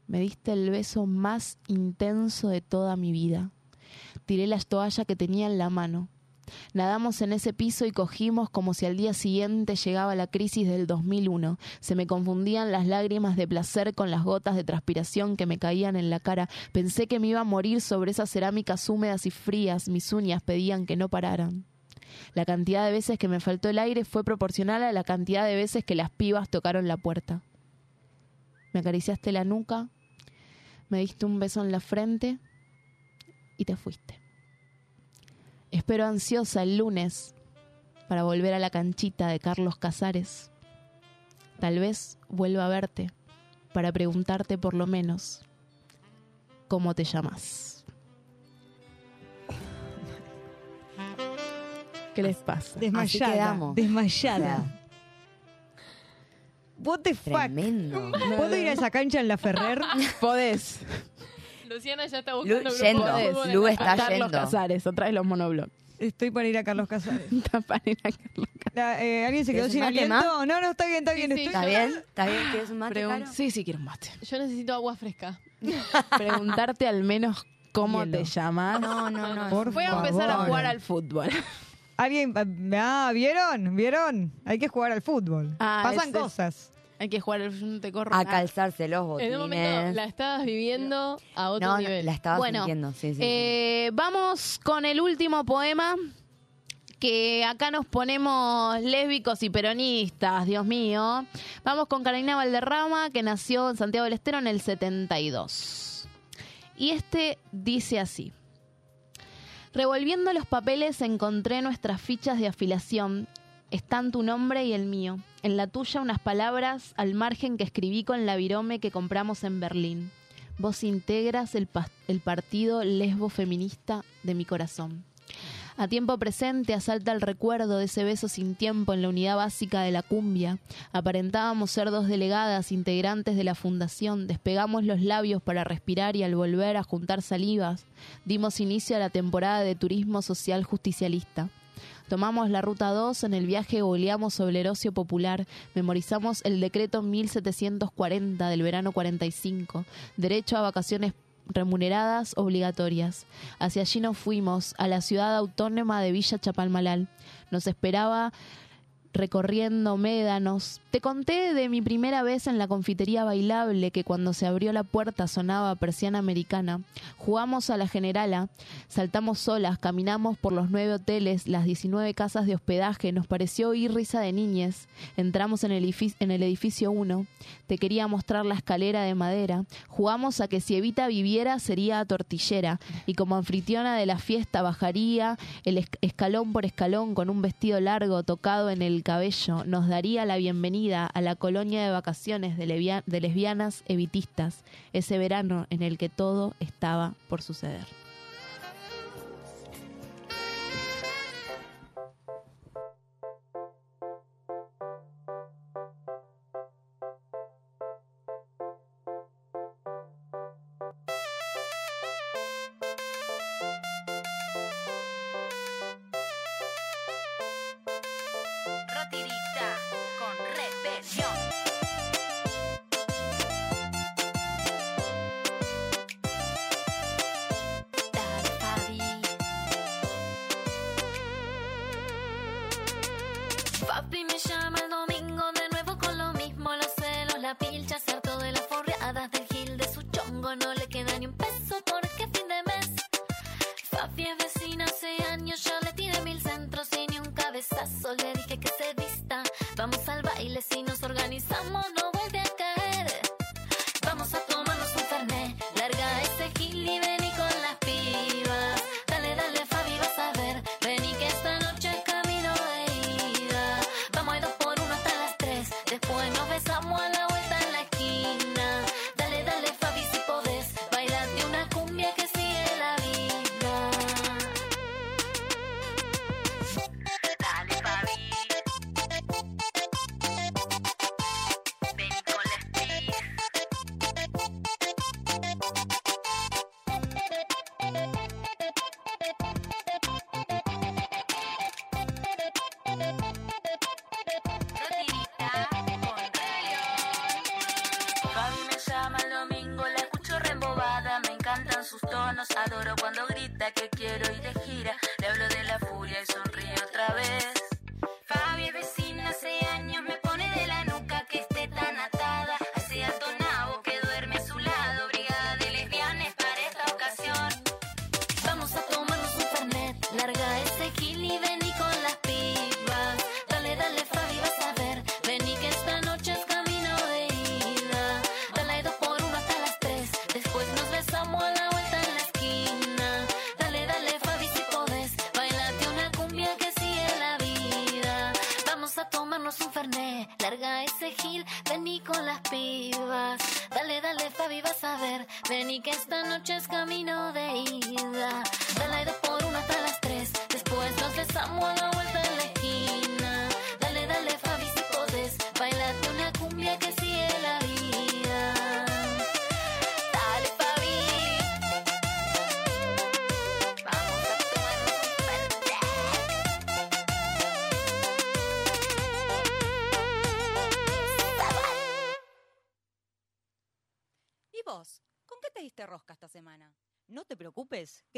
Me diste el beso más intenso de toda mi vida. Tiré la toalla que tenía en la mano. Nadamos en ese piso y cogimos como si al día siguiente llegaba la crisis del 2001. Se me confundían las lágrimas de placer con las gotas de transpiración que me caían en la cara. Pensé que me iba a morir sobre esas cerámicas húmedas y frías. Mis uñas pedían que no pararan. La cantidad de veces que me faltó el aire fue proporcional a la cantidad de veces que las pibas tocaron la puerta. Me acariciaste la nuca, me diste un beso en la frente y te fuiste. Espero ansiosa el lunes para volver a la canchita de Carlos Casares. Tal vez vuelva a verte para preguntarte por lo menos cómo te llamas. ¿Qué les pasa? Desmayada. quedamos. Desmayada. What the fuck? Tremendo. ¿Puedo ir a esa cancha en la Ferrer? Podés. Luciana ya está buscando Lu- yendo. Lu está. Carlos yendo. Casares, otra vez los monoblogs. Estoy para ir a Carlos Casares. Está para ir a Carlos La- eh, ¿Alguien se quedó ¿Querés sin aliento? más? No, no, está bien, está bien. Sí, sí. estoy- ¿Está bien? ¿Está bien? ¿Quieres un mate, Pregun- Caro? Sí, sí, quiero un mate. Yo necesito agua fresca. Preguntarte al menos cómo Hielo. te llamas. No, no, no. Por Voy a empezar a jugar al fútbol. ¿Alguien? Ah, ¿vieron? ¿Vieron? Hay que jugar al fútbol. Ah, Pasan es- cosas. Hay que jugar al no te corro. A nada. calzarse los botines. En un momento la estabas viviendo a otro no, no, nivel. la estaba Bueno, sintiendo, sí, sí, sí. Eh, vamos con el último poema. Que acá nos ponemos lésbicos y peronistas, Dios mío. Vamos con Carolina Valderrama, que nació en Santiago del Estero en el 72. Y este dice así. Revolviendo los papeles encontré nuestras fichas de afilación. Están tu nombre y el mío. En la tuya unas palabras al margen que escribí con la virome que compramos en Berlín. Vos integras el, el partido lesbo feminista de mi corazón. A tiempo presente asalta el recuerdo de ese beso sin tiempo en la unidad básica de la cumbia. Aparentábamos ser dos delegadas integrantes de la fundación. Despegamos los labios para respirar y al volver a juntar salivas, dimos inicio a la temporada de turismo social justicialista. Tomamos la ruta 2, en el viaje goleamos sobre el ocio popular, memorizamos el decreto 1740 del verano 45, derecho a vacaciones remuneradas obligatorias. Hacia allí nos fuimos, a la ciudad autónoma de Villa Chapalmalal. Nos esperaba recorriendo médanos. Te conté de mi primera vez en la confitería bailable que cuando se abrió la puerta sonaba persiana americana. Jugamos a la generala, saltamos solas, caminamos por los nueve hoteles, las 19 casas de hospedaje, nos pareció oír risa de niñez. Entramos en el, edificio, en el edificio 1, te quería mostrar la escalera de madera. Jugamos a que si Evita viviera sería tortillera y como anfitriona de la fiesta bajaría el esc- escalón por escalón con un vestido largo tocado en el cabello. Nos daría la bienvenida a la colonia de vacaciones de, de lesbianas evitistas, ese verano en el que todo estaba por suceder.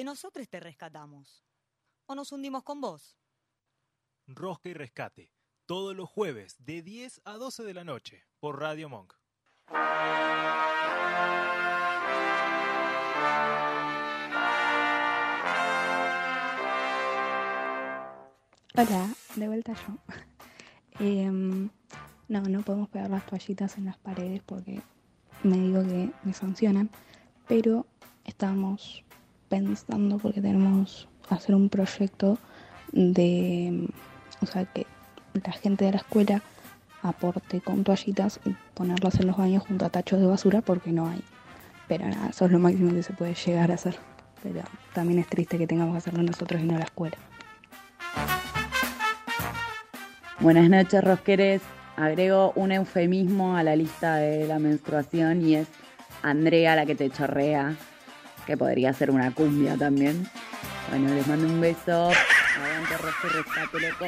Nosotros te rescatamos. O nos hundimos con vos. Rosca y Rescate, todos los jueves de 10 a 12 de la noche por Radio Monk. Hola, de vuelta yo. Em, no, no podemos pegar las toallitas en las paredes porque me digo que me sancionan, pero estamos pensando porque tenemos hacer un proyecto de, o sea, que la gente de la escuela aporte con toallitas y ponerlas en los baños junto a tachos de basura porque no hay. Pero nada, eso es lo máximo que se puede llegar a hacer. Pero también es triste que tengamos que hacerlo nosotros y no la escuela. Buenas noches, rosqueres. Agrego un eufemismo a la lista de la menstruación y es Andrea la que te chorrea, que podría ser una cumbia también. Bueno, les mando un beso. Aguante, rosca y rescate, loco.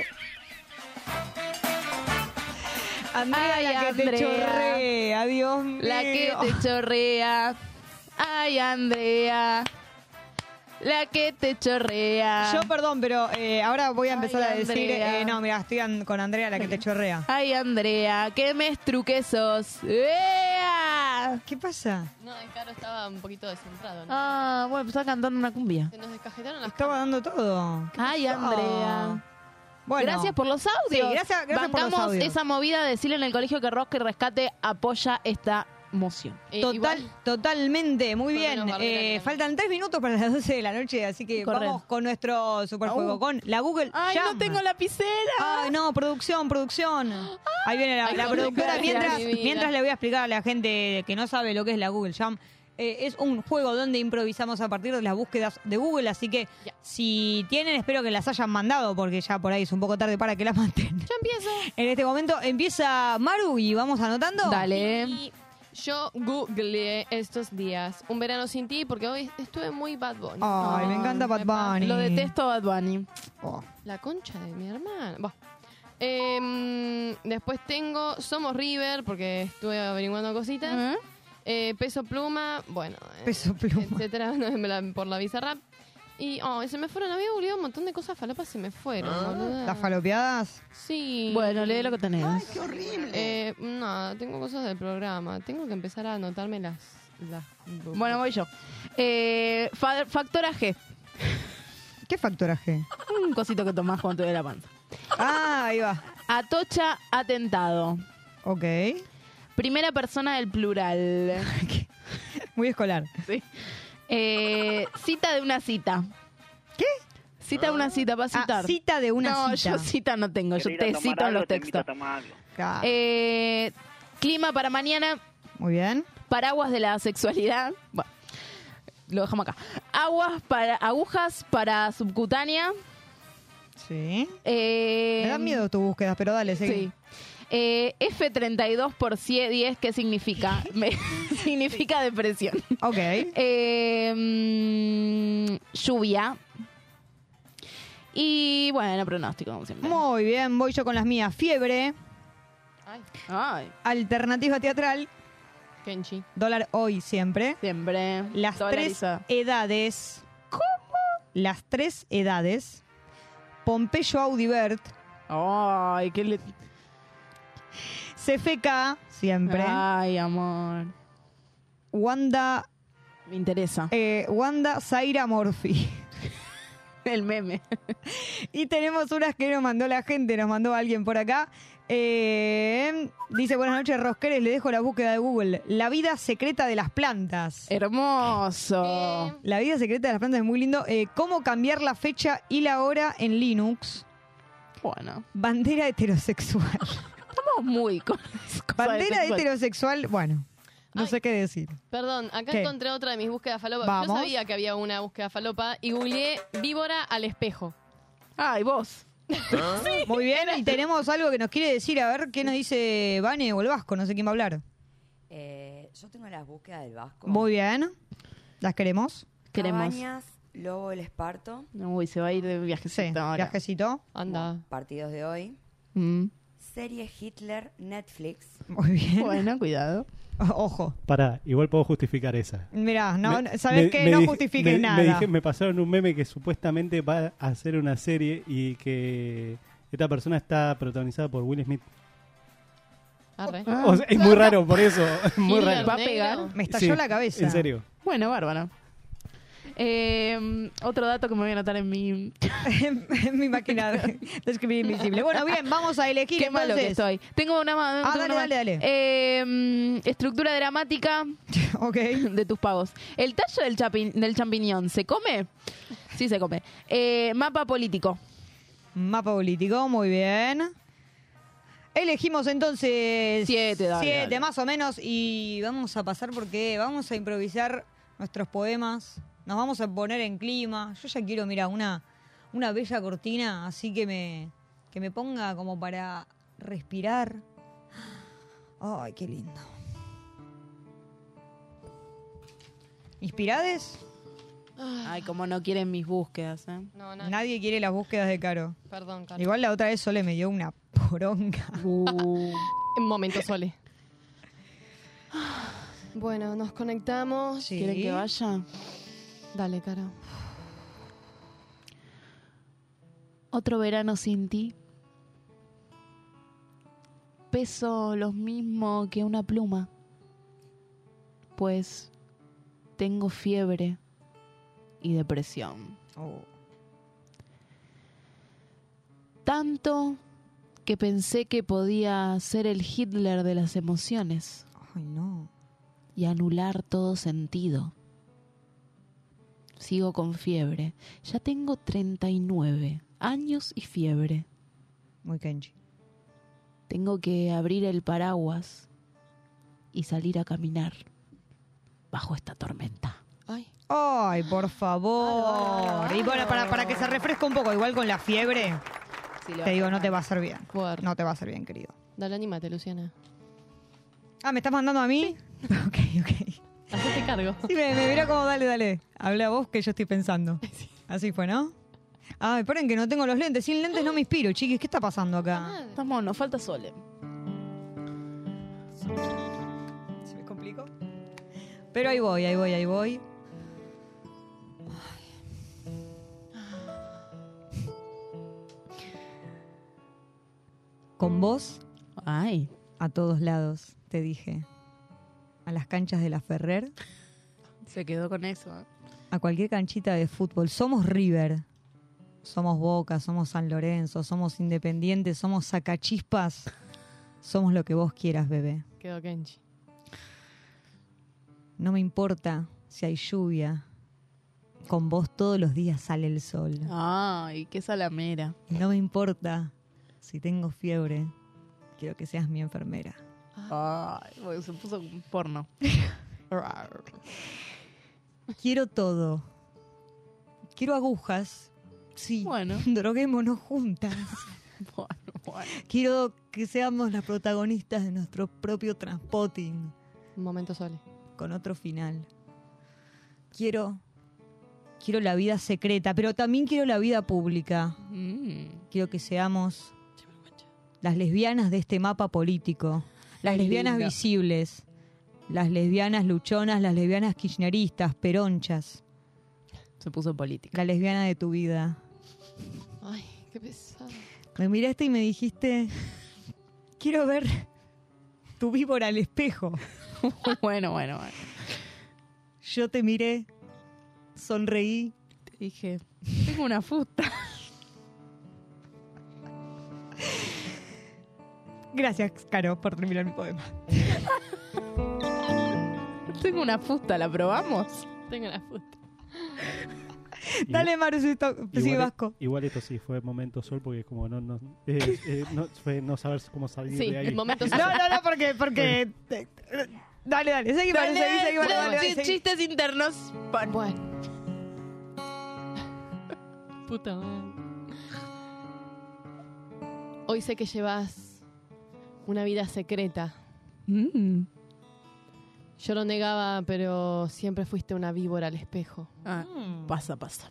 Andrea, Ay, la que te chorrea, Dios mío. La que te chorrea. Ay, Andrea. La que te chorrea. Yo, perdón, pero eh, ahora voy a empezar Ay, a decir. Eh, no, mira, estoy an- con Andrea, la que te chorrea. Ay, Andrea, qué mestruque sos. ¡Ea! ¿Qué pasa? No, el Caro estaba un poquito descentrado. ¿no? Ah, bueno, pues estaba cantando una cumbia. Se nos descajetaron las Estaba dando todo. Ay, Andrea. Bueno. gracias por los audios. Sí, gracias- gracias por los Bancamos audios. esa movida de decirle en el colegio que Rosca y Rescate apoya esta moción. Eh, Total, igual- totalmente, muy bien. Eh, faltan tres minutos para las 12 de la noche, así que Corre. vamos con nuestro superjuego, con la Google Ay, Jam. no tengo lapicera. Ay, no, producción, producción. Ahí viene la, Ay, la qué productora. Mientras, mientras le voy a explicar a la gente que no sabe lo que es la Google Jam. eh, es un juego donde improvisamos a partir de las búsquedas de Google, así que si tienen, espero que las hayan mandado, porque ya por ahí es un poco tarde para que las manden. Ya empiezo. En este momento empieza Maru y vamos anotando. Dale. Y yo googleé estos días Un verano sin ti porque hoy estuve muy Bad Bunny. Ay, me encanta Bad Bunny. Lo detesto Bad Bunny. Oh. La concha de mi hermana. Bah. Em, después tengo Somos River porque estuve averiguando cositas. Eh, peso pluma, bueno. eh, Peso pluma. Etcétera, no, me la- por la Bizarrap. Y oh, se me fueron, había olvidado un montón de cosas falopas, se me fueron. boluda. ¿Las falopeadas? Sí. Bueno, lee lo que tenés. Eh, no, tengo cosas del programa. Tengo que empezar a anotarme las. las Bueno, voy yo. Eh, fa- factoraje. ¿Qué factoraje? Un cosito que tomás cuando te duele la panza. Ah, ahí va. Atocha atentado. Ok. Primera persona del plural. Muy escolar. Sí. Eh, cita de una cita. ¿Qué? Cita de una cita, para Ah, citar. cita de una no, cita. yo cita no tengo, yo ¿Querés ir a te cito en algo? los a textos. Eh, clima para mañana, Muy bien. paraguas de la sexualidad. Bueno, lo dejamos acá. Aguas para agujas para subcutánea. Sí. Eh, Me dan miedo tus búsquedas, pero dale, seguí. Sí. Eh, F32 por 10, ¿qué significa? Me- significa depresión. Ok. Eh, mm, lluvia. Y bueno, pronóstico, como siempre. Muy bien, voy yo con las mías. Fiebre, Ay. alternativa teatral, Kenchi. Dólar hoy siempre. Siempre. Las tres edades. ¿Cómo? Las tres edades. Pompeyo Audibert. Ay, qué le... CFK, siempre. Ay, amor. Wanda. Me interesa. eh, Wanda Zaira Morphy. El meme. Y tenemos unas que nos mandó la gente, nos mandó alguien por acá. Eh, dice, buenas noches, Rosqueres, le dejo la búsqueda de Google. La vida secreta de las plantas. Hermoso. La vida secreta de las plantas es muy lindo. Eh, ¿Cómo cambiar la fecha y la hora en Linux? Bueno. Bandera heterosexual. Estamos muy con Bandera sexual. heterosexual, bueno, no sé qué decir. Perdón, acá ¿Qué? encontré otra de mis búsquedas falopa. Vamos. Yo sabía que había una búsqueda falopa y googleé víbora al espejo. Ay, vos. Muy bien, y tenemos algo que nos quiere decir. A ver, ¿qué nos dice Vane o el Vasco? No sé quién va a hablar. Eh, yo tengo las búsquedas del Vasco. Muy bien. ¿Las queremos? Queremos. Cabañas, Lobo el Esparto. Uy, se va a ir de viajecito Sí, ahora. viajecito. Anda. Partidos de hoy. Mm. Serie Hitler, Netflix. Muy bien. Bueno, cuidado. Ojo. Pará, igual puedo justificar esa. Mirá, no, Me- ¿sabes me- qué? me No me- nada. Me, dije- me pasaron un meme que supuestamente va a hacer una serie y que esta persona está protagonizada por Will Smith. Arre. O sea, es muy raro, por eso. es muy raro. ¿Va a pegar? Me estalló Sí, la cabeza. En serio. Bueno, bárbaro. Eh, otro dato que me voy a anotar en mi... en mi máquina de de escribir invisible. Bueno, bien, vamos a elegir Qué malo que entonces. estoy. Tengo una más. Ah, tengo dale, una dale, dale. Eh, mm, estructura dramática Ok. de tus pagos. ¿El tallo del, chapi- del champiñón se come? Sí, se come. Eh, mapa político. Mapa político, muy bien. Elegimos entonces Siete, dale, siete dale. más o menos y vamos a pasar porque vamos a improvisar nuestros poemas. Nos vamos a poner en clima. Yo ya quiero, mira, una, una bella cortina, así que me, que me ponga como para respirar. Ay, qué lindo. ¿Inspirades? Ay, como no quieren mis búsquedas, ¿eh? No, no. Nadie quiere las búsquedas de Caro. Perdón, Carlos. Igual la otra vez Sole me dio una poronga. Uh, En momento, Sole. Bueno, nos conectamos. Sí. ¿Quieren que vaya? Dale, Caro. Otro verano sin ti. Peso lo mismo que una pluma. Pues tengo fiebre y depresión. Oh. Tanto que pensé que podía ser el Hitler de las emociones Ay, no. y anular todo sentido. Sigo con fiebre. Ya tengo 39 años y fiebre. Muy Kenji. Tengo que abrir el paraguas y salir a caminar bajo esta tormenta. Ay. Ay, por favor. Y bueno, para, para que se refresque un poco, igual con la fiebre, te digo, no te va a hacer bien. Fuerte. No te va a hacer bien, querido. Dale, anímate, Luciana. Ah, ¿me estás mandando a mí? ok, ok. Hacete cargo. Sí, me, me mira como, dale, dale. Habla vos que yo estoy pensando. Así fue, ¿no? Ah, esperen que no tengo los lentes. Sin lentes no me inspiro, chiquis. ¿Qué está pasando acá? Estamos, nos falta Sole. ¿Se me complicó? Pero ahí voy, ahí voy, ahí voy. Con vos Ay. a todos lados, te dije. A las canchas de la Ferrer, Se quedó con eso. ¿eh? a cualquier canchita de fútbol. Somos River, somos Boca, somos San Lorenzo, somos Independientes, somos Sacachispas. Somos lo que vos quieras, bebé. Quedó Kenchi. No me importa si hay lluvia. Con vos todos los días sale el sol. Ay, qué salamera. No me importa si tengo fiebre. Quiero que seas mi enfermera. Ay, bueno, se puso un porno. Quiero todo. Quiero agujas. Sí. Bueno. Droguémonos juntas. Bueno, bueno. Quiero que seamos las protagonistas de nuestro propio transpotting. Un momento, Sole. Con otro final. Quiero. Quiero la vida secreta, pero también quiero la vida pública. Mm. Quiero que seamos las lesbianas de este mapa político. Las lesbianas lindo. visibles. las lesbianas luchonas, las lesbianas kirchneristas, peronchas. Se puso política. La lesbiana de tu vida. Ay, qué pesado. Me miraste y me dijiste, quiero ver tu víbora al espejo. bueno, bueno, bueno. Yo te miré, sonreí. Te dije, tengo una fusta. Gracias, Caro, por terminar mi poema. tengo una fusta, ¿la probamos? Tengo la fusta. Dale, Maru, si esto- sí, Igual, Vasco. igual esto sí fue momento sol porque como no no eh, eh, no, fue no saber cómo salir Sí, de ahí. el momento No, no, no, porque, porque. Dale, dale, seguí, Maru, seguí, seguí, dale, dale, Ch- seguí. Chistes internos. Bueno. Puta madre. Hoy sé que llevas una vida secreta. Mm. Yo lo negaba, pero siempre fuiste una víbora al espejo. Ah, Pasa, pasa.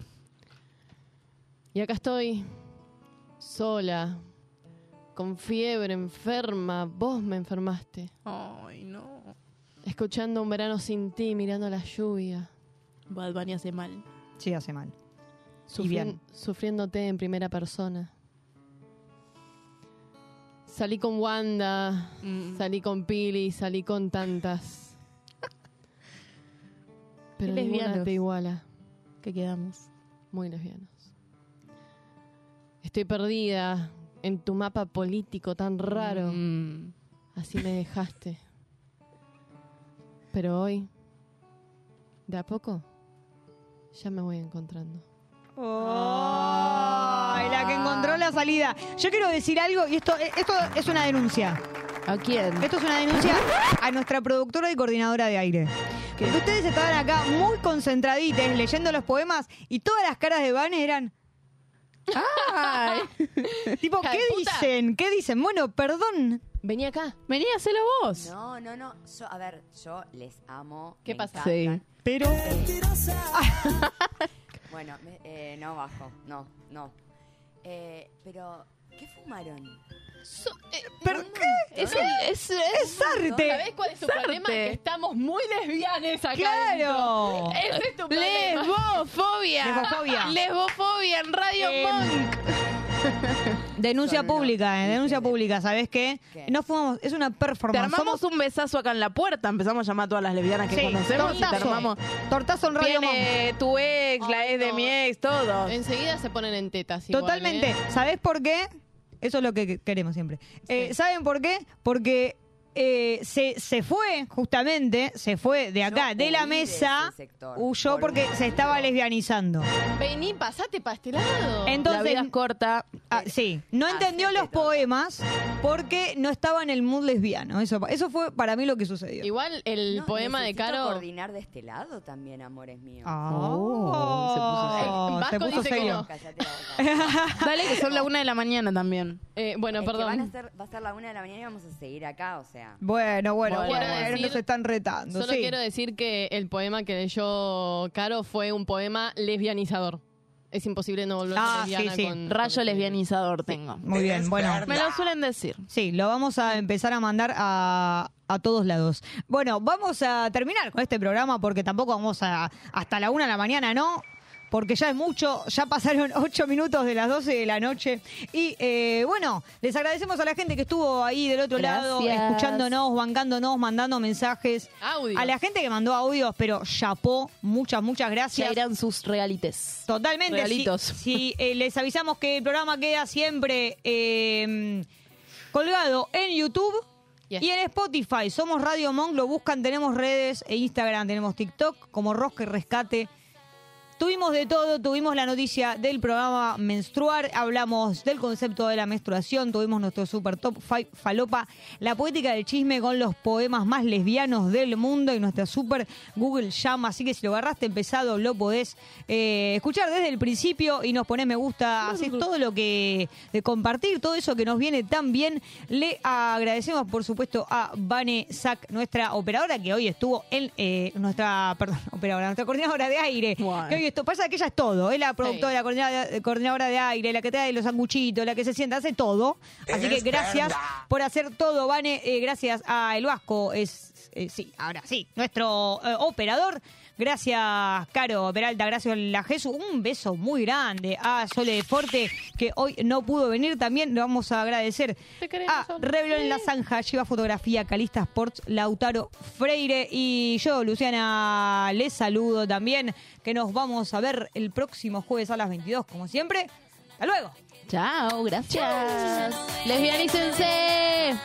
Y acá estoy, sola, con fiebre, enferma. Vos me enfermaste. Ay, no. Escuchando un verano sin ti, mirando la lluvia. Bad Bunny hace mal. Sí, hace mal. Sufri- bien. Sufriéndote en primera persona. Salí con Wanda, Mm. salí con Pili, salí con tantas. Pero Qué ninguna te iguala. ¿Qué quedamos? Muy lesbianos. Estoy perdida en tu mapa político tan raro. Mm. Así me dejaste. Pero hoy, de a poco, ya me voy encontrando. Ay, la que encontró la salida. Yo quiero decir algo, y esto, esto es una denuncia. ¿A quién? Esto es una denuncia a nuestra productora y coordinadora de aire. Porque ustedes estaban acá muy concentradites leyendo los poemas y todas las caras de Vane eran. Ay. tipo, ¿qué dicen? ¿Qué dicen? Bueno, perdón. Vení acá. Vení, hacelo vos. No, no, no. Yo, a ver, yo les amo. ¿Qué me pasa? encantan. Pero. Bueno, me- eh, no bajo. No, no. Eh, pero, ¿qué fumaron? ¿Pero qué? Es, el- es, Es arte. ¿Sabés cuál es tu Sarte. problema? Que estamos muy lesbianes acá. Claro. dentro. Ese es tu problema. Lesbofobia. Lesbofobia. Lesbofobia en Radio Eh, Monk. Denuncia pública, eh, denuncia pública. ¿Sabés qué? ¿Qué? No fumamos, es una Te performance. armamos Somos- un besazo acá en la puerta. Empezamos a llamar a todas las lesbianas que Sí, conocemos y te tortazo. armamos. Tortazo en Radio. Viene tu ex, la ex de no. mi ex, todos. Enseguida se ponen en tetas. igual, Totalmente. ¿eh? ¿Sabés por qué? Eso es lo que que- queremos siempre. Eh, ¿Saben por qué? Porque eh, se, se fue, justamente, se fue de acá, Yo de la huí de mesa, ese sector huyó por porque se estaba lesbianizando. Vení, pasate para este lado. Entonces, la vida es corta. ah, sí, no entendió los todo. poemas porque no estaba en el mood lesbiano. Eso, eso fue para mí lo que sucedió. Igual el No, poema de necesito Caro. coordinar de este lado también, amores míos. Oh, se puso serio. se Vasco puso dice que serio. no. Cállate la boca. Dale que son la una de la mañana también. Eh, bueno, Es que perdón. van a ser, va a ser la una de la mañana y vamos a seguir acá, o sea. Bueno, bueno, Bueno, bueno, quiero decir- nos están retando. Solo sí. quiero decir que el poema que leyó Caro fue un poema lesbianizador. Es imposible no volverse Ah, sí, lesbiana sí. con... Rayo con- lesbianizador tengo. Muy bien, bueno. Me lo suelen decir. Sí, lo vamos a empezar a mandar a, a todos lados. Bueno, vamos a terminar con este programa porque tampoco vamos a hasta la una de la mañana, ¿no? Porque ya es mucho, ya pasaron ocho minutos de las 12 de la noche. Y eh, bueno, les agradecemos a la gente que estuvo ahí del otro lado, escuchándonos, bancándonos, mandando mensajes. Audio. A la gente que mandó audios, pero chapó, muchas, muchas Ya gracias. irán sus realites. Totalmente. Regalitos. Si, si, eh, les avisamos que el programa queda siempre eh, colgado en YouTube. Yes. Y en Spotify, somos Radio Monk, lo buscan, tenemos redes, e Instagram, tenemos TikTok, como Rosca y Rescate. Tuvimos de todo, tuvimos la noticia del programa Menstruar, hablamos del concepto de la menstruación, tuvimos nuestro super top 5 falopa, la poética del chisme con los poemas más lesbianos del mundo y nuestra super Google llama, así que si lo agarraste empezado lo podés eh, escuchar desde el principio y nos ponés me gusta, haces todo lo que de compartir, todo eso que nos viene tan bien. Le agradecemos por supuesto a Vane Sack, nuestra operadora que hoy estuvo en eh, nuestra, perdón, operadora, nuestra coordinadora de aire, Bueno. que hoy esto. Pasa que ella es todo. Es la productora, la coordinadora, coordinadora de aire, la que trae los sanguchitos, la que se sienta, hace todo. Así que gracias verdad. por hacer todo, Vane. Eh, gracias a El Vasco, es, eh, sí, ahora sí, nuestro eh, operador. Gracias, Caro Peralta, gracias a la Jesús. Un beso muy grande a Sole de Forte, que hoy no pudo venir. También le vamos a agradecer a Rebelón en la Zanja, lleva fotografía, Calista Sports, Lautaro Freire. Y yo, Luciana, les saludo también, que nos vamos a ver el próximo jueves a las 22, como siempre. Hasta luego. Chao, gracias. Lesbianícense.